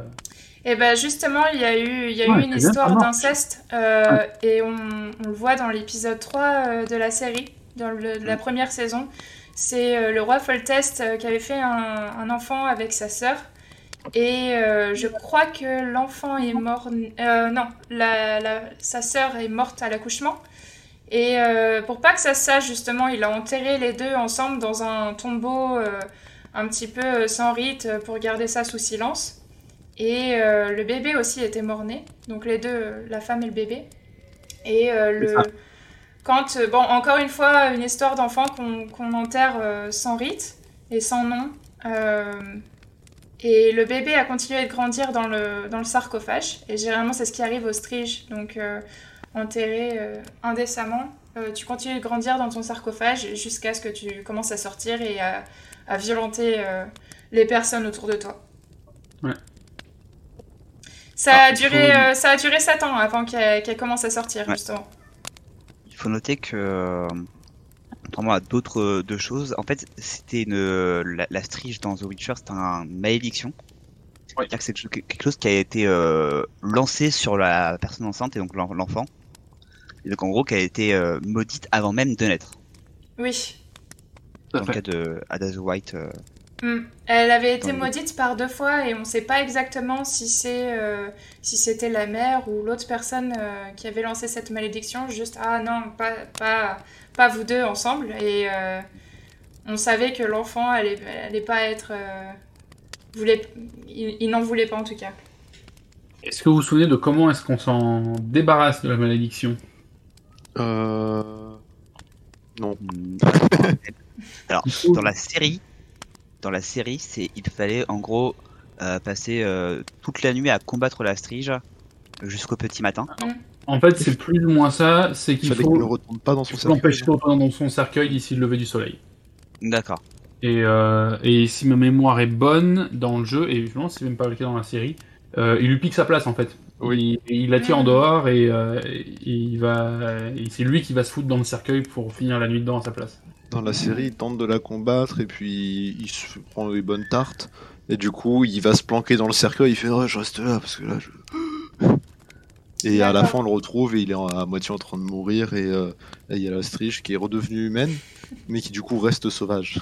et ben justement, il y a eu, il y a eu une histoire d'inceste euh, et on, on, le voit dans l'épisode 3 euh, de la série, dans le, la première saison. C'est euh, le roi Foltest qui avait fait un, un, enfant avec sa sœur. Et je crois que l'enfant est mort. non, la, la, sa sœur est morte à l'accouchement. Et pour pas que ça se sache, justement, il a enterré les deux ensemble dans un tombeau un petit peu sans rite pour garder ça sous silence. Et le bébé aussi était mort-né, donc les deux, la femme et le bébé. Et le quand, bon, encore une fois, une histoire d'enfant qu'on enterre sans rite et sans nom. Et le bébé a continué de grandir dans le, dans le sarcophage. Et généralement, c'est ce qui arrive au strige. Donc, euh, enterré euh, indécemment, euh, tu continues de grandir dans ton sarcophage jusqu'à ce que tu commences à sortir et à, à violenter les personnes autour de toi. Ouais. Ça, a, ah, duré, ça a duré 7 ans avant qu'elle commence à sortir, justement. Il faut noter que contrairement à d'autres euh, deux choses, en fait, c'était une la, la, strige dans The Witcher, c'est un malédiction. C'est quelque chose qui a été euh, lancé sur la personne enceinte et donc l'enfant. Et donc en gros, qui a été euh, maudite avant même de naître. Oui. Dans le cas de Ada the White. Hmm. Elle avait été maudite par deux fois et on ne sait pas exactement si c'est si c'était la mère ou l'autre personne qui avait lancé cette malédiction. Juste ah non pas pas pas vous deux ensemble. Et euh, on savait que l'enfant allait, allait pas être. Euh, voulait, il, n'en voulait pas en tout cas. Est-ce que vous vous souvenez de comment est-ce qu'on s'en débarrasse de la malédiction? Euh. Non. Alors, dans la série, dans la série, c'est il fallait en gros euh, passer toute la nuit à combattre la strige jusqu'au petit matin. Mm. En fait, c'est plus ou moins ça, c'est qu'il faut ne retourne pas dans son cercueil. l'empêcher de retourner dans son cercueil d'ici le lever du soleil. D'accord. Et, euh, et, si ma mémoire est bonne dans le jeu, et évidemment c'est même pas le cas dans la série, euh, il lui pique sa place en fait. Oui. Il, il l'attire en dehors et, euh, il va, c'est lui qui va se foutre dans le cercueil pour finir la nuit dedans à sa place. Dans la série, il tente de la combattre et puis il se prend les bonnes tartes et du coup il va se planquer dans le cercueil. Il fait oh, je reste là parce que là je et à la fin, on le retrouve et il est à moitié en train de mourir. Et euh, il y a la Strige qui est redevenue humaine, mais qui du coup reste sauvage.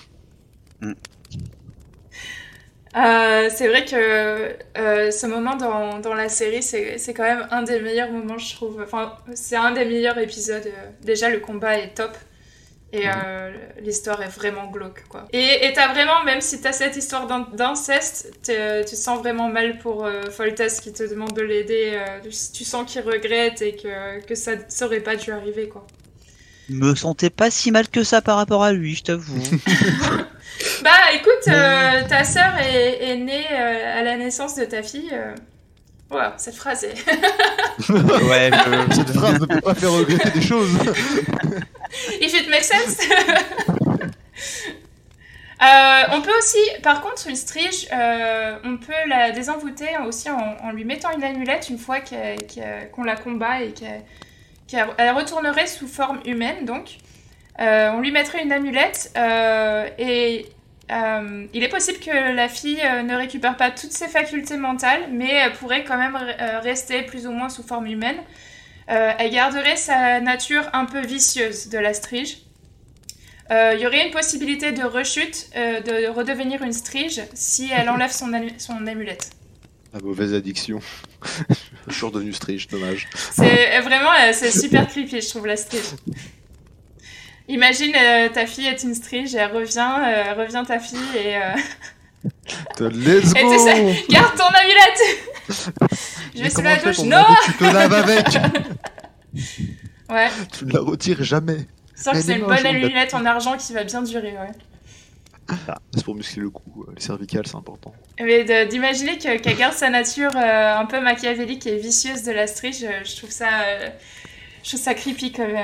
Mm. Euh, c'est vrai que euh, ce moment dans, dans la série, c'est quand même un des meilleurs moments, je trouve. Enfin, c'est un des meilleurs épisodes. Déjà, le combat est top. Et mhm. euh, l'histoire est vraiment glauque, quoi. Et t'as vraiment, même si t'as cette histoire d'inceste, tu te sens vraiment mal pour euh, Foltest qui te demande de l'aider. Euh, tu sens qu'il regrette et que, que ça serait pas dû arriver, quoi. Me sentais pas si mal que ça par rapport à lui, je t'avoue. bah écoute, ta sœur est, est née à la naissance de ta fille. Wow, cette phrase est. ouais, cette phrase ne peut pas faire regretter des choses. If it makes sense. Euh, on peut aussi, par contre, une strige, euh, on peut la désenvoûter aussi en, lui mettant une amulette une fois qu'on la combat et qu'elle retournerait sous forme humaine. Donc, euh, on lui mettrait une amulette et il est possible que la fille ne récupère pas toutes ses facultés mentales, mais elle pourrait quand même rester plus ou moins sous forme humaine. Euh, elle garderait sa nature un peu vicieuse de la strige. Euh, il y aurait une possibilité de rechute, euh, de redevenir une strige si elle enlève son, son amulette. La mauvaise addiction. je suis redevenu strige, dommage. C'est vraiment, c'est super creepy, je trouve, la strige. Imagine, ta fille est une strige, elle revient, revient ta fille et... Let's go Garde ton amulette Je vais sous la douche, non Tu te laves avec Ouais. Tu ne la retires jamais. C'est que c'est une bonne amulette en argent qui va bien durer, ouais. Ah, c'est pour muscler le cou, euh, les cervicales c'est important. Mais d'imaginer qu'elle garde sa nature euh, un peu machiavélique et vicieuse de la strige, je, trouve ça, euh, je trouve ça creepy comme,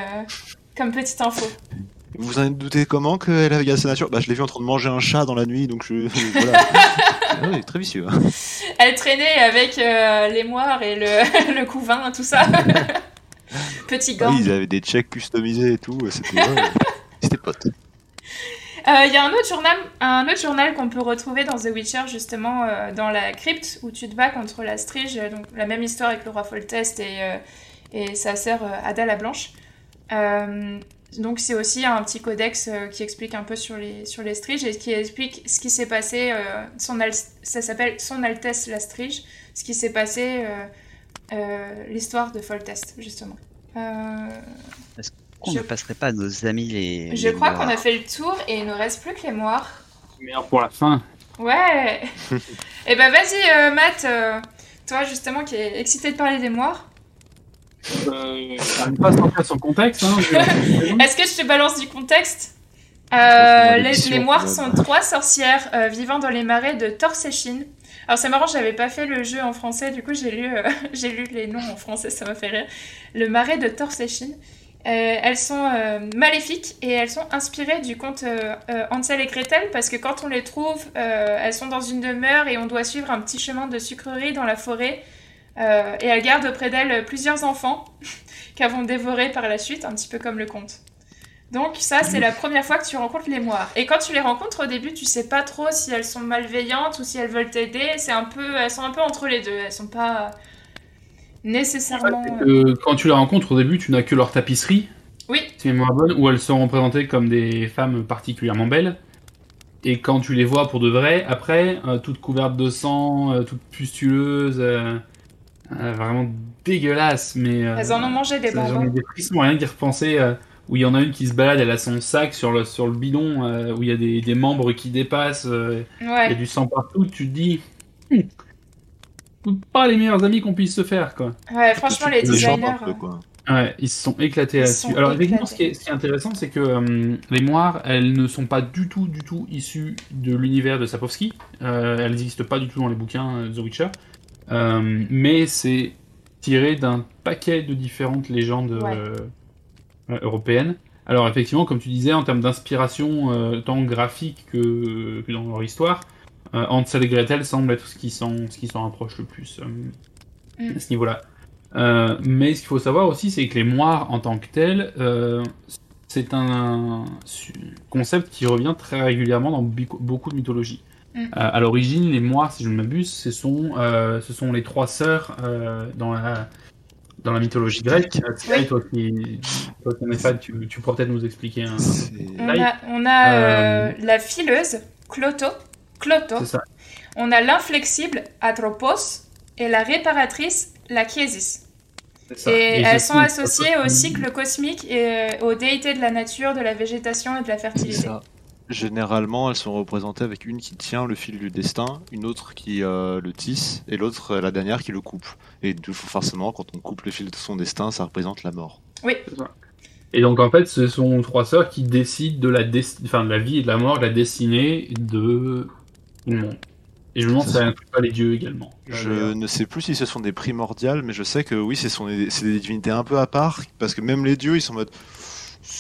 comme petite info. Vous en doutez comment qu'elle avait gardé sa nature? Bah je l'ai vu en train de manger un chat dans la nuit, donc je... voilà. Ah très vicieux. Hein. Elle traînait avec les moires et le, le couvain, tout ça. Petit gant. Oui, ils avaient des checks customisés et tout, c'était pote. Il euh, y a un autre journal, un autre journal qu'on peut retrouver dans The Witcher, justement, euh, dans la crypte, où tu te bats contre la Strige, donc la même histoire avec le roi Foltest et, euh, et sa sœur Ada la Blanche. Donc c'est aussi un petit codex qui explique un peu sur les, sur les Striges et qui explique ce qui s'est passé, son ça s'appelle Son Altesse la Strige, ce qui s'est passé euh, l'histoire de Foltest, justement. Euh, Est-ce qu'on ne passerait pas à nos amis les. Je crois qu'on a fait le tour et il ne reste plus que les moires. Meilleur pour la fin. Ouais. Eh ben vas-y, Matt. toi justement qui est excité de parler des moires. Euh, pas sortir son contexte. Hein, Est-ce que je te balance du contexte euh, les, les, Moires sont trois sorcières euh, vivant dans les marais de Torsechin. Alors c'est marrant, j'avais pas fait le jeu en français, du coup j'ai lu, euh, j'ai lu les noms en français, ça m'a fait rire. Le marais de Torsechin. elles sont maléfiques et elles sont inspirées du conte Hansel et Gretel parce que quand on les trouve, elles sont dans une demeure et on doit suivre un petit chemin de sucrerie dans la forêt euh, et elles gardent auprès d'elles plusieurs enfants qu'elles vont dévorer par la suite, un petit peu comme le conte. Donc ça, c'est la première fois que tu rencontres les moires. Et quand tu les rencontres au début, tu sais pas trop si elles sont malveillantes ou si elles veulent t'aider. C'est un peu, elles sont un peu entre les deux. Elles sont pas nécessairement. quand tu les rencontres au début, tu n'as que leur tapisserie. Oui. C'est mémoire bonne, où elles sont représentées comme des femmes particulièrement belles. Et quand tu les vois pour de vrai, après, euh, toutes couvertes de sang, euh, toutes pustuleuses. Euh, vraiment dégueulasse, mais. Euh, Elles en ont mangé des bonbons. J'en ai des frissons, rien d'y repenser. Euh, où il y en a une qui se balade, elle a son sac sur le, sur le bidon, où il y a des, des membres qui dépassent, il y a du sang partout, tu te dis. Hmm, pas les meilleurs amis qu'on puisse se faire, quoi. Ouais, franchement, les designers. Ouais, ils se sont éclatés là-dessus. Alors, effectivement, ce qui est, intéressant, c'est que les moires, elles ne sont pas du tout, du tout issues de l'univers de Sapowski. elles n'existent pas du tout dans les bouquins The Witcher. Euh, mais c'est tiré d'un paquet de différentes légendes euh, européennes. Alors effectivement, comme tu disais, en termes d'inspiration, euh, tant graphique que, dans leur histoire, Hansel et Gretel semblent être ce qui s'en ce qui s'en rapproche le plus mm. à ce niveau-là. mais ce qu'il faut savoir aussi, c'est que les moires en tant que tels, c'est un, concept qui revient très régulièrement dans beaucoup de mythologies. Mm. Euh, à l'origine, les moires, si je ne m'abuse, ce sont, euh, ce sont les trois sœurs euh, dans, la, dans la mythologie grecque. Oui. Toi qui toi fan, tu, tu pourrais peut-être nous expliquer un. On a, on a la fileuse, Cloto. Cloto. Ça. On a l'inflexible, Atropos. Et la réparatrice, la Chiesis. Et, et elles sont associées au cycle cosmique et aux déités de la nature, de la végétation et de la fertilité. Généralement, elles sont représentées avec une qui tient le fil du destin, une autre qui euh, le tisse, et l'autre, euh, la dernière, qui le coupe. Et forcément, quand on coupe le fil de son destin, ça représente la mort. Oui. Et donc, en fait, ce sont trois sœurs qui décident de la, enfin, de la vie et de la mort, de la destinée de tout le monde. Et je me demande si ça inclut pas les dieux également. Je ne sais plus si ce sont des primordiales, mais je sais que oui, c'est des divinités un peu à part, parce que même les dieux, ils sont en mode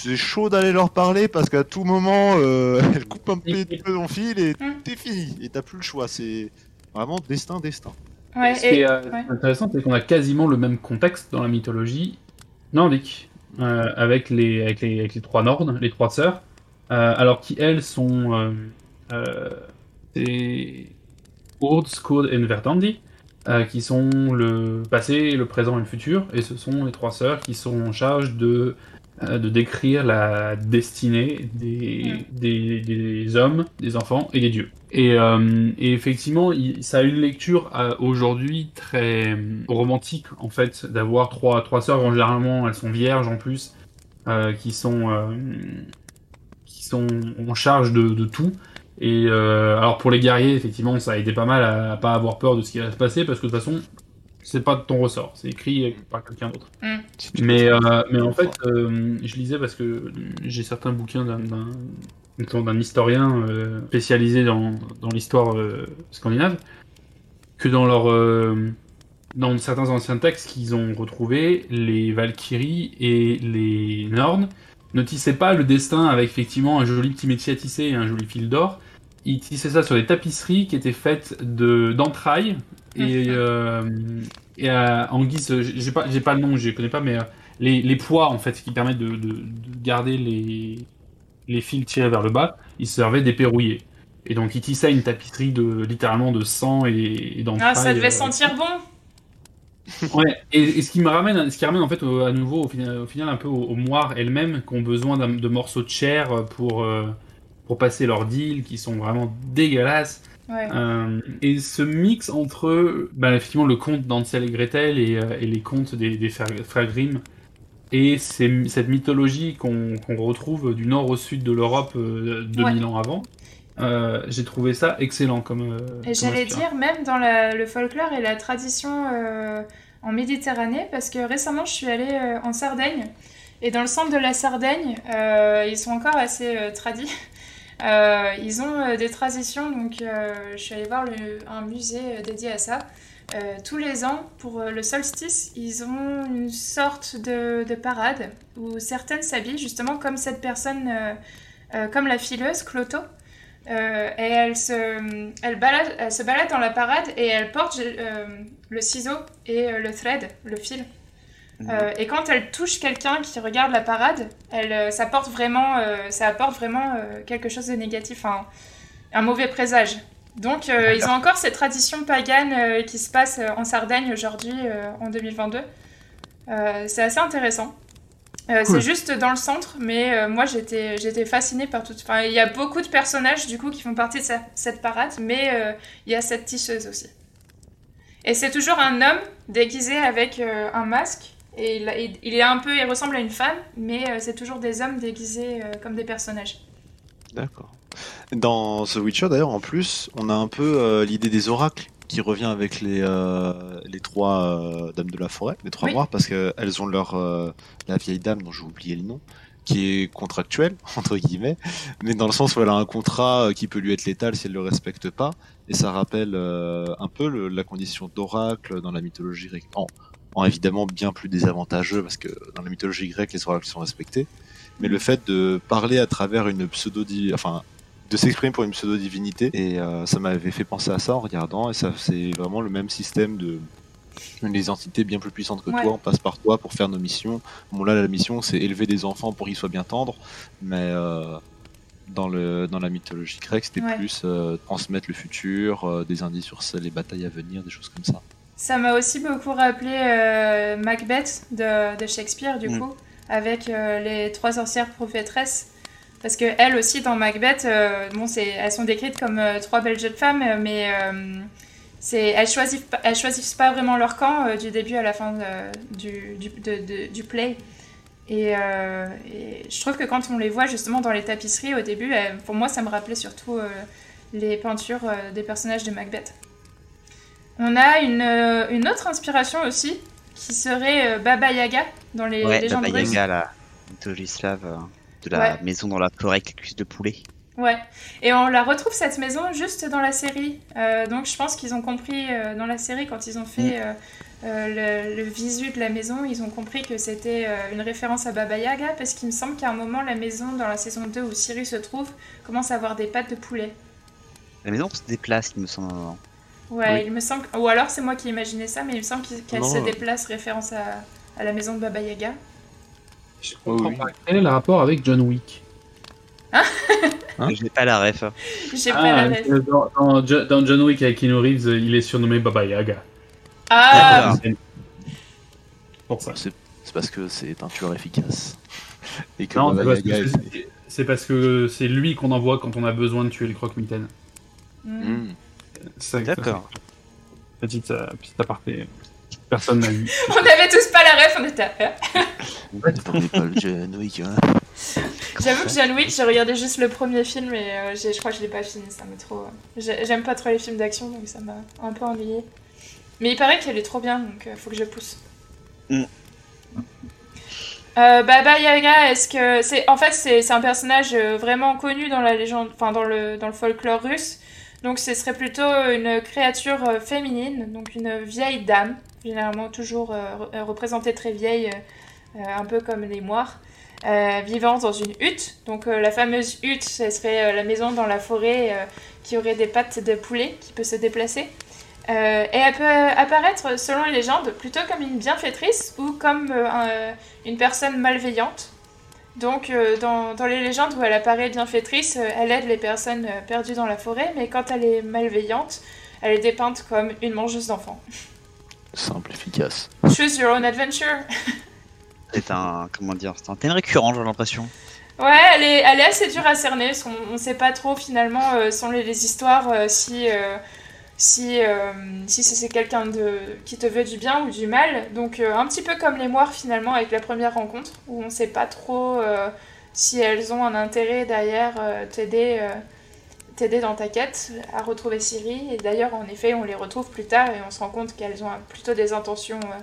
c'est chaud d'aller leur parler parce qu'à tout moment, euh, elle coupe un peu ton fil et mm. t'es fini. Et t'as plus le choix. C'est vraiment destin, destin. Ouais, Ce qui est euh, intéressant, c'est qu'on a quasiment le même contexte dans la mythologie nordique, euh, avec, les, avec, les, avec les trois Nordes, les trois sœurs, alors qui elles sont c'est Urd, Skud et Verdandi, qui sont le passé, le présent et le futur, et ce sont les trois sœurs qui sont en charge de euh, de décrire la destinée des, des, hommes, des enfants et des dieux. Et, euh, effectivement, ça a une lecture euh, aujourd'hui très romantique, en fait, d'avoir trois, trois sœurs, généralement elles sont vierges en plus, qui, sont, qui sont en charge de, tout. Et alors pour les guerriers, effectivement, ça a aidé pas mal à, à, pas avoir peur de ce qui va se passer, parce que de toute façon, c'est pas de ton ressort, c'est écrit par quelqu'un d'autre. Mm. Mais, euh, mais en fait, euh, je lisais parce que j'ai certains bouquins d'un historien euh, spécialisé dans, dans l'histoire scandinave, que dans leur dans certains anciens textes qu'ils ont retrouvés, les Valkyries et les Nornes ne tissaient pas le destin avec effectivement un joli petit métier à tisser et un joli fil d'or. Ils tissaient ça sur des tapisseries qui étaient faites d'entrailles et, euh, et euh, en guise, j'ai pas, j'ai pas le nom, je connais pas, mais euh, les, les, poids en fait qui permettent de, de, garder les, les fils tirés vers le bas, ils servaient d'épée rouillée. Et donc ils tissaient une tapisserie de littéralement de sang et, et Ah, ça devait sentir bon. ouais. Et, ce qui me ramène, ce qui ramène en fait à nouveau au final, au final un peu aux, moires elles-mêmes qui ont besoin de morceaux de chair pour pour passer leur deal, qui sont vraiment dégueulasses. Euh, et ce mix entre bah, effectivement le conte d'Ansel et Gretel et, euh, les contes des, frères, Grimm et cette mythologie qu'on retrouve du nord au sud de l'Europe 2000 euh, ans avant. j'ai trouvé ça excellent comme. et j'allais dire, même dans le folklore et la tradition en Méditerranée, parce que récemment je suis allée en Sardaigne, et dans le centre de la Sardaigne, ils sont encore assez tradis. ils ont des traditions, donc je suis allée voir un musée dédié à ça. Euh, tous les ans, pour euh, le solstice, ils ont une sorte de, parade où certaines s'habillent justement comme cette personne, euh, comme la fileuse, Cloto. et elle se, elle se balade dans la parade et elle porte le ciseau et le thread, le fil. Mhm. et quand elle touche quelqu'un qui regarde la parade, elle, ça, apporte vraiment, ça apporte vraiment quelque chose de négatif, un mauvais présage. Donc euh, ils ont encore cette tradition pagane euh, qui se passe euh, en Sardaigne aujourd'hui, en 2022. c'est assez intéressant. C'est juste dans le centre, mais moi j'étais j'étais fascinée par tout. Enfin, il y a beaucoup de personnages du coup qui font partie de cette parade, mais il y a cette tisseuse aussi. Et c'est toujours un homme déguisé avec un masque. Et il, il, est un peu, il ressemble à une femme, mais c'est toujours des hommes déguisés comme des personnages. D'accord. Dans The Witcher, d'ailleurs, en plus, on a un peu euh, l'idée des oracles qui revient avec les, euh, les trois euh, dames de la forêt, les trois moires, parce qu'elles ont leur. la vieille dame dont j'ai oublié le nom, qui est contractuelle, entre guillemets, mais dans le sens où elle a un contrat qui peut lui être létal si elle le respecte pas, et ça rappelle un peu la condition d'oracle dans la mythologie grecque. En, évidemment bien plus désavantageux, parce que dans la mythologie grecque, les oracles sont respectés, mais le fait de parler à travers une pseudo enfin de s'exprimer pour une pseudo-divinité. Et euh, ça m'avait fait penser à ça en regardant. Et ça, c'est vraiment le même système de des entités bien plus puissantes que toi, on passe par toi pour faire nos missions. Bon là, la mission, c'est élever des enfants pour qu'ils soient bien tendres, mais euh, dans, le, dans la mythologie grecque, c'était plus euh, transmettre le futur, des indices sur les batailles à venir, des choses comme ça. Ça m'a aussi beaucoup rappelé Macbeth de, Shakespeare, du mm. coup, avec les trois sorcières prophétresses parce que elles aussi dans Macbeth, euh, bon, elles sont décrites comme euh, trois belles jeunes femmes, mais euh, elles choisissent, elles choisissent pas vraiment leur camp du début à la fin du, du, du, play. Et, je trouve que quand on les voit justement dans les tapisseries au début, pour moi ça me rappelait surtout les peintures des personnages de Macbeth. On a une, une autre inspiration aussi qui serait Baba Yaga dans les ouais, légendes Baba Yaga, la mythologie slave de la maison dans la forêt avec les cuisses de poulet. Ouais, et on la retrouve cette maison juste dans la série. Euh, donc je pense qu'ils ont compris euh, dans la série quand ils ont fait mm. euh, le, visu de la maison, ils ont compris que c'était une référence à Baba Yaga parce qu'il me semble qu'à un moment la maison dans la saison 2 où Siri se trouve commence à avoir des pattes de poulet. La maison se déplace, il me semble. Ouais, il me semble. Ou alors c'est moi qui imaginais ça, mais il me semble qu'elle se déplace référence à, à la maison de Baba Yaga. Je comprends pas. Quel est le rapport avec John Wick Hein, hein J'ai pas la ref. J'ai pas la ah, ref. Dans, John Wick avec Keanu Reeves, il est surnommé Baba Yaga. Ah C'est parce que c'est un tueur efficace. Et que non, c'est parce, que c'est lui qu'on envoie quand on a besoin de tuer le croque-mitaine. Mm. D'accord. Petite, euh, petite aparté. Personne n'a vu. on avait tous pas la ref, on était à Ouais, pas le John Wick, hein. J'avoue que John Wick, j'ai regardé juste le premier film et euh, je crois que je l'ai pas fini, ça m'a trop... J'aime pas trop les films d'action, donc ça m'a un peu ennuyé. Mais il paraît qu'elle est trop bien, donc euh, faut que je pousse. Mm. Euh, Baba Yaga, est-ce que c'est en fait c'est un personnage euh, vraiment connu dans la légende, enfin dans le dans le folklore russe. Donc ce serait plutôt une créature féminine, donc une vieille dame généralement toujours euh, représentée très vieille, euh, un peu comme les moires. Euh, vivant dans une hutte. Donc la fameuse hutte, ce serait la maison dans la forêt qui aurait des pattes de poulet qui peut se déplacer. et elle peut apparaître, selon les légendes, plutôt comme une bienfaitrice ou comme une personne malveillante. Donc dans, dans, les légendes où elle apparaît bienfaitrice, elle aide les personnes perdues dans la forêt, mais quand elle est malveillante, elle est dépeinte comme une mangeuse d'enfants. Simple, efficace. Choose your own adventure. c'est un, comment dire, c'est un thème récurrent, j'ai l'impression. Ouais, elle est, elle est assez dure à cerner. On, ne sait pas trop finalement, euh, sans les, histoires, euh, si, euh, si, c'est quelqu'un de, qui te veut du bien ou du mal. Donc un petit peu comme les moires finalement avec la première rencontre, où on sait pas trop si elles ont un intérêt derrière t'aider t'aider dans ta quête à retrouver Siri. Et d'ailleurs, en effet, on les retrouve plus tard et on se rend compte qu'elles ont plutôt des intentions euh,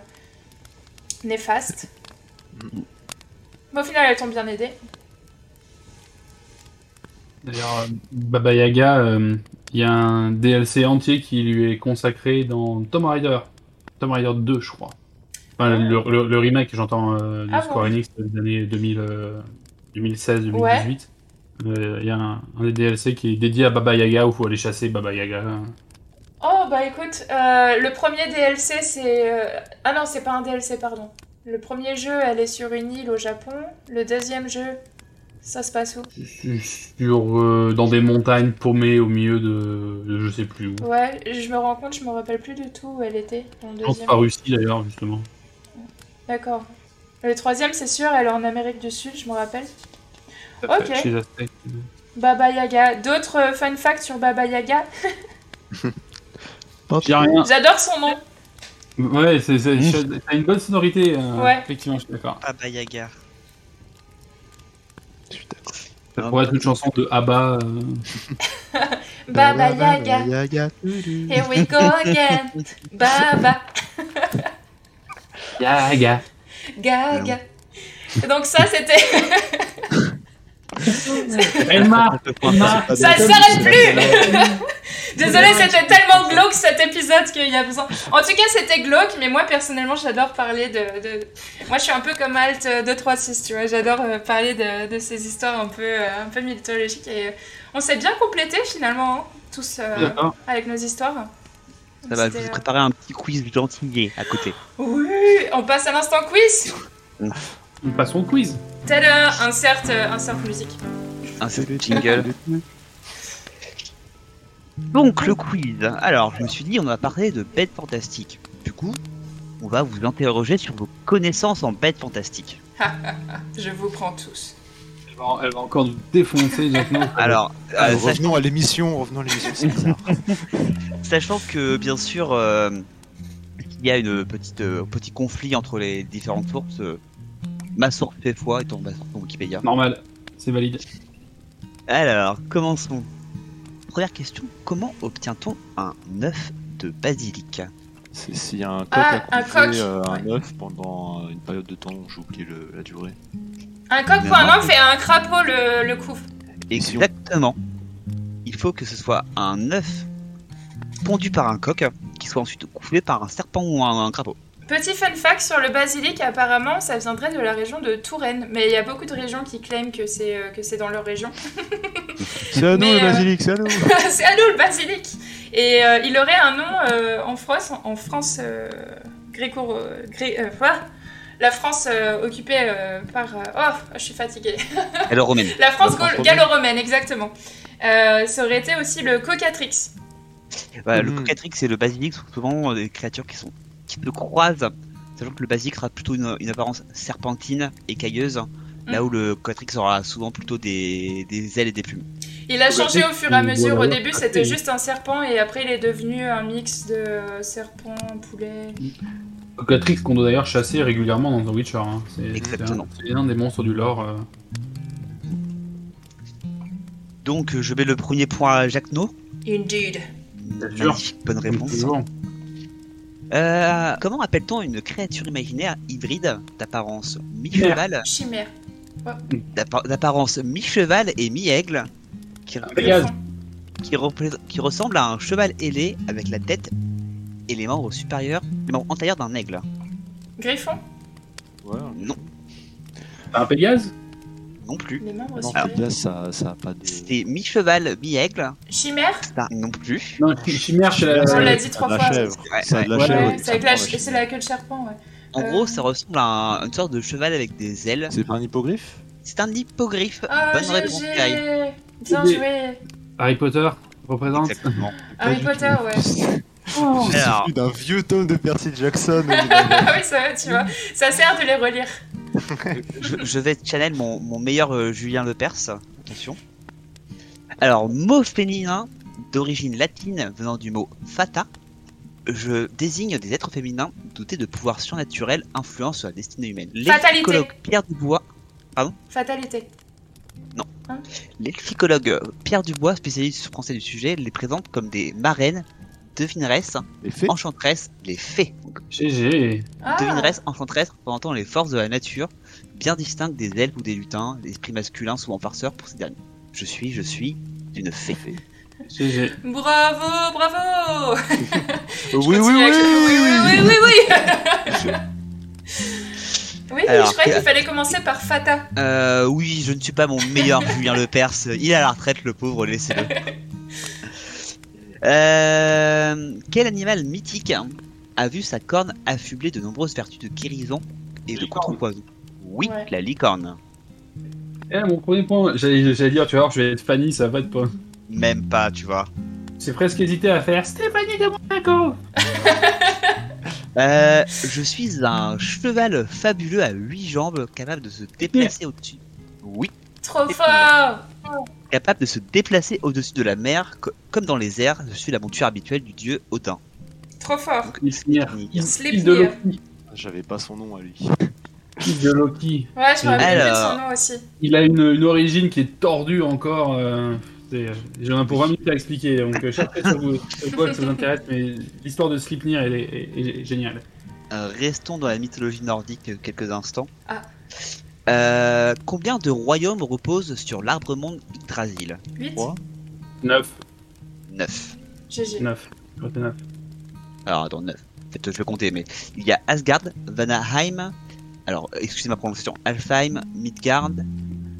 néfastes. Mais au final, elles t'ont bien aidé. D'ailleurs, euh, Baba Yaga, euh, il y a un DLC entier qui lui est consacré dans Tomb Raider. Tomb Raider 2, je crois. Enfin, le, le- le remake, j'entends, euh, du Ah Square bon Enix des années 2016-2018. Euh, Il y a un, un des DLC qui est dédié à Baba Yaga où il faut aller chasser Baba Yaga. Oh, bah écoute, euh, le premier DLC, c'est. euh, Ah non, c'est pas un DLC, pardon. Le premier jeu, elle est sur une île au Japon. Le deuxième jeu, ça se passe où Sur, euh, dans des montagnes paumées au milieu de, de je sais plus où. Ouais, je me rends compte, je me rappelle plus du tout où elle était. pense deuxième. Russie d'ailleurs, justement. D'accord. Le troisième, c'est sûr, elle est en Amérique du Sud, je me rappelle. Ok. Chez les Aztèques. Baba Yaga. D'autres euh, fun facts sur Baba Yaga? J'adore son nom. Ouais, c'est, t'as une bonne sonorité. euh, Ouais. Effectivement, je suis d'accord. Baba Yaga. Je suis d'accord. Ça pourrait être une chanson de ABBA. euh, Baba Yaga. Yaga. Here we go again. Baba Yaga. Gaga. Et donc ça, c'était... Elma Elma Ça s'arrête plus Désolée, c'était tellement glauque cet épisode qu'il y a besoin. En tout cas, c'était glauque, mais moi personnellement, j'adore parler de, de- Moi, je suis un peu comme Alt 236, tu vois. J'adore euh, parler de, de ces histoires un peu, euh, un peu mythologiques. Et euh, on s'est bien complété finalement, hein, tous euh, avec nos histoires. Ça va, je vous ai euh, préparé un petit quiz gentillet à côté. Oui, on passe à l'instant quiz. Nous passons au quiz. Euh, insert, euh, insert musique. Un seul jingle. Donc le quiz. Alors, je me suis dit, on va parler de bêtes fantastiques. Du coup, on va vous interroger sur vos connaissances en bêtes fantastiques. Je vous prends tous. Elle va, elle va encore nous défoncer, Jacqueline. Alors, euh, Alors, sach- revenons à l'émission, revenons à l'émission, c'est bizarre. sachant que bien sûr, euh, il y a une petite euh, petit conflit entre les différentes sources. euh, ma source fait foi ma source sur Wikipédia. Normal, c'est valide. Alors, commençons. Première question, comment obtient-on un œuf de basilic? C'est s'il y a un coq Ah, à un euh, un Ouais. œuf pendant une période de temps, j'ai oublié le- la durée. Un coq pour un œuf et un crapaud le, le couvre. Exactement. Il faut que ce soit un œuf pondu par un coq qui soit ensuite couvé par un serpent ou un, un crapaud. Petit fun fact sur le basilic, apparemment ça viendrait de la région de Touraine, mais il y a beaucoup de régions qui claiment que c'est euh, que c'est dans leur région. C'est à nous Mais, le euh, basilic, c'est à nous c'est à nous le basilic Et euh, il aurait un nom euh, en France, en France euh, gréco... gré- euh, quoi? La France euh, occupée euh, par... euh, oh, je suis fatiguée. La France gallo-romaine, exactement. Euh, ça aurait été aussi le cocatrix. Voilà, Le Mhm. cocatrix et le basilic sont souvent des créatures qui sont qui se croisent. Sachant que le basilic sera plutôt une, une apparence serpentine et cailleuse, là où le cocatrix aura souvent plutôt des, des ailes et des plumes. Il a changé au fur et à mesure. Au début, c'était juste un serpent et après, il est devenu un mix de serpent, poulet. Cocatrix qu'on doit d'ailleurs chasser régulièrement dans The Witcher. hein. C'est, Exactement. C'est un, c'est un des monstres du lore. euh. Donc euh, je mets le premier point à Jacques No. Indeed. bonne réponse. toujours. Euh, comment appelle-t-on une créature imaginaire hybride d'apparence mi-cheval, Chimère. d'appar- d'apparence mi-cheval et mi-aigle, qui ressemble à un cheval ailé avec la tête et les membres supérieurs, les membres antérieurs d'un aigle. Griffon. Ouais, Non, Un Pégase? Non plus. Les membres non, supérieurs. là, ça, ça a pas de. C'est mi-cheval, mi-aigle. Chimère. Ça, non plus. Non, Ch- Chimère, c'est la... On l'a ça dit a trois fois. chèvre. Ouais, ouais. chèvre. Ouais, c'est avec la, serpent, ch- c'est la queue de serpent, ouais. En Euh. gros, ça ressemble à un- une sorte de cheval avec des ailes. C'est pas un hippogriffe? C'est un hippogriffe. Ah, Bonne réponse, Kai. Bien joué Harry Potter représente? Exactement. Harry Potter, ouais. Oh. J'ai d'un vieux tome de Percy Jackson. Ah oui, ça va, tu vois. Ça sert de les relire. Je, je vais channel mon, mon meilleur euh, Julien Lepers. Attention. Alors, mot féminin d'origine latine venant du mot fata. Je désigne des êtres féminins dotés de pouvoirs surnaturels influents sur la destinée humaine. Fatalité. Pierre Dubois. Fatalité. Hein les psychologues Pierre Dubois, spécialiste français du sujet, les présentent comme des marraines, devineresses, Les faits enchanteresses, les fées. GG. Ah, Devineresses, enchanteresses représentant les forces de la nature, bien distinctes des elfes ou des lutins, l'esprit masculin souvent farceur pour ces derniers. Je suis, je suis une fée. GG. Bravo, bravo Je Oui, oui, avec- oui, oui, oui, oui, oui, oui. Oui, Alors, je croyais qu'il fallait commencer par Fata. Euh, oui, je ne suis pas mon meilleur Julien Lepers. Il est à la retraite, le pauvre, laissez-le. Euh, quel animal mythique a vu sa corne affublée de nombreuses vertus de guérison et de contrepoison? Oui, Ouais. la licorne. Eh, mon premier point, j'allais dire, tu vas voir, je vais être Fanny, ça va être pas. Même pas, tu vois. J'ai presque hésité à faire Stéphanie de Monaco. Euh, je suis un cheval fabuleux à huit jambes, capable de se déplacer au-dessus. Oui, Trop fort capable de se déplacer au-dessus de la mer, co- comme dans les airs. Je suis la monture habituelle du dieu Odin. Trop fort. Sleipnir. Sleipnir. Fils de Loki. J'avais pas son nom à lui. Fils de Loki. Ouais, je me rappelle plus de Alors. son nom aussi. Il a une, une origine qui est tordue encore. Euh, c'est- J'en ai pour 20 minutes à expliquer, donc euh, fois ça vous, ça vous- ça vous intéresse, mais l'histoire de Sleipnir elle est, est- est géniale. Euh, restons dans la mythologie nordique euh, quelques instants. Ah. Euh, combien de royaumes reposent sur l'arbre monde Yggdrasil 8 Trois. 9. 9. GG. 9. 9. Alors attends, 9. En fait, je vais compter, mais il y a Asgard, Vanaheim, alors excusez ma prononciation, Alfheim, Midgard,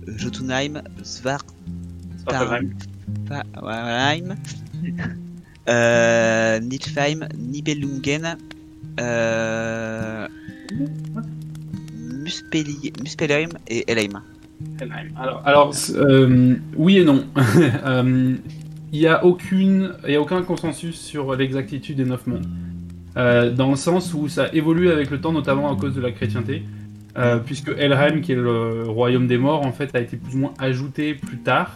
Jotunheim, Svartalheim, euh, Niflheim, Nibelungen, euh, Muspeli- Muspelheim et Elheim. Alors, alors euh, oui et non. Euh, Il n'y a, aucune, il y a aucun consensus sur l'exactitude des neuf mondes. Euh, dans le sens où ça évolue avec le temps, notamment à cause de la chrétienté. Euh, puisque Elheim, qui est le royaume des morts, en fait, a été plus ou moins ajouté plus tard.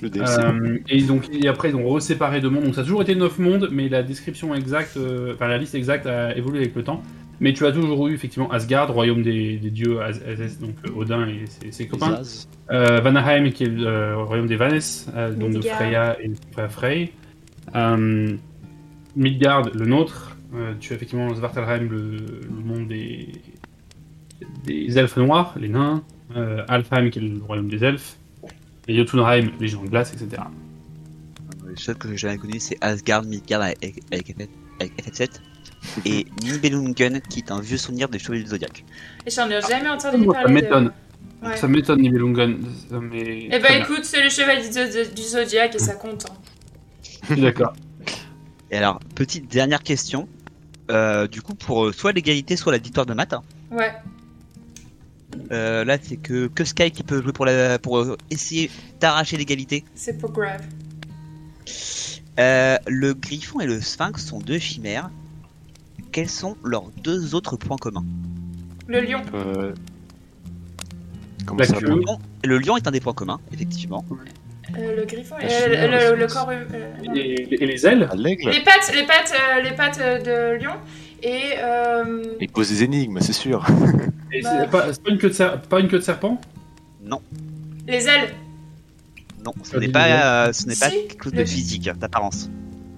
Le. Euh, et donc et après ils ont reséparé deux mondes. Donc ça a toujours été neuf mondes, mais la description exacte, euh, enfin la liste exacte a évolué avec le temps. Mais tu as toujours eu effectivement Asgard, royaume des, des dieux, Az- Azès, donc euh, Odin et ses, ses copains. Euh, Vanaheim qui est le euh, royaume des Vannes, euh, donc de. Freya et de frère Frey. Euh, Midgard, le nôtre. Euh, tu as effectivement Svartalheim, le, le monde des, des elfes noirs, les nains. Euh, Alfheim qui est le royaume des elfes. Et Jotunheim, les géants de glace, etc. Le seul que j'ai jamais connu, c'est Asgard, Midgard avec, avec, FF avec FF7 et Nibelungen, qui est un vieux souvenir des Chevaliers du Zodiac. Et j'en ai jamais entendu ça parler. de- m'étonne. Ouais. Ça m'étonne, Nibelungen. Ça Eh bah bien. écoute, c'est le chevalier du, du Zodiac et ça compte. hein. D'accord. Et alors, petite dernière question. Euh, du coup, pour euh, soit l'égalité, soit la victoire de Matt. hein. Ouais. Euh, là, c'est que, que Sky qui peut jouer pour, la, pour essayer d'arracher l'égalité. C'est pas grave. Euh, le Griffon et le Sphinx sont deux chimères. Quels sont leurs deux autres points communs Le lion. Euh... Comment La ça Le lion est un des points communs, effectivement. Euh, le griffon. Chimère, le, le corps. euh. Et, et les ailes Ah, L'aigle Les pattes, les pattes, euh, les pattes de lion. Et. Euh... Il pose des énigmes, c'est sûr. Et Bah. c'est pas, une queue de ser- pas une queue de serpent Non, Les ailes. non, ce Pas n'est pas, euh, ce n'est pas quelque chose de physique, d'apparence.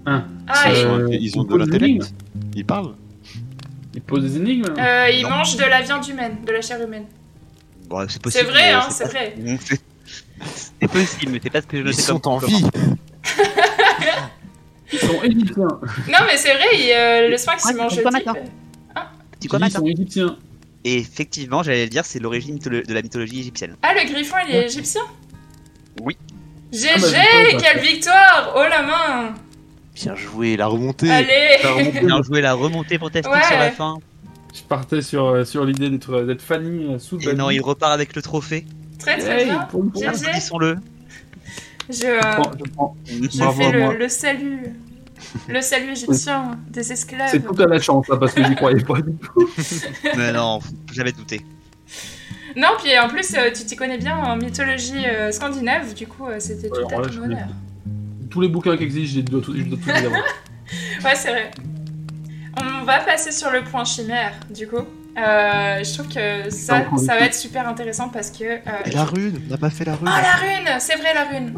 Ah, Ils et- ont, Euh, ils ont de l'intellect. Ils parlent. Il pose des énigmes euh, il Non. mange de la viande humaine, de la chair humaine. Bon, c'est possible. C'est vrai, hein, c'est pas- vrai. C'est possible, mais c'est pas ce que je Ils sais sont comme en comment. vie. Ils sont égyptiens. Non, mais c'est vrai, il, euh, le sphinx il mange c'est le quoi type. maintenant Tu Ils quoi, sont égyptiens. Et effectivement, j'allais le dire, c'est l'origine de la mythologie égyptienne. Ah, le griffon il est égyptien? Oui. GG, Ah bah, pas. quelle victoire Oh la main Bien joué, la remontée. Allez. Bien joué la remontée fantastique Ouais. sur la fin. Je partais sur, euh, sur l'idée d'être d'être Fanny euh, sous Et non, il repart avec le trophée. Très très Hey, bien. Applaudissons-le. Je, euh, Je prends- je prends. je Bravo fais le, le salut. Le salut égyptien des esclaves. C'est tout à la chance, là, parce que j'y croyais pas du tout. Mais non, faut jamais douter. Non, puis en plus, euh, tu t'y connais bien en mythologie euh, scandinave, du coup, euh, c'était tout à ton je honneur. Tous les bouquins qui existent, je dois tous je dois tous les avoir. Ouais, c'est vrai. On va passer sur le point chimère, du coup. Euh, je trouve que ça, ça va être super intéressant parce que. Et la rune On n'a pas fait la rune Oh la rune C'est vrai la rune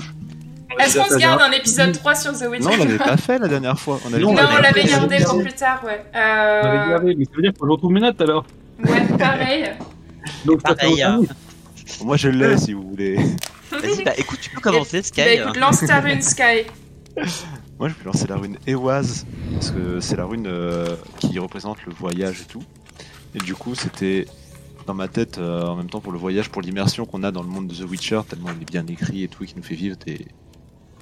est-ce qu'on se garde un épisode 3 sur The Witcher Non, on l'avait pas fait la dernière fois. On non, on l'avait gardé pour plus tard, ouais. Euh... On l'avait gardé, mais ça veut dire que je retrouve mes notes alors. Ouais, pareil. Donc, pareil. Hein. Moi je l'ai si vous voulez. Vas-y, bah écoute, tu peux commencer, Sky. Bah écoute, lance ta rune, Sky. Moi je vais lancer la rune Eoise, parce que c'est la rune euh, qui représente le voyage et tout. Et du coup, c'était dans ma tête euh, en même temps pour le voyage, pour l'immersion qu'on a dans le monde de The Witcher, tellement il est bien écrit et tout, et qui nous fait vivre des,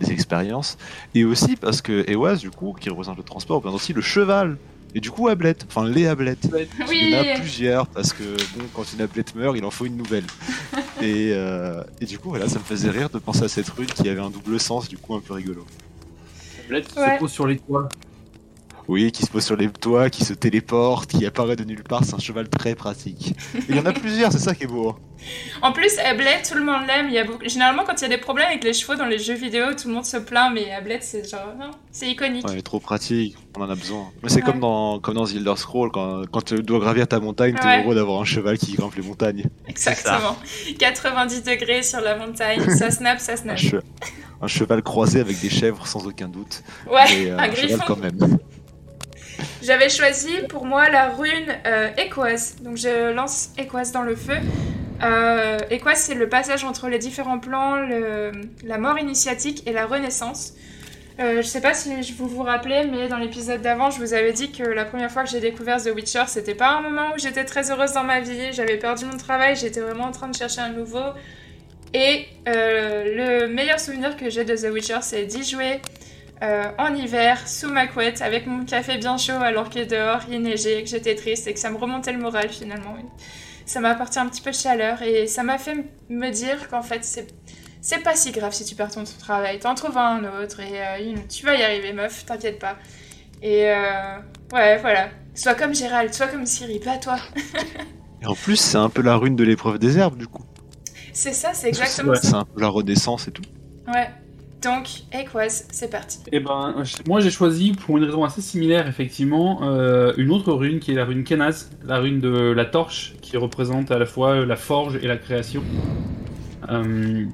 des expériences. Et aussi parce que Ewaz, du coup, qui représente le transport, représente aussi le cheval. Et du coup, Ablette, enfin les Ablettes. Il y en a plusieurs parce que bon, quand une Ablette meurt, il en faut une nouvelle. et, euh, et, du coup, voilà, ça me faisait rire de penser à cette rune qui avait un double sens, du coup, un peu rigolo. Ablette se pose sur les toits? Oui, qui se pose sur les toits, qui se téléporte, qui apparaît de nulle part, c'est un cheval très pratique. il y en a plusieurs, c'est ça qui est beau. Hein. En plus, Ablette, tout le monde l'aime. Il y a beaucoup... Généralement, quand il y a des problèmes avec les chevaux dans les jeux vidéo, tout le monde se plaint, mais Ablette, c'est genre, c'est iconique. Ouais, trop pratique, on en a besoin. Mais c'est comme dans, comme dans The Elder Scrolls, quand, quand tu dois gravir ta montagne, t'es heureux d'avoir un cheval qui grimpe les montagnes. Exactement. 90 degrés sur la montagne, ça snap, ça snap. Un, cheval croisé avec des chèvres, sans aucun doute. Ouais, euh, un, griffon. quand même. J'avais choisi pour moi la rune euh. Donc je lance Équoise dans le feu. Euh, c'est le passage entre les différents plans, la mort initiatique et la renaissance. Euh, je sais pas si vous vous rappelez, mais dans l'épisode d'avant, je vous avais dit que la première fois que j'ai découvert The Witcher, c'était pas un moment où j'étais très heureuse dans ma vie. J'avais perdu mon travail, j'étais vraiment en train de chercher un nouveau. Et euh, le meilleur souvenir que j'ai de The Witcher, c'est d'y jouer euh, en hiver, sous ma couette, avec mon café bien chaud alors que dehors il neigeait, que j'étais triste et que ça me remontait le moral finalement. Ça m'a apporté un petit peu de chaleur et ça m'a fait me dire qu'en fait c'est c'est pas si grave si tu perds ton, travail, t'en trouves un autre et euh, tu vas y arriver meuf, t'inquiète pas. Et euh, ouais voilà, sois comme Gérald, sois comme Siri, pas toi. et en plus c'est un peu la rune de l'épreuve des herbes du coup. C'est ça, c'est exactement ça. C'est un peu la renaissance et tout. Ouais, donc, Equaz, c'est parti. Eh ben, moi j'ai choisi, pour une raison assez similaire, effectivement, euh, une autre rune qui est la rune Kenaz, la rune de la torche, qui représente à la fois la forge et la création. Euh,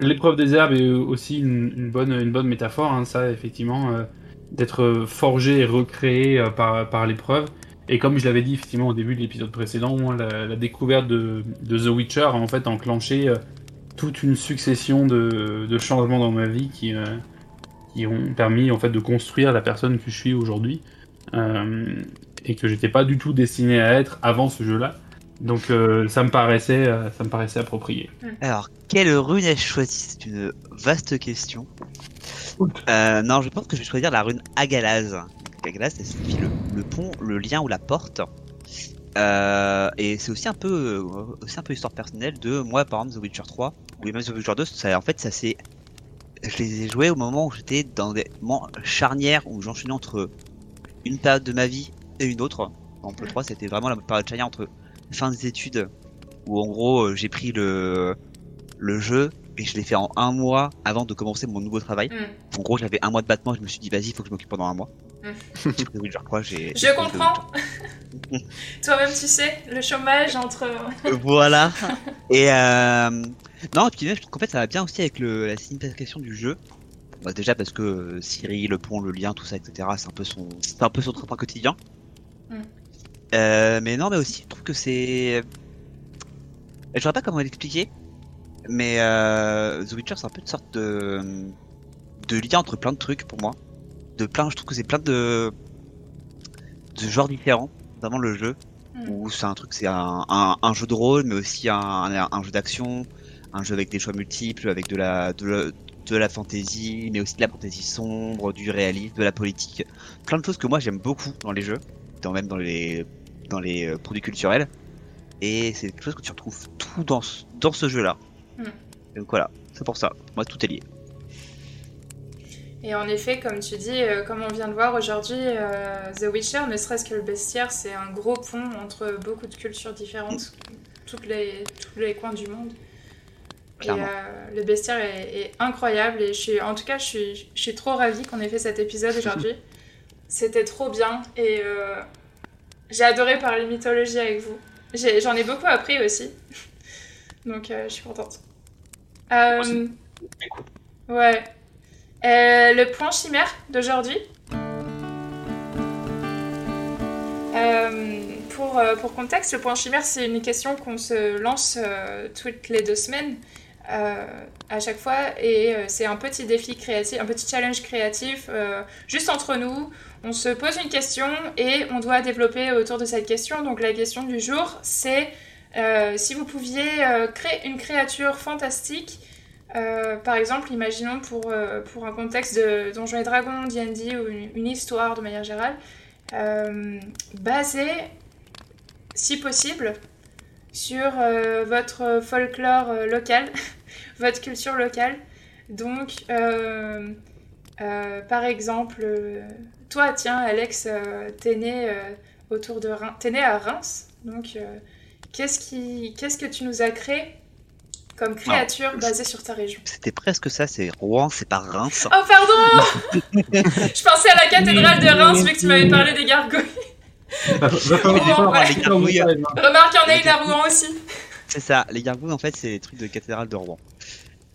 l'épreuve des herbes est aussi une, bonne, une bonne métaphore, hein, ça, effectivement, euh, d'être forgé et recréé par, par l'épreuve. Et comme je l'avais dit effectivement au début de l'épisode précédent, la, découverte de, de, The Witcher a en fait enclenché toute une succession de, changements dans ma vie qui, euh, qui ont permis en fait de construire la personne que je suis aujourd'hui euh, et que j'étais pas du tout destiné à être avant ce jeu-là. Donc euh, ça me paraissait ça me paraissait approprié. Alors quelle rune ai-je choisi C'est une vaste question. non, je pense que je vais choisir la rune Agalaz. Agalaz, c'est le, pont, le lien ou la porte euh, et c'est aussi un peu aussi un peu histoire personnelle de moi par exemple The Witcher 3 ou même The Witcher 2 ça, en fait ça c'est je les ai joués au moment où j'étais dans des moments charnières où j'enchaînais entre une période de ma vie et une autre. En le 3 c'était vraiment la période charnière entre fin des études où en gros euh, j'ai pris le le jeu et je l'ai fait en un mois avant de commencer mon nouveau travail. Mm. En gros, j'avais un mois de battement, je me suis dit, vas-y, il faut que je m'occupe pendant un mois. Mm. Je comprends. Toi-même, tu sais, le chômage entre. Euh, voilà. Et euh... non, et puis je trouve qu'en fait, ça va bien aussi avec le, la signification du jeu. Bah, déjà parce que euh, Siri, le pont, le lien, tout ça, etc. C'est un peu son, c'est un peu son train quotidien. Mm. Euh, mais non, mais aussi, je trouve que c'est. Je sais pas comment l'expliquer, mais euh, The Witcher, c'est un peu une sorte de de lien entre plein de trucs pour moi. De plein, je trouve que c'est plein de de genres différents, notamment le jeu, hmm. où c'est un truc, c'est un, un, jeu de rôle, mais aussi un, un, jeu d'action, un jeu avec des choix multiples, avec de la de la, de la fantasy, mais aussi de la fantasy sombre, du réalisme, de la politique, plein de choses que moi j'aime beaucoup dans les jeux, dans même dans les dans les euh, produits culturels. Et c'est quelque chose que tu retrouves tout dans dans ce jeu-là. Hmm. Donc voilà, c'est pour ça. Moi, tout est lié. Et en effet, comme tu dis, euh, comme on vient de voir aujourd'hui, euh, The Witcher, ne serait-ce que le bestiaire, c'est un gros pont entre beaucoup de cultures différentes, toutes les, tous les coins du monde. Et euh, le bestiaire est, incroyable et je suis, en tout cas, je suis, je suis trop ravie qu'on ait fait cet épisode aujourd'hui. C'était trop bien et J'ai adoré parler mythologie avec vous. J'en ai, beaucoup appris aussi. Donc, je suis contente. ouais. le point chimère d'aujourd'hui. pour, pour contexte, le point chimère, c'est une question qu'on se lance toutes les deux semaines. Euh, à chaque fois et euh, c'est un petit défi créatif, un petit challenge créatif euh, juste entre nous. On se pose une question et on doit développer autour de cette question. Donc la question du jour c'est si vous pouviez créer une créature fantastique, par exemple, imaginons pour, pour un contexte de Donjons et Dragons, D&D ou une, histoire de manière générale, basée, si possible, sur euh, votre folklore euh, local, votre culture locale. Donc, euh, par exemple, toi, tiens, Alex, t'es né autour de T'es né à Reims. Donc, qu'est-ce qui, qu'est-ce que tu nous as créé comme créature basée sur ta région. C'était presque ça, c'est Rouen, c'est pas Reims. Oh pardon Je pensais à la cathédrale de Reims vu que tu m'avais parlé des gargouilles. Remarque, il y en a une à Rouen aussi. C'est ça, les gargouilles en fait c'est les trucs de cathédrale de Rouen.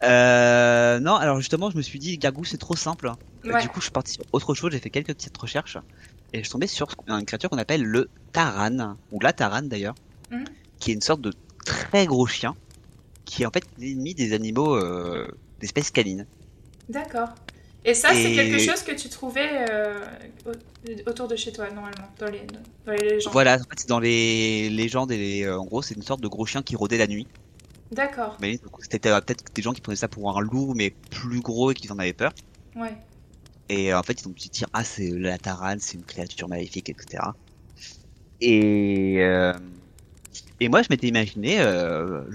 Euh, non, alors justement, je me suis dit, gargouille c'est trop simple. Du coup, je suis parti sur autre chose, j'ai fait quelques petites recherches et je suis tombé sur une créature qu'on appelle le Taran, ou la Taran d'ailleurs, mhm. Qui est une sorte de très gros chien qui est en fait l'ennemi des animaux euh, d'espèces canines. D'accord. Et ça, c'est quelque chose que tu trouvais euh, autour de chez toi, normalement, dans les, dans les légendes. Voilà, en fait, dans les légendes, et euh, en gros, c'est une sorte de gros chien qui rôdait la nuit. D'accord. Mais c'était euh, peut-être des gens qui prenaient ça pour un loup, mais plus gros et qui en avaient peur. Ouais. Et en fait, ils ont pu dire, ah, c'est la tarane, c'est une créature maléfique, etc. Et, et moi, je m'étais imaginé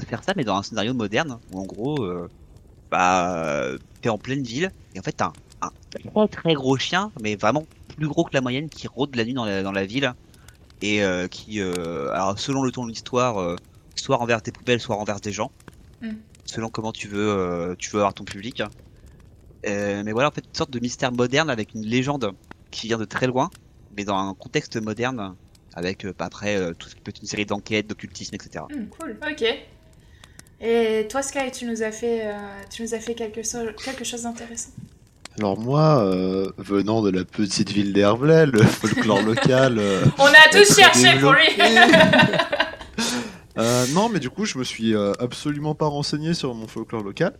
faire ça, mais dans un scénario moderne, où en gros, bah, t'es en pleine ville, et en fait, t'as un, très très gros chien, mais vraiment plus gros que la moyenne, qui rôde la nuit dans la, dans la ville, et euh, qui, euh, alors selon le ton de l'histoire, euh, soit renverse des poubelles, soit renverse des gens, mm. selon comment tu veux, tu veux avoir ton public. mais voilà, en fait, une sorte de mystère moderne avec une légende qui vient de très loin, mais dans un contexte moderne, avec bah, après tout ce qui peut être une série d'enquêtes, d'occultisme, etc. Mm, cool, ok. Et toi, Sky, tu nous as fait, euh, tu nous as fait quelque, quelque chose d'intéressant? Alors moi, euh, venant de la petite ville d'Herblay, le folklore local... Euh, On a tous cherché pour lui Non, mais du coup, je me suis absolument pas renseigné sur mon folklore local.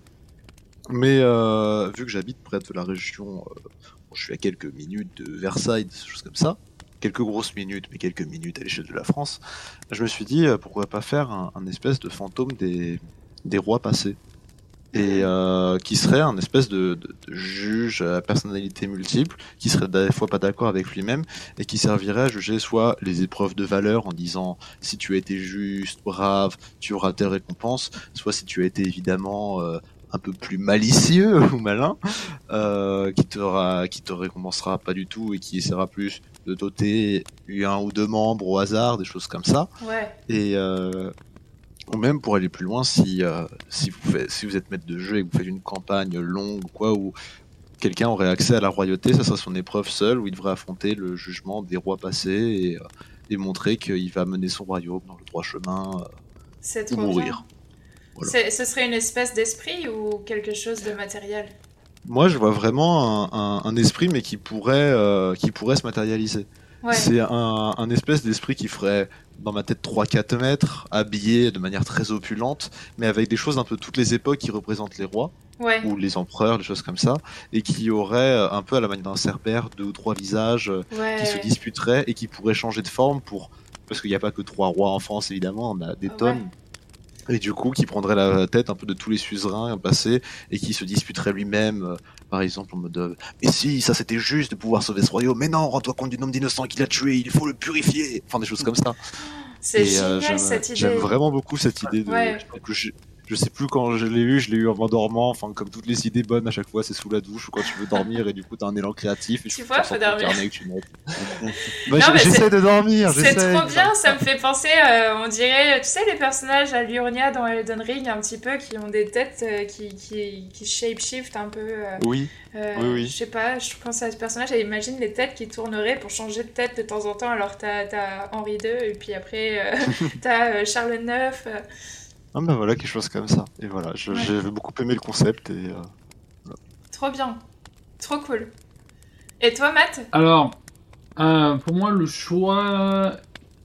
Mais vu que j'habite près de la région, je suis à quelques minutes de Versailles, des choses comme ça, quelques grosses minutes, mais quelques minutes à l'échelle de la France, je me suis dit euh, pourquoi pas faire un, espèce de fantôme des, rois passés. Et euh, qui serait un espèce de, juge à personnalité multiple, qui serait des fois pas d'accord avec lui-même, et qui servirait à juger soit les épreuves de valeur en disant si tu as été juste, brave, tu auras tes récompenses, soit si tu as été évidemment euh, un peu plus malicieux ou malin, qui te qui te récompensera pas du tout et qui essaiera plus de doter un ou deux membres au hasard, des choses comme ça. Ouais. Et euh, ou même pour aller plus loin, si euh, si vous faites, si vous êtes maître de jeu et que vous faites une campagne longue ou quoi, où quelqu'un aurait accès à la royauté, ça sera son épreuve seule où il devrait affronter le jugement des rois passés et, et montrer qu'il va mener son royaume dans le droit chemin ou mourir. Ce serait une espèce d'esprit ou quelque chose de matériel? Moi, je vois vraiment un, esprit, mais qui pourrait, euh, qui pourrait se matérialiser. C'est un, espèce d'esprit qui ferait, dans ma tête, 3-4 mètres, habillé de manière très opulente, mais avec des choses un peu toutes les époques qui représentent les rois. ou les empereurs, des choses comme ça, et qui aurait euh, un peu à la manière d'un cerbère deux ou trois visages euh, qui se disputeraient et qui pourraient changer de forme pour parce qu'il n'y a pas que trois rois en France évidemment, on a des tonnes et du coup qui prendrait la tête un peu de tous les suzerains passés et qui se disputerait lui-même euh, par exemple en mode euh, mais si ça c'était juste de pouvoir sauver ce royaume. Mais non rends-toi compte du nombre d'innocents qu'il a tué il faut le purifier enfin des choses comme ça. C'est euh, j'aime vraiment beaucoup cette idée de, je, sais plus quand je l'ai eu, je l'ai eu en m'endormant. Enfin, comme toutes les idées bonnes, à chaque fois, c'est sous la douche ou quand tu veux dormir et du coup, t'as un élan créatif. Et tu vois, faut dormir. bah, j'essaie de dormir. C'est trop bien, ça me fait penser, euh, on dirait, tu sais, les personnages à Liurnia dans Elden Ring, un petit peu, qui ont des têtes euh, qui, qui, qui shape-shift un peu. Euh, oui. oui, oui. Je sais pas, je pense à ce personnage et imagine les têtes qui tourneraient pour changer de tête de temps en temps. Alors, t'as as Henri II et puis après, t'as Charles IX. Ah bah voilà, quelque chose comme ça. Et voilà, j'ai beaucoup aimé le concept et... Euh, Trop bien. Trop cool. Et toi, Matt? Alors, euh, pour moi, le choix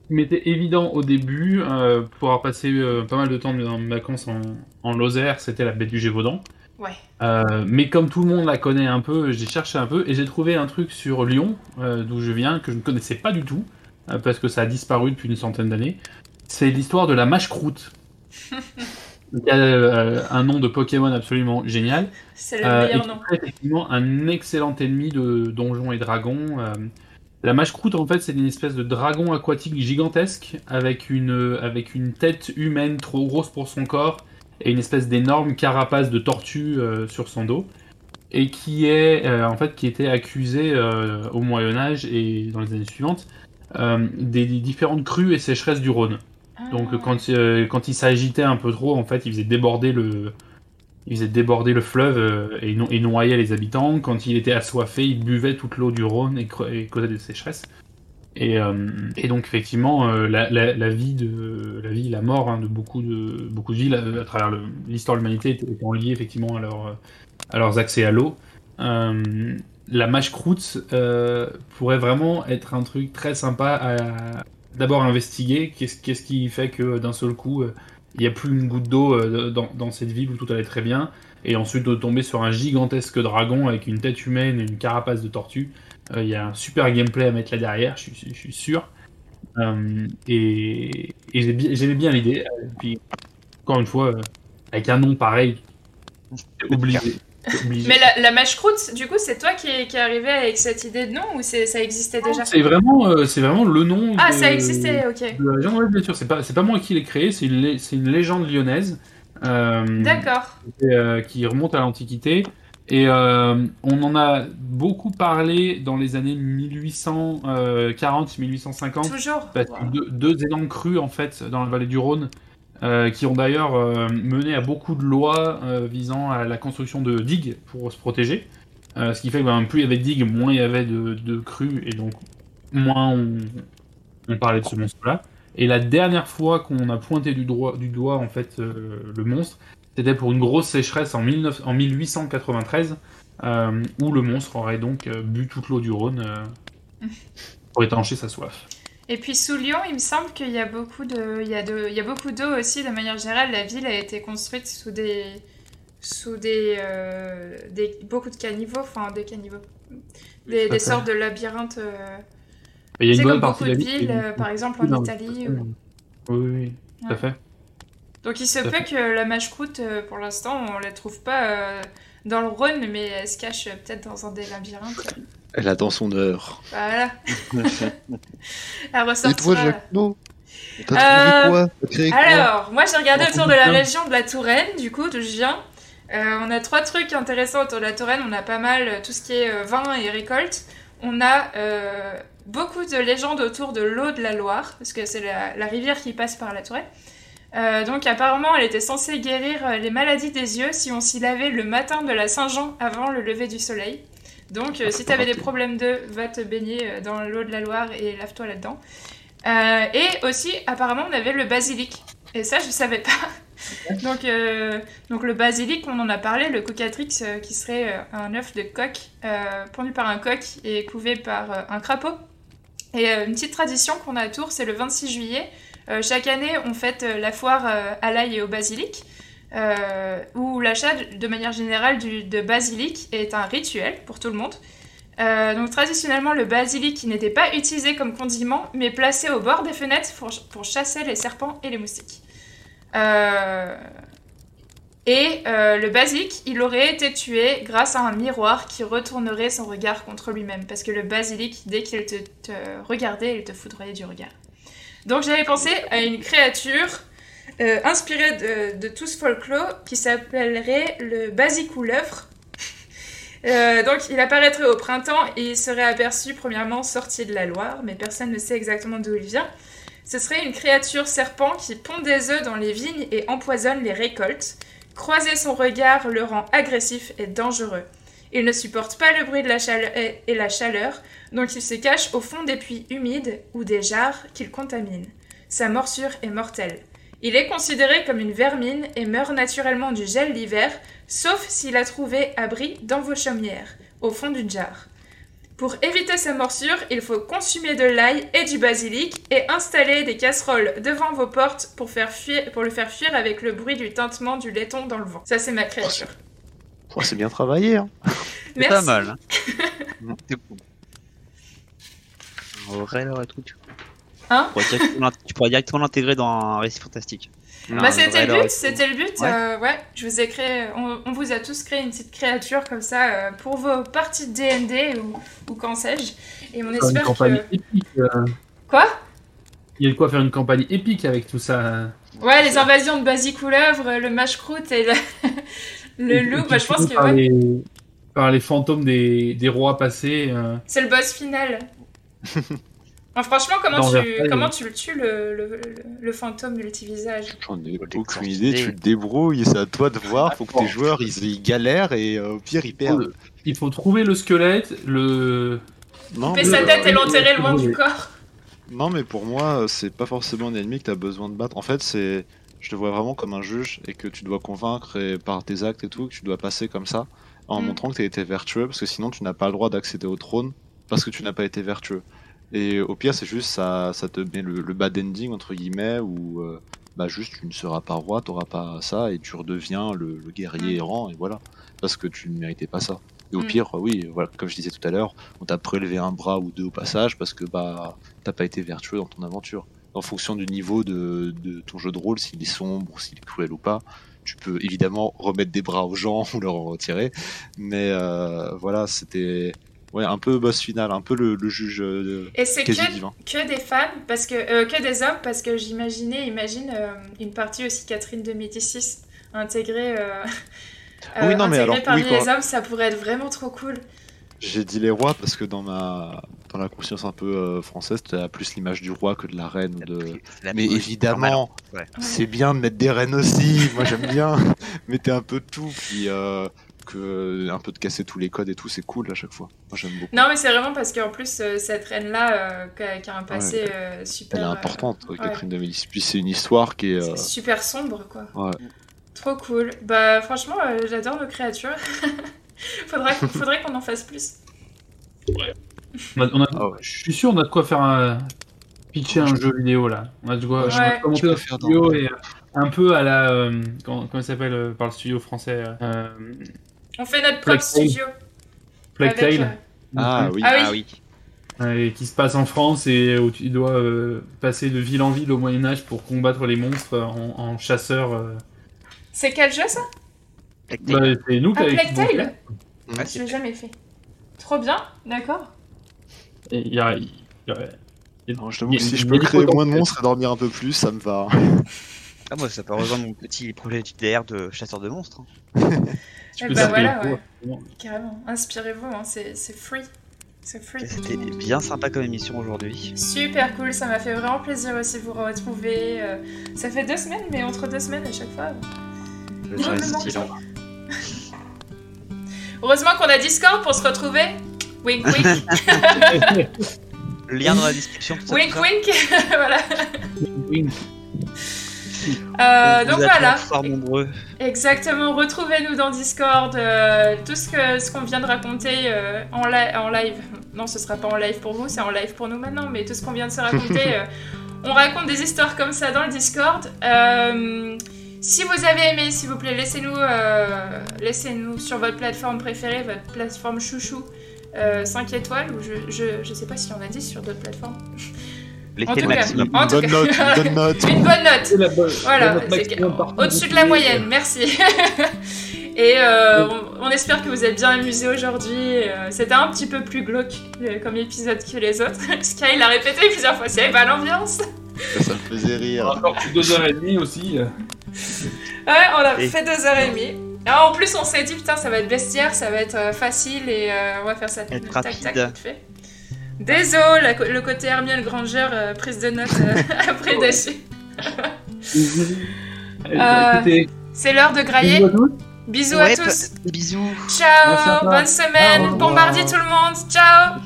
m'était évident au début. Euh, pour avoir passé pas mal de temps dans mes vacances en, en Lozère, c'était la baie du Gévaudan. Ouais. mais comme tout le monde la connaît un peu, j'ai cherché un peu et j'ai trouvé un truc sur Lyon, d'où je viens, que je ne connaissais pas du tout, parce que ça a disparu depuis une centaine d'années. C'est l'histoire de la mâche-croûte. Il a euh, un nom de Pokémon absolument génial. C'est le meilleur euh, nom. effectivement un excellent ennemi de Donjons et Dragons. Euh. la mâche-croûte, en fait, c'est une espèce de dragon aquatique gigantesque avec une, avec une tête humaine trop grosse pour son corps et une espèce d'énorme carapace de tortue sur son dos. Et qui est, en fait, qui était accusé au Moyen-Âge et dans les années suivantes des différentes crues et sécheresses du Rhône. Donc quand, euh, quand il s'agitait un peu trop, en fait, il faisait déborder le, il faisait déborder le fleuve euh, et, et, noyait les habitants. Quand il était assoiffé, il buvait toute l'eau du Rhône et, causait des sécheresses. Et, euh, donc effectivement, la, la, vie de la vie, la mort hein, de beaucoup de beaucoup de villes à, travers l'histoire de l'humanité étant liée effectivement à, leur, à leurs accès à l'eau. la mâche croûte pourrait vraiment être un truc très sympa à, d'abord investiguer qu'est-ce qui fait que d'un seul coup, euh, il n'y a plus une goutte d'eau euh, dans, cette ville où tout allait très bien, et ensuite de tomber sur un gigantesque dragon avec une tête humaine et une carapace de tortue. Euh, il y a un super gameplay à mettre là derrière, je suis, sûr. et, j'aimais bien l'idée. Puis, encore une fois, avec un nom pareil, obligé. Mais la, la mâche-croûte, du coup, c'est toi qui est, qui est, arrivé avec cette idée de nom ou ça existait déjà? C'est vraiment, euh, c'est vraiment le nom. Ah, ça existait, ok. De C'est pas, pas moi qui l'ai créé, c'est une, une légende lyonnaise. Euh, D'accord. Euh, qui remonte à l'Antiquité. Et on en a beaucoup parlé dans les années 1840-1850. Toujours. deux, deux, énormes crues, en fait, dans la vallée du Rhône. Euh, qui ont d'ailleurs euh, mené à beaucoup de lois euh, visant à la construction de digues pour se protéger. ce qui fait que ben, plus il y avait de digues, moins il y avait de, crues, et donc moins on, parlait de ce monstre-là. Et la dernière fois qu'on a pointé du, du doigt en fait le monstre, c'était pour une grosse sécheresse en, 19, en 1893, où le monstre aurait donc bu toute l'eau du Rhône pour étancher sa soif. Et puis sous Lyon, il me semble qu'il y a beaucoup de, il y a de, il y a beaucoup d'eau aussi. De manière générale, la ville a été construite sous des, sous des, euh, des beaucoup de caniveaux, enfin des caniveaux, des, des sortes de labyrinthes. Euh... Il y a une bonne partie de la ville, euh, par exemple en Italie. Oui, oui, oui, tout à fait. Donc il se peut que la mâche-croûte, euh, pour l'instant, on la trouve pas dans le Rhône, mais elle se cache peut-être dans un des labyrinthes. Elle a dans son heure. Voilà. elle ressortira. Et toi, Jacques T'as trouvé euh, quoi Alors, moi j'ai regardé autour de la région de la Touraine, du coup, d'où je viens. Euh, on a trois trucs intéressants autour de la Touraine. On a pas mal euh, tout ce qui est vin et récolte. On a beaucoup de légendes autour de l'eau de la Loire, parce que c'est la, rivière qui passe par la Touraine. donc apparemment, elle était censée guérir les maladies des yeux si on s'y lavait le matin de la Saint-Jean avant le lever du soleil. Donc, euh, si tu avais des problèmes d'œufs, va te baigner euh, dans l'eau de la Loire et lave-toi là-dedans. Euh, et aussi, apparemment, on avait le basilic. Et ça, je savais pas. donc, donc, le basilic, on en a parlé, le cocatrix, qui serait un œuf de coq pendu par un coq et couvé par un crapaud. Et une petite tradition qu'on a à Tours, c'est le 26 juillet. chaque année, on fête la foire à l'ail et au basilic. Euh, où l'achat de manière générale de basilic est un rituel pour tout le monde. Euh, donc traditionnellement, le basilic n'était pas utilisé comme condiment, mais placé au bord des fenêtres pour, chasser les serpents et les moustiques. Euh, et le basilic, il aurait été tué grâce à un miroir qui retournerait son regard contre lui-même, parce que le basilic, dès qu'il te, te, regardait, il te foudroyait du regard. Donc j'avais pensé à une créature inspiré de, de, tout ce folklore qui s'appellerait le Basicouleuvre. Euh, donc il apparaîtrait au printemps et il serait aperçu premièrement sorti de la Loire, mais personne ne sait exactement d'où il vient. Ce serait une créature serpent qui pond des œufs dans les vignes et empoisonne les récoltes. Croiser son regard le rend agressif et dangereux. Il ne supporte pas le bruit de la chaleur et la chaleur, donc il se cache au fond des puits humides ou des jarres qu'il contamine. Sa morsure est mortelle. Il est considéré comme une vermine et meurt naturellement du gel l'hiver, sauf s'il a trouvé abri dans vos chaumières, au fond d'une jarre. Pour éviter sa morsure, il faut consommer de l'ail et du basilic et installer des casseroles devant vos portes pour, faire fuir, pour le faire fuir avec le bruit du tintement du laiton dans le vent. Ça, c'est ma créature. Oh, c'est bien travaillé. Hein. C'est pas mal. Hein. c'est. Vrai, là. Hein tu pourrais directement l'intégrer dans un récit fantastique. bah c'était le but, c'était le but. Ouais. Euh, ouais. je vous ai créé, on, vous a tous créé une petite créature comme ça euh, pour vos parties de D&D ou, ou qu'en sais-je. Et on espère une campagne Épique, euh. Quoi? Il y a de quoi faire une campagne épique avec tout ça. Ouais, les invasions de Basicouleuvre, le mashcrout et le, le loup. Bah, je pense que par, les... par les fantômes des, des rois passés. C'est le boss final. franchement, comment, tu, comment tu le tues, le, le, le, fantôme multivisage J'en ai aucune idée, tu le débrouilles, c'est à toi de voir, faut que tes joueurs ils, galèrent et euh, au pire ils perdent. Il faut trouver le squelette, le. Couper sa tête et l'enterrer loin du corps. Non, mais pour moi, c'est pas forcément un ennemi que tu as besoin de battre. En fait, c'est. Je te vois vraiment comme un juge et que tu dois convaincre et par tes actes et tout, que tu dois passer comme ça en mm. montrant que tu as été vertueux parce que sinon tu n'as pas le droit d'accéder au trône parce que tu n'as pas été vertueux. Et au pire, c'est juste ça, ça te met le, bad ending entre guillemets où euh, bah juste tu ne seras pas roi, t'auras pas ça et tu redeviens le, guerrier errant et voilà parce que tu ne méritais pas ça. Et au mm. pire, oui, voilà, comme je disais tout à l'heure, on t'a prélevé un bras ou deux au passage parce que bah t'as pas été vertueux dans ton aventure. En fonction du niveau de, de ton jeu de rôle, s'il est sombre s'il est cruel ou pas, tu peux évidemment remettre des bras aux gens ou leur en retirer. Mais euh, voilà, c'était Ouais, un peu boss final, un peu le, juge euh, Et c'est que, que, des femmes, parce que, euh, que des hommes, parce que j'imaginais, imagine euh, une partie aussi Catherine de Médicis intégrée, oui, non, mais alors, parmi les hommes, ça pourrait être vraiment trop cool. J'ai dit les rois parce que dans ma dans la conscience un peu française, tu as plus l'image du roi que de la reine. De... Mais évidemment, c'est bien de mettre des reines aussi. Moi j'aime bien. Mettez un peu de tout. Puis euh, un peu de casser tous les codes et tout, c'est cool à chaque fois. Moi j'aime beaucoup. Non, mais c'est vraiment parce qu'en plus, euh, cette reine-là, euh, qui, a, un passé super. Elle est importante, Catherine de Médicis. Puis c'est une histoire qui est. super sombre, quoi. Trop cool. Bah, franchement, j'adore nos créatures. faudrait faudrait qu'on en fasse plus. Ouais. On a, ah Je suis sûr, on a de quoi faire un. pitcher un jeu vidéo là. On a de quoi, ouais. faire vidéo et un peu à la. comment, comment ça s'appelle par le studio français on fait notre propre studio. Plague Tale. Euh, ah, oui. ah oui. Ah qui se passe en France et où tu dois euh, passer de ville en ville au Moyen Âge pour combattre les monstres en, chasseur. Euh. C'est quel jeu ça? Bah, C'est nous qui ah, Plague Tale Je l'ai jamais fait. Trop bien, d'accord. Il y a... je t'avoue que si je peux créer moins de monstres et dormir un peu plus, ça me va. Ah, moi, ça peut rejoindre mon petit projet d'IDR de chasseur de monstres. Hein. Eh bah voilà, ouais. Carrément. Inspirez-vous, hein. c'est free. C'est free. C'était bien sympa comme émission aujourd'hui. Super cool, ça m'a fait vraiment plaisir aussi de vous retrouver. Euh, ça fait deux semaines, mais entre deux semaines à chaque fois. Le temps Heureusement qu'on a Discord pour se retrouver. Wink wink. Lien dans la description. Wink wink. voilà. Wink. Euh, donc voilà. nombreux. Exactement. Retrouvez-nous dans Discord. Euh, tout ce que ce qu'on vient de raconter euh, en, en, live. Non, ce sera pas en live pour vous, c'est en live pour nous maintenant. Mais tout ce qu'on vient de se raconter, on raconte des histoires comme ça dans le Discord. si vous avez aimé, s'il vous plaît, laissez-nous, laissez-nous sur votre plateforme préférée, votre plateforme chouchou, 5 étoiles. Ou je, je, je sais pas si on a dit sur d'autres plateformes. Le. Cas, une, bonne note, une bonne note. une bonne note. bonne, voilà, au-dessus de la moyenne, merci. Et euh, on, espère que vous êtes bien amusés aujourd'hui. Euh, c'était un petit peu plus glauque euh, comme épisode que les autres. Sky l'a répété plusieurs fois, c'est pas l'ambiance. Ça, me faisait rire. Encore plus deux heures et demie aussi. Ouais, on a fait deux heures et demie. Alors, en plus, on s'est dit, putain, ça va être bestiaire, ça va être facile et on va faire ça tac, tac, tac. Désolé, le côté Hermione Granger, euh, prise de notes euh, après Dashi. Euh, c'est l'heure de grailler. Bisous à tous. Bisous. Ciao. Bonne semaine. bon mardi tout le monde. Ciao.